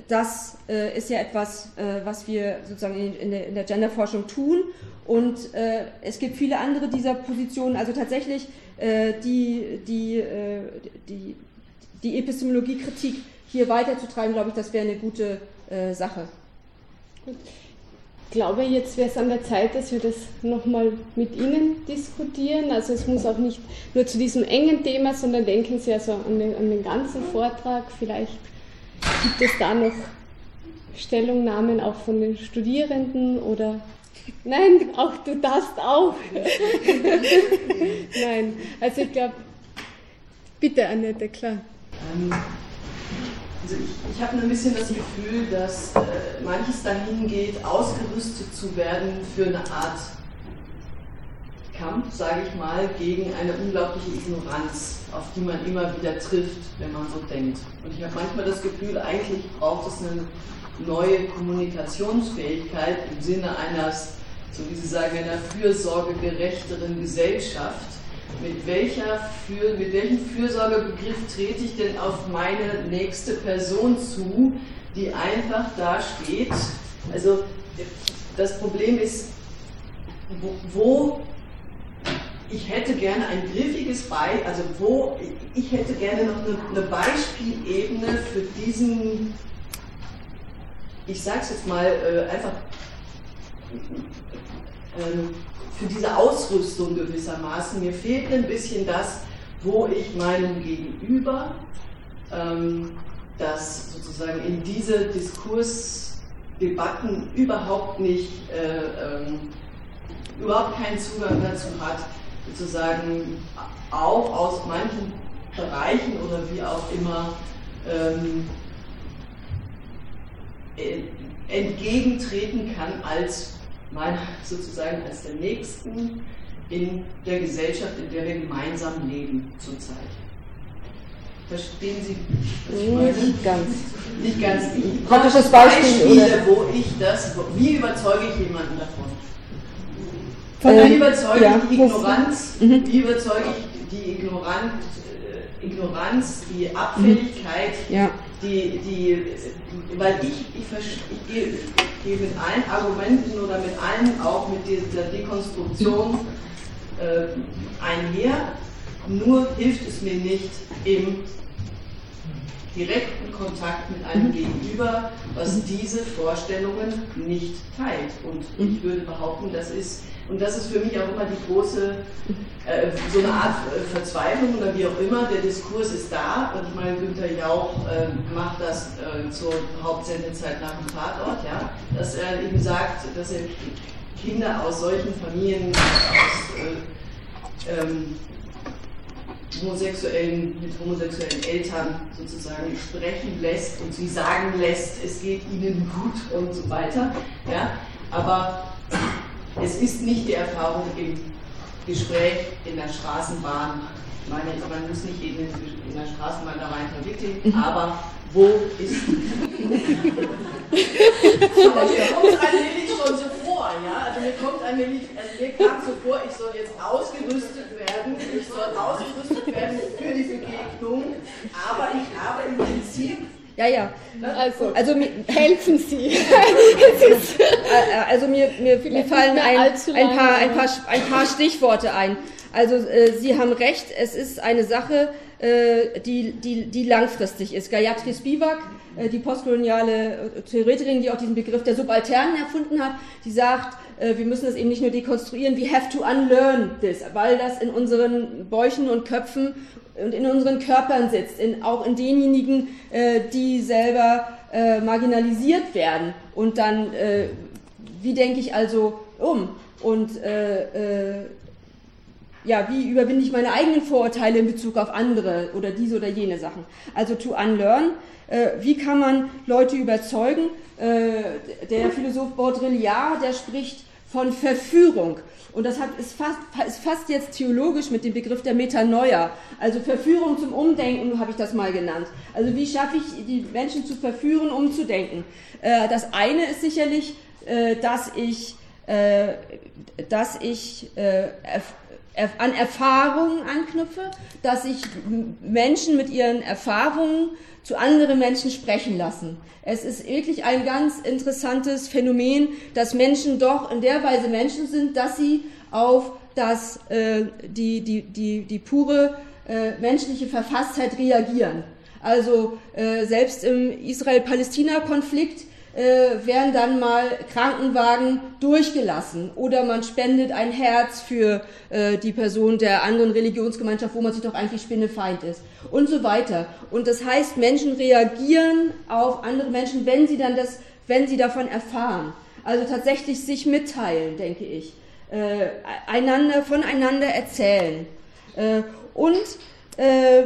das ist ja etwas, was wir sozusagen in der Genderforschung tun und äh, es gibt viele andere dieser Positionen, also tatsächlich äh, die, die, äh, die, die Epistemologiekritik hier weiterzutreiben, glaube ich, das wäre eine gute äh, Sache. Gut. Ich glaube, jetzt wäre es an der Zeit, dass wir das nochmal mit Ihnen diskutieren. Also es muss auch nicht nur zu diesem engen Thema, sondern denken Sie also an den, an den ganzen Vortrag. Vielleicht gibt es da noch Stellungnahmen auch von den Studierenden oder Nein, auch du darfst auch. Nein, also ich glaube, bitte Annette, klar. Ähm, also ich, habe ein bisschen das Gefühl, dass äh, manches dahin geht, ausgerüstet zu werden für eine Art Kampf, sage ich mal, gegen eine unglaubliche Ignoranz, auf die man immer wieder trifft, wenn man so denkt. Und ich habe manchmal das Gefühl, eigentlich braucht es eine neue Kommunikationsfähigkeit im Sinne eines so wie Sie sagen, einer fürsorgegerechteren Gesellschaft. Mit, welcher für, mit welchem Fürsorgebegriff trete ich denn auf meine nächste Person zu, die einfach da steht? Also das Problem ist, wo, wo ich hätte gerne ein griffiges Beispiel, also wo ich hätte gerne noch eine, eine Beispielebene für diesen, ich sage es jetzt mal äh, einfach für diese Ausrüstung gewissermaßen. Mir fehlt ein bisschen das, wo ich meinem Gegenüber ähm, das sozusagen in diese Diskursdebatten überhaupt nicht, äh, ähm, überhaupt keinen Zugang dazu hat, sozusagen auch aus manchen Bereichen oder wie auch immer ähm, entgegentreten kann als meiner sozusagen als der Nächsten in der Gesellschaft, in der wir gemeinsam leben zurzeit. Verstehen Sie, was ich meine? Nicht ganz. Nicht ganz. Ich Praktisches Beispiel, Beispiele, wo ich das, wie überzeuge ich jemanden davon? Von wie überzeuge ja, ich die Ignoranz? Mhm. Wie überzeuge ich die Ignoranz, Ignoranz die Abfälligkeit, mhm. ja. die, die, weil ich, ich, ich, gehe, gehe mit allen Argumenten oder mit allen auch mit dieser Dekonstruktion äh, einher, nur hilft es mir nicht im direkten Kontakt mit einem mhm. Gegenüber, was diese Vorstellungen nicht teilt. Und ich würde behaupten, das ist und das ist für mich auch immer die große, äh, so eine Art äh, Verzweiflung oder wie auch immer. Der Diskurs ist da und ich meine, Günther Jauch äh, macht das äh, zur Hauptsendezeit nach dem Tatort, ja, dass er eben sagt, dass er Kinder aus solchen Familien, aus äh, ähm, homosexuellen, mit homosexuellen Eltern sozusagen sprechen lässt und sie sagen lässt, es geht ihnen gut und so weiter. Ja? Aber es ist nicht die Erfahrung im Gespräch in der Straßenbahn. Ich meine, man muss nicht jeden in der Straßenbahn da rein verwickeln, mhm. aber wo ist. aber mir kommt allmählich schon so vor, ja? Also mir kommt allmählich, also mir kam so vor, ich soll jetzt ausgerüstet werden, ich soll ausgerüstet werden für die Begegnung, aber ich habe im Prinzip ja, ja. Also, also helfen Sie. Äh, äh, also mir, mir, mir fallen ein, ein, paar, ein, paar, ein paar Stichworte ein. Also äh, Sie haben recht, es ist eine Sache, äh, die, die, die langfristig ist. Gayatri Spivak, äh, die postkoloniale äh, Theoretikerin, die auch diesen Begriff der Subalternen erfunden hat, die sagt, wir müssen das eben nicht nur dekonstruieren, we have to unlearn this, weil das in unseren Bäuchen und Köpfen und in unseren Körpern sitzt, in, auch in denjenigen, äh, die selber äh, marginalisiert werden. Und dann, äh, wie denke ich also um? Und äh, äh, ja, wie überwinde ich meine eigenen Vorurteile in Bezug auf andere oder diese oder jene Sachen? Also to unlearn, äh, wie kann man Leute überzeugen? der Philosoph Baudrillard, der spricht von Verführung. Und das hat, ist, fast, ist fast jetzt theologisch mit dem Begriff der Metanoia. Also Verführung zum Umdenken habe ich das mal genannt. Also wie schaffe ich die Menschen zu verführen, umzudenken? Äh, das eine ist sicherlich, äh, dass ich, äh, dass ich an Erfahrungen anknüpfe, dass ich Menschen mit ihren Erfahrungen zu anderen Menschen sprechen lassen. Es ist wirklich ein ganz interessantes Phänomen, dass Menschen doch in der Weise Menschen sind, dass sie auf das, äh, die, die, die, die pure äh, menschliche Verfasstheit reagieren. Also äh, selbst im Israel-Palästina-Konflikt äh, werden dann mal Krankenwagen durchgelassen oder man spendet ein Herz für äh, die Person der anderen Religionsgemeinschaft, wo man sich doch eigentlich Spinnefeind ist und so weiter. Und das heißt, Menschen reagieren auf andere Menschen, wenn sie dann das, wenn sie davon erfahren. Also tatsächlich sich mitteilen, denke ich, äh, einander voneinander erzählen äh, und äh,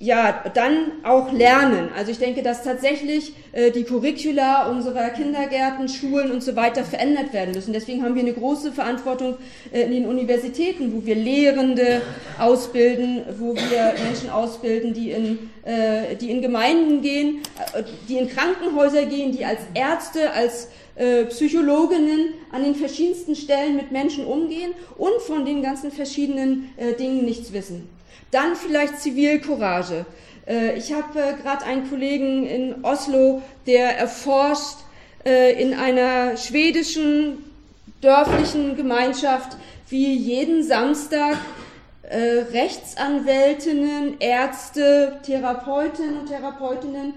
ja, dann auch lernen. Also ich denke, dass tatsächlich äh, die Curricula unserer Kindergärten, Schulen und so weiter verändert werden müssen. Deswegen haben wir eine große Verantwortung äh, in den Universitäten, wo wir Lehrende ausbilden, wo wir Menschen ausbilden, die in, äh, die in Gemeinden gehen, äh, die in Krankenhäuser gehen, die als Ärzte, als äh, Psychologinnen an den verschiedensten Stellen mit Menschen umgehen und von den ganzen verschiedenen äh, Dingen nichts wissen. Dann vielleicht Zivilcourage. Äh, ich habe äh, gerade einen Kollegen in Oslo, der erforscht äh, in einer schwedischen dörflichen Gemeinschaft, wie jeden Samstag Rechtsanwältinnen, Ärzte, Therapeutinnen und Therapeutinnen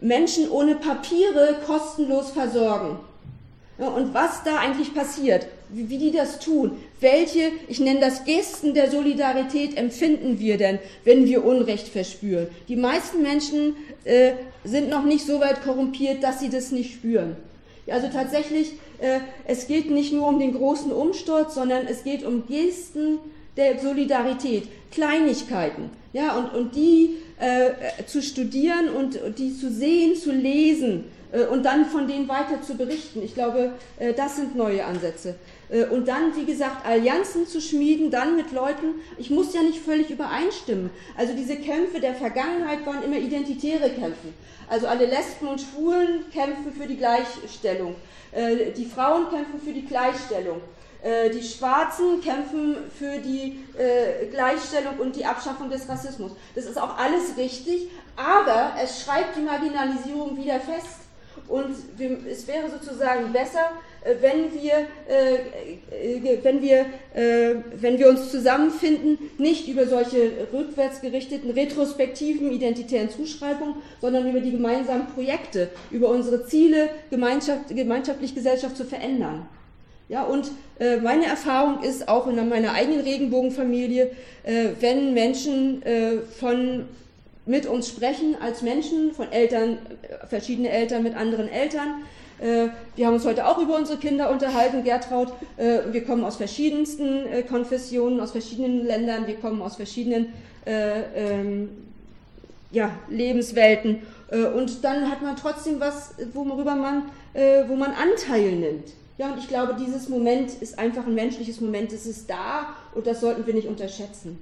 Menschen ohne Papiere kostenlos versorgen. Und was da eigentlich passiert wie, wie die das tun. Welche, ich nenne das Gesten der Solidarität, empfinden wir denn, wenn wir Unrecht verspüren? Die meisten Menschen äh, sind noch nicht so weit korrumpiert, dass sie das nicht spüren. Also tatsächlich, äh, es geht nicht nur um den großen Umsturz, sondern es geht um Gesten der Solidarität, Kleinigkeiten, ja, und, und die äh, zu studieren und die zu sehen, zu lesen äh, und dann von denen weiter zu berichten. Ich glaube, äh, das sind neue Ansätze. Äh, und dann, wie gesagt, Allianzen zu schmieden, dann mit Leuten, ich muss ja nicht völlig übereinstimmen. Also diese Kämpfe der Vergangenheit waren immer identitäre Kämpfe. Also alle Lesben und Schwulen kämpfen für die Gleichstellung. Äh, die Frauen kämpfen für die Gleichstellung. Äh, die Schwarzen kämpfen für die Gleichstellung und die Abschaffung des Rassismus. Das ist auch alles richtig, aber es schreibt die Marginalisierung wieder fest. Und es wäre sozusagen besser, äh, wenn wir, äh, äh, wenn, wir, wenn wir uns zusammenfinden, nicht über solche rückwärtsgerichteten, retrospektiven, identitären Zuschreibungen, sondern über die gemeinsamen Projekte, über unsere Ziele, Gemeinschaft, gemeinschaftlich Gesellschaft zu verändern. Ja, und äh, meine Erfahrung ist auch in meiner eigenen Regenbogenfamilie, äh, wenn Menschen äh, von mit uns sprechen als Menschen, von Eltern, verschiedene Eltern mit anderen Eltern. Äh, wir haben uns heute auch über unsere Kinder unterhalten, Gertraud. Äh, wir kommen aus verschiedensten äh, Konfessionen, aus verschiedenen Ländern, wir kommen aus verschiedenen ähm, ja, Lebenswelten. Und dann hat man trotzdem was, worüber man, wo man Anteil nimmt. Ja, und ich glaube, dieses Moment ist einfach ein menschliches Moment. Es ist da und das sollten wir nicht unterschätzen.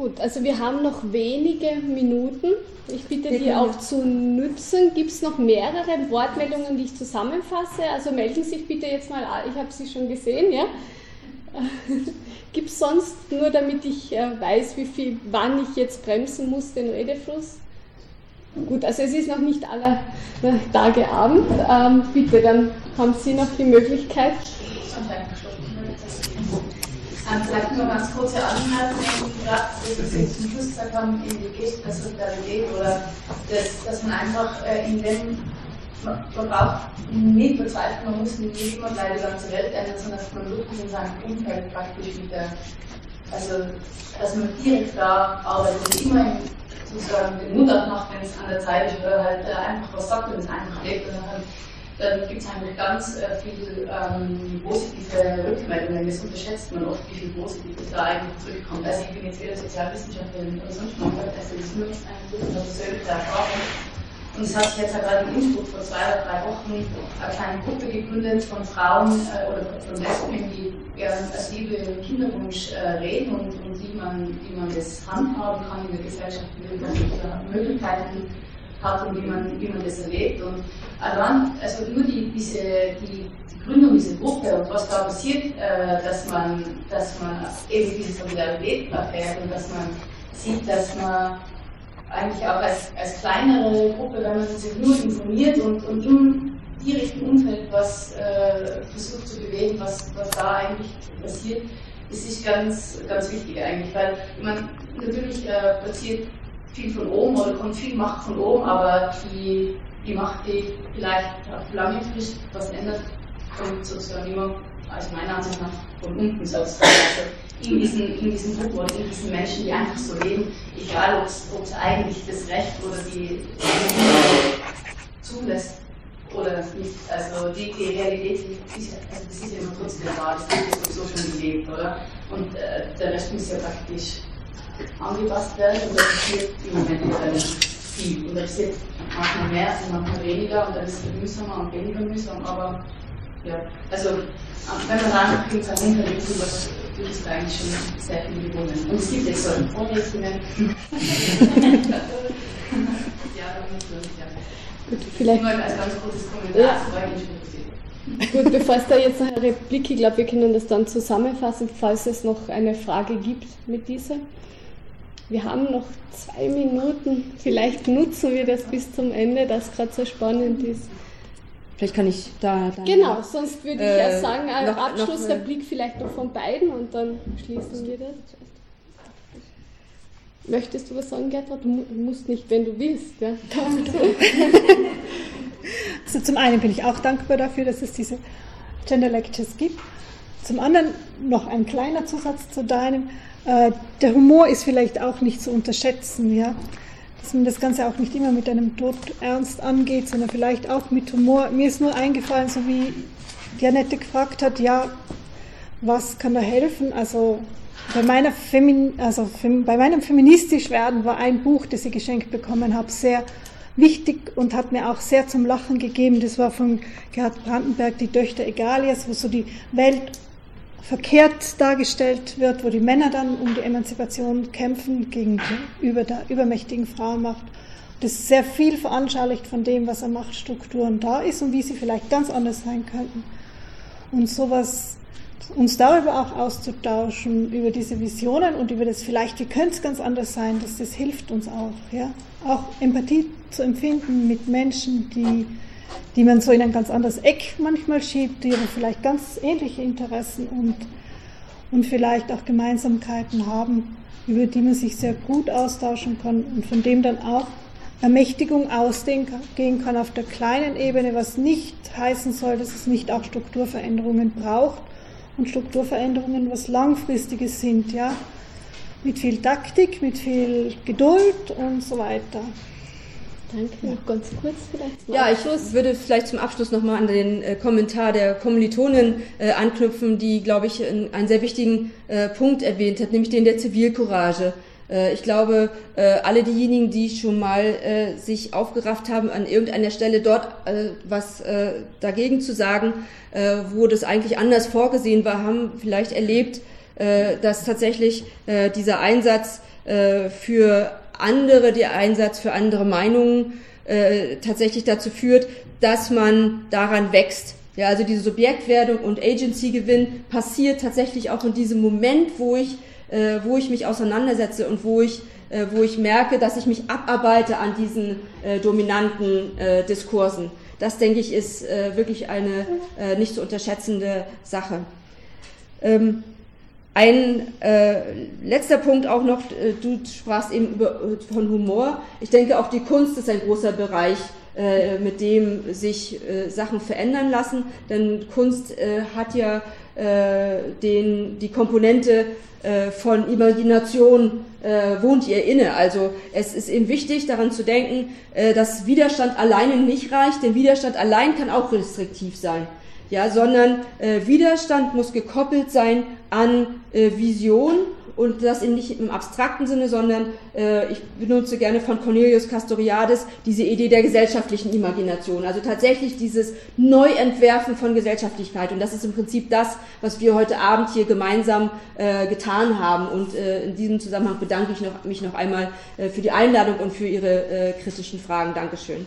Gut, also wir haben noch wenige Minuten. Ich bitte die auch zu nutzen. Gibt es noch mehrere Wortmeldungen, die ich zusammenfasse? Also melden Sie sich bitte jetzt mal, ich habe Sie schon gesehen, ja? Gibt es sonst, nur damit ich äh, weiß, wie viel, wann ich jetzt bremsen muss, den Redefluss? Gut, also es ist noch nicht aller Tage Abend. Ähm, bitte, dann haben Sie noch die Möglichkeit. Ähm, vielleicht nur ganz kurze Anmerkungen, gerade zum Schluss gesagt haben, in die Geste der Solidarität oder das, dass man einfach äh, in dem, man, braucht nicht verzweifeln, man muss nicht immer gleich die ganze Welt ändern, sondern dass man wirklich in seinem Umfeld praktisch mit der, also dass man direkt da arbeitet immer im, sozusagen den Mund aufmacht, wenn es an der Zeit ist oder halt äh, einfach was sagt und es einfach lebt und dann dann gibt es eigentlich ganz äh, viel ähm, positive Rückmeldungen. Das unterschätzt man oft, wie viel Positives da eigentlich zurückkommt. Also ich bin jetzt weder Sozialwissenschaftlerin oder sonst was, also das ist nur eine Erfahrung. Und es hat sich jetzt gerade in Innsbruck vor zwei oder drei Wochen eine kleine Gruppe gegründet von Frauen äh, oder von Lesben, die gern als Liebe im Kinderwunsch äh, reden und, und wie, man, wie man das handhaben kann in der Gesellschaft, wie man Möglichkeiten hat und wie man, wie man das erlebt. Und allein, also nur die, diese, die, Gründung dieser Gruppe und was da passiert, äh, dass, man, dass man eben diese Solidarität erfährt und dass man sieht, dass man eigentlich auch als, als kleinere Gruppe, wenn man sich nur informiert und, und im direkten Umfeld was äh, versucht zu bewegen, was, was da eigentlich passiert, das ist ganz, ganz wichtig eigentlich, weil ich natürlich äh, passiert viel von oben oder kommt viel Macht von oben, aber die, die Macht, die vielleicht Frist was ändert, kommt sozusagen immer, also meiner Ansicht nach, von unten sozusagen. Also in diesen, in diesen Gruppen oder in diesen Menschen, die einfach so leben, egal ob es eigentlich das Recht oder die, die zulässt oder nicht. Also die, die Realität ist, also das ist ja immer trotzdem da, das wird sowieso schon gelebt, oder? Und äh, der Rest muss ja praktisch angepasst werden und das passiert im Moment relativ viel. Und das passiert manchmal mehr und manchmal weniger und dann ist es mühsamer und weniger mühsam, aber ja, also wenn man da noch in seinem Unterricht drüber tut es eigentlich schon sehr viel gewonnen. Und es gibt jetzt so Vorlesungen. ja, natürlich, ja. Gut, vielleicht. Nur als ganz kurzes Kommentar, ja. Gut, bevor es da jetzt noch eine Replik, ich glaube, wir können das dann zusammenfassen, falls es noch eine Frage gibt mit dieser. Wir haben noch zwei Minuten. Vielleicht nutzen wir das bis zum Ende, das gerade so spannend ist. Vielleicht kann ich da. Dann genau, noch, sonst würde ich äh, ja sagen, noch, Abschluss noch, der Blick vielleicht noch von beiden und dann schließen wir das. Möchtest du was sagen, Gertrud? Du musst nicht, wenn du willst. Ja. also zum einen bin ich auch dankbar dafür, dass es diese Gender Lectures gibt. Zum anderen noch ein kleiner Zusatz zu deinem. Äh, der Humor ist vielleicht auch nicht zu unterschätzen, ja. Dass man das Ganze auch nicht immer mit einem Tod ernst angeht, sondern vielleicht auch mit Humor. Mir ist nur eingefallen, so wie Janette gefragt hat, ja, was kann da helfen? Also bei, meiner Femin also bei meinem feministisch werden war ein Buch, das ich geschenkt bekommen habe, sehr wichtig und hat mir auch sehr zum Lachen gegeben. Das war von Gerhard Brandenberg, die Töchter Egalias, wo so die Welt verkehrt dargestellt wird, wo die Männer dann um die Emanzipation kämpfen gegen die über der übermächtigen Frauenmacht. Das ist sehr viel veranschaulicht von dem, was an Machtstrukturen da ist und wie sie vielleicht ganz anders sein könnten. Und sowas, uns darüber auch auszutauschen, über diese Visionen und über das vielleicht, wie könnte es ganz anders sein, dass das hilft uns auch, ja. Auch Empathie zu empfinden mit Menschen, die die man so in ein ganz anderes Eck manchmal schiebt, die aber vielleicht ganz ähnliche Interessen und, und vielleicht auch Gemeinsamkeiten haben, über die man sich sehr gut austauschen kann und von dem dann auch Ermächtigung ausgehen kann auf der kleinen Ebene, was nicht heißen soll, dass es nicht auch Strukturveränderungen braucht und Strukturveränderungen was langfristiges sind, ja, mit viel Taktik, mit viel Geduld und so weiter. Danke. Ja, ganz kurz vielleicht. Ja, ich würde vielleicht zum Abschluss nochmal an den äh, Kommentar der Kommilitonin äh, anknüpfen, die, glaube ich, einen sehr wichtigen äh, Punkt erwähnt hat, nämlich den der Zivilcourage. Äh, ich glaube, äh, alle diejenigen, die schon mal äh, sich aufgerafft haben, an irgendeiner Stelle dort was dagegen zu sagen, wo das eigentlich anders vorgesehen war, haben vielleicht erlebt, dass tatsächlich dieser Einsatz für andere, der Einsatz für andere Meinungen äh, tatsächlich dazu führt, dass man daran wächst. Ja, also diese Subjektwerdung und Agency-Gewinn passiert tatsächlich auch in diesem Moment, wo ich, äh, wo ich mich auseinandersetze und wo ich, äh, wo ich merke, dass ich mich abarbeite an diesen äh, dominanten äh, Diskursen. Das, denke ich, ist äh, wirklich eine nicht zu unterschätzende Sache. Ähm, ein äh, letzter Punkt auch noch, äh, du sprachst eben über, von Humor. Ich denke, auch die Kunst ist ein großer Bereich, äh, mit dem sich äh, Sachen verändern lassen, denn Kunst äh, hat ja äh, den, die Komponente von Imagination wohnt ihr inne. Also es ist eben wichtig, daran zu denken, dass Widerstand alleine nicht reicht, denn Widerstand allein kann auch restriktiv sein ja, sondern äh, Widerstand muss gekoppelt sein an äh, Vision und das in nicht im abstrakten Sinne, sondern äh, ich benutze gerne von Cornelius Castoriadis diese Idee der gesellschaftlichen Imagination, also tatsächlich dieses Neuentwerfen von Gesellschaftlichkeit und das ist im Prinzip das, was wir heute Abend hier gemeinsam äh, getan haben und äh, in diesem Zusammenhang bedanke ich noch, mich noch einmal äh, für die Einladung und für Ihre äh, kritischen Fragen. Dankeschön.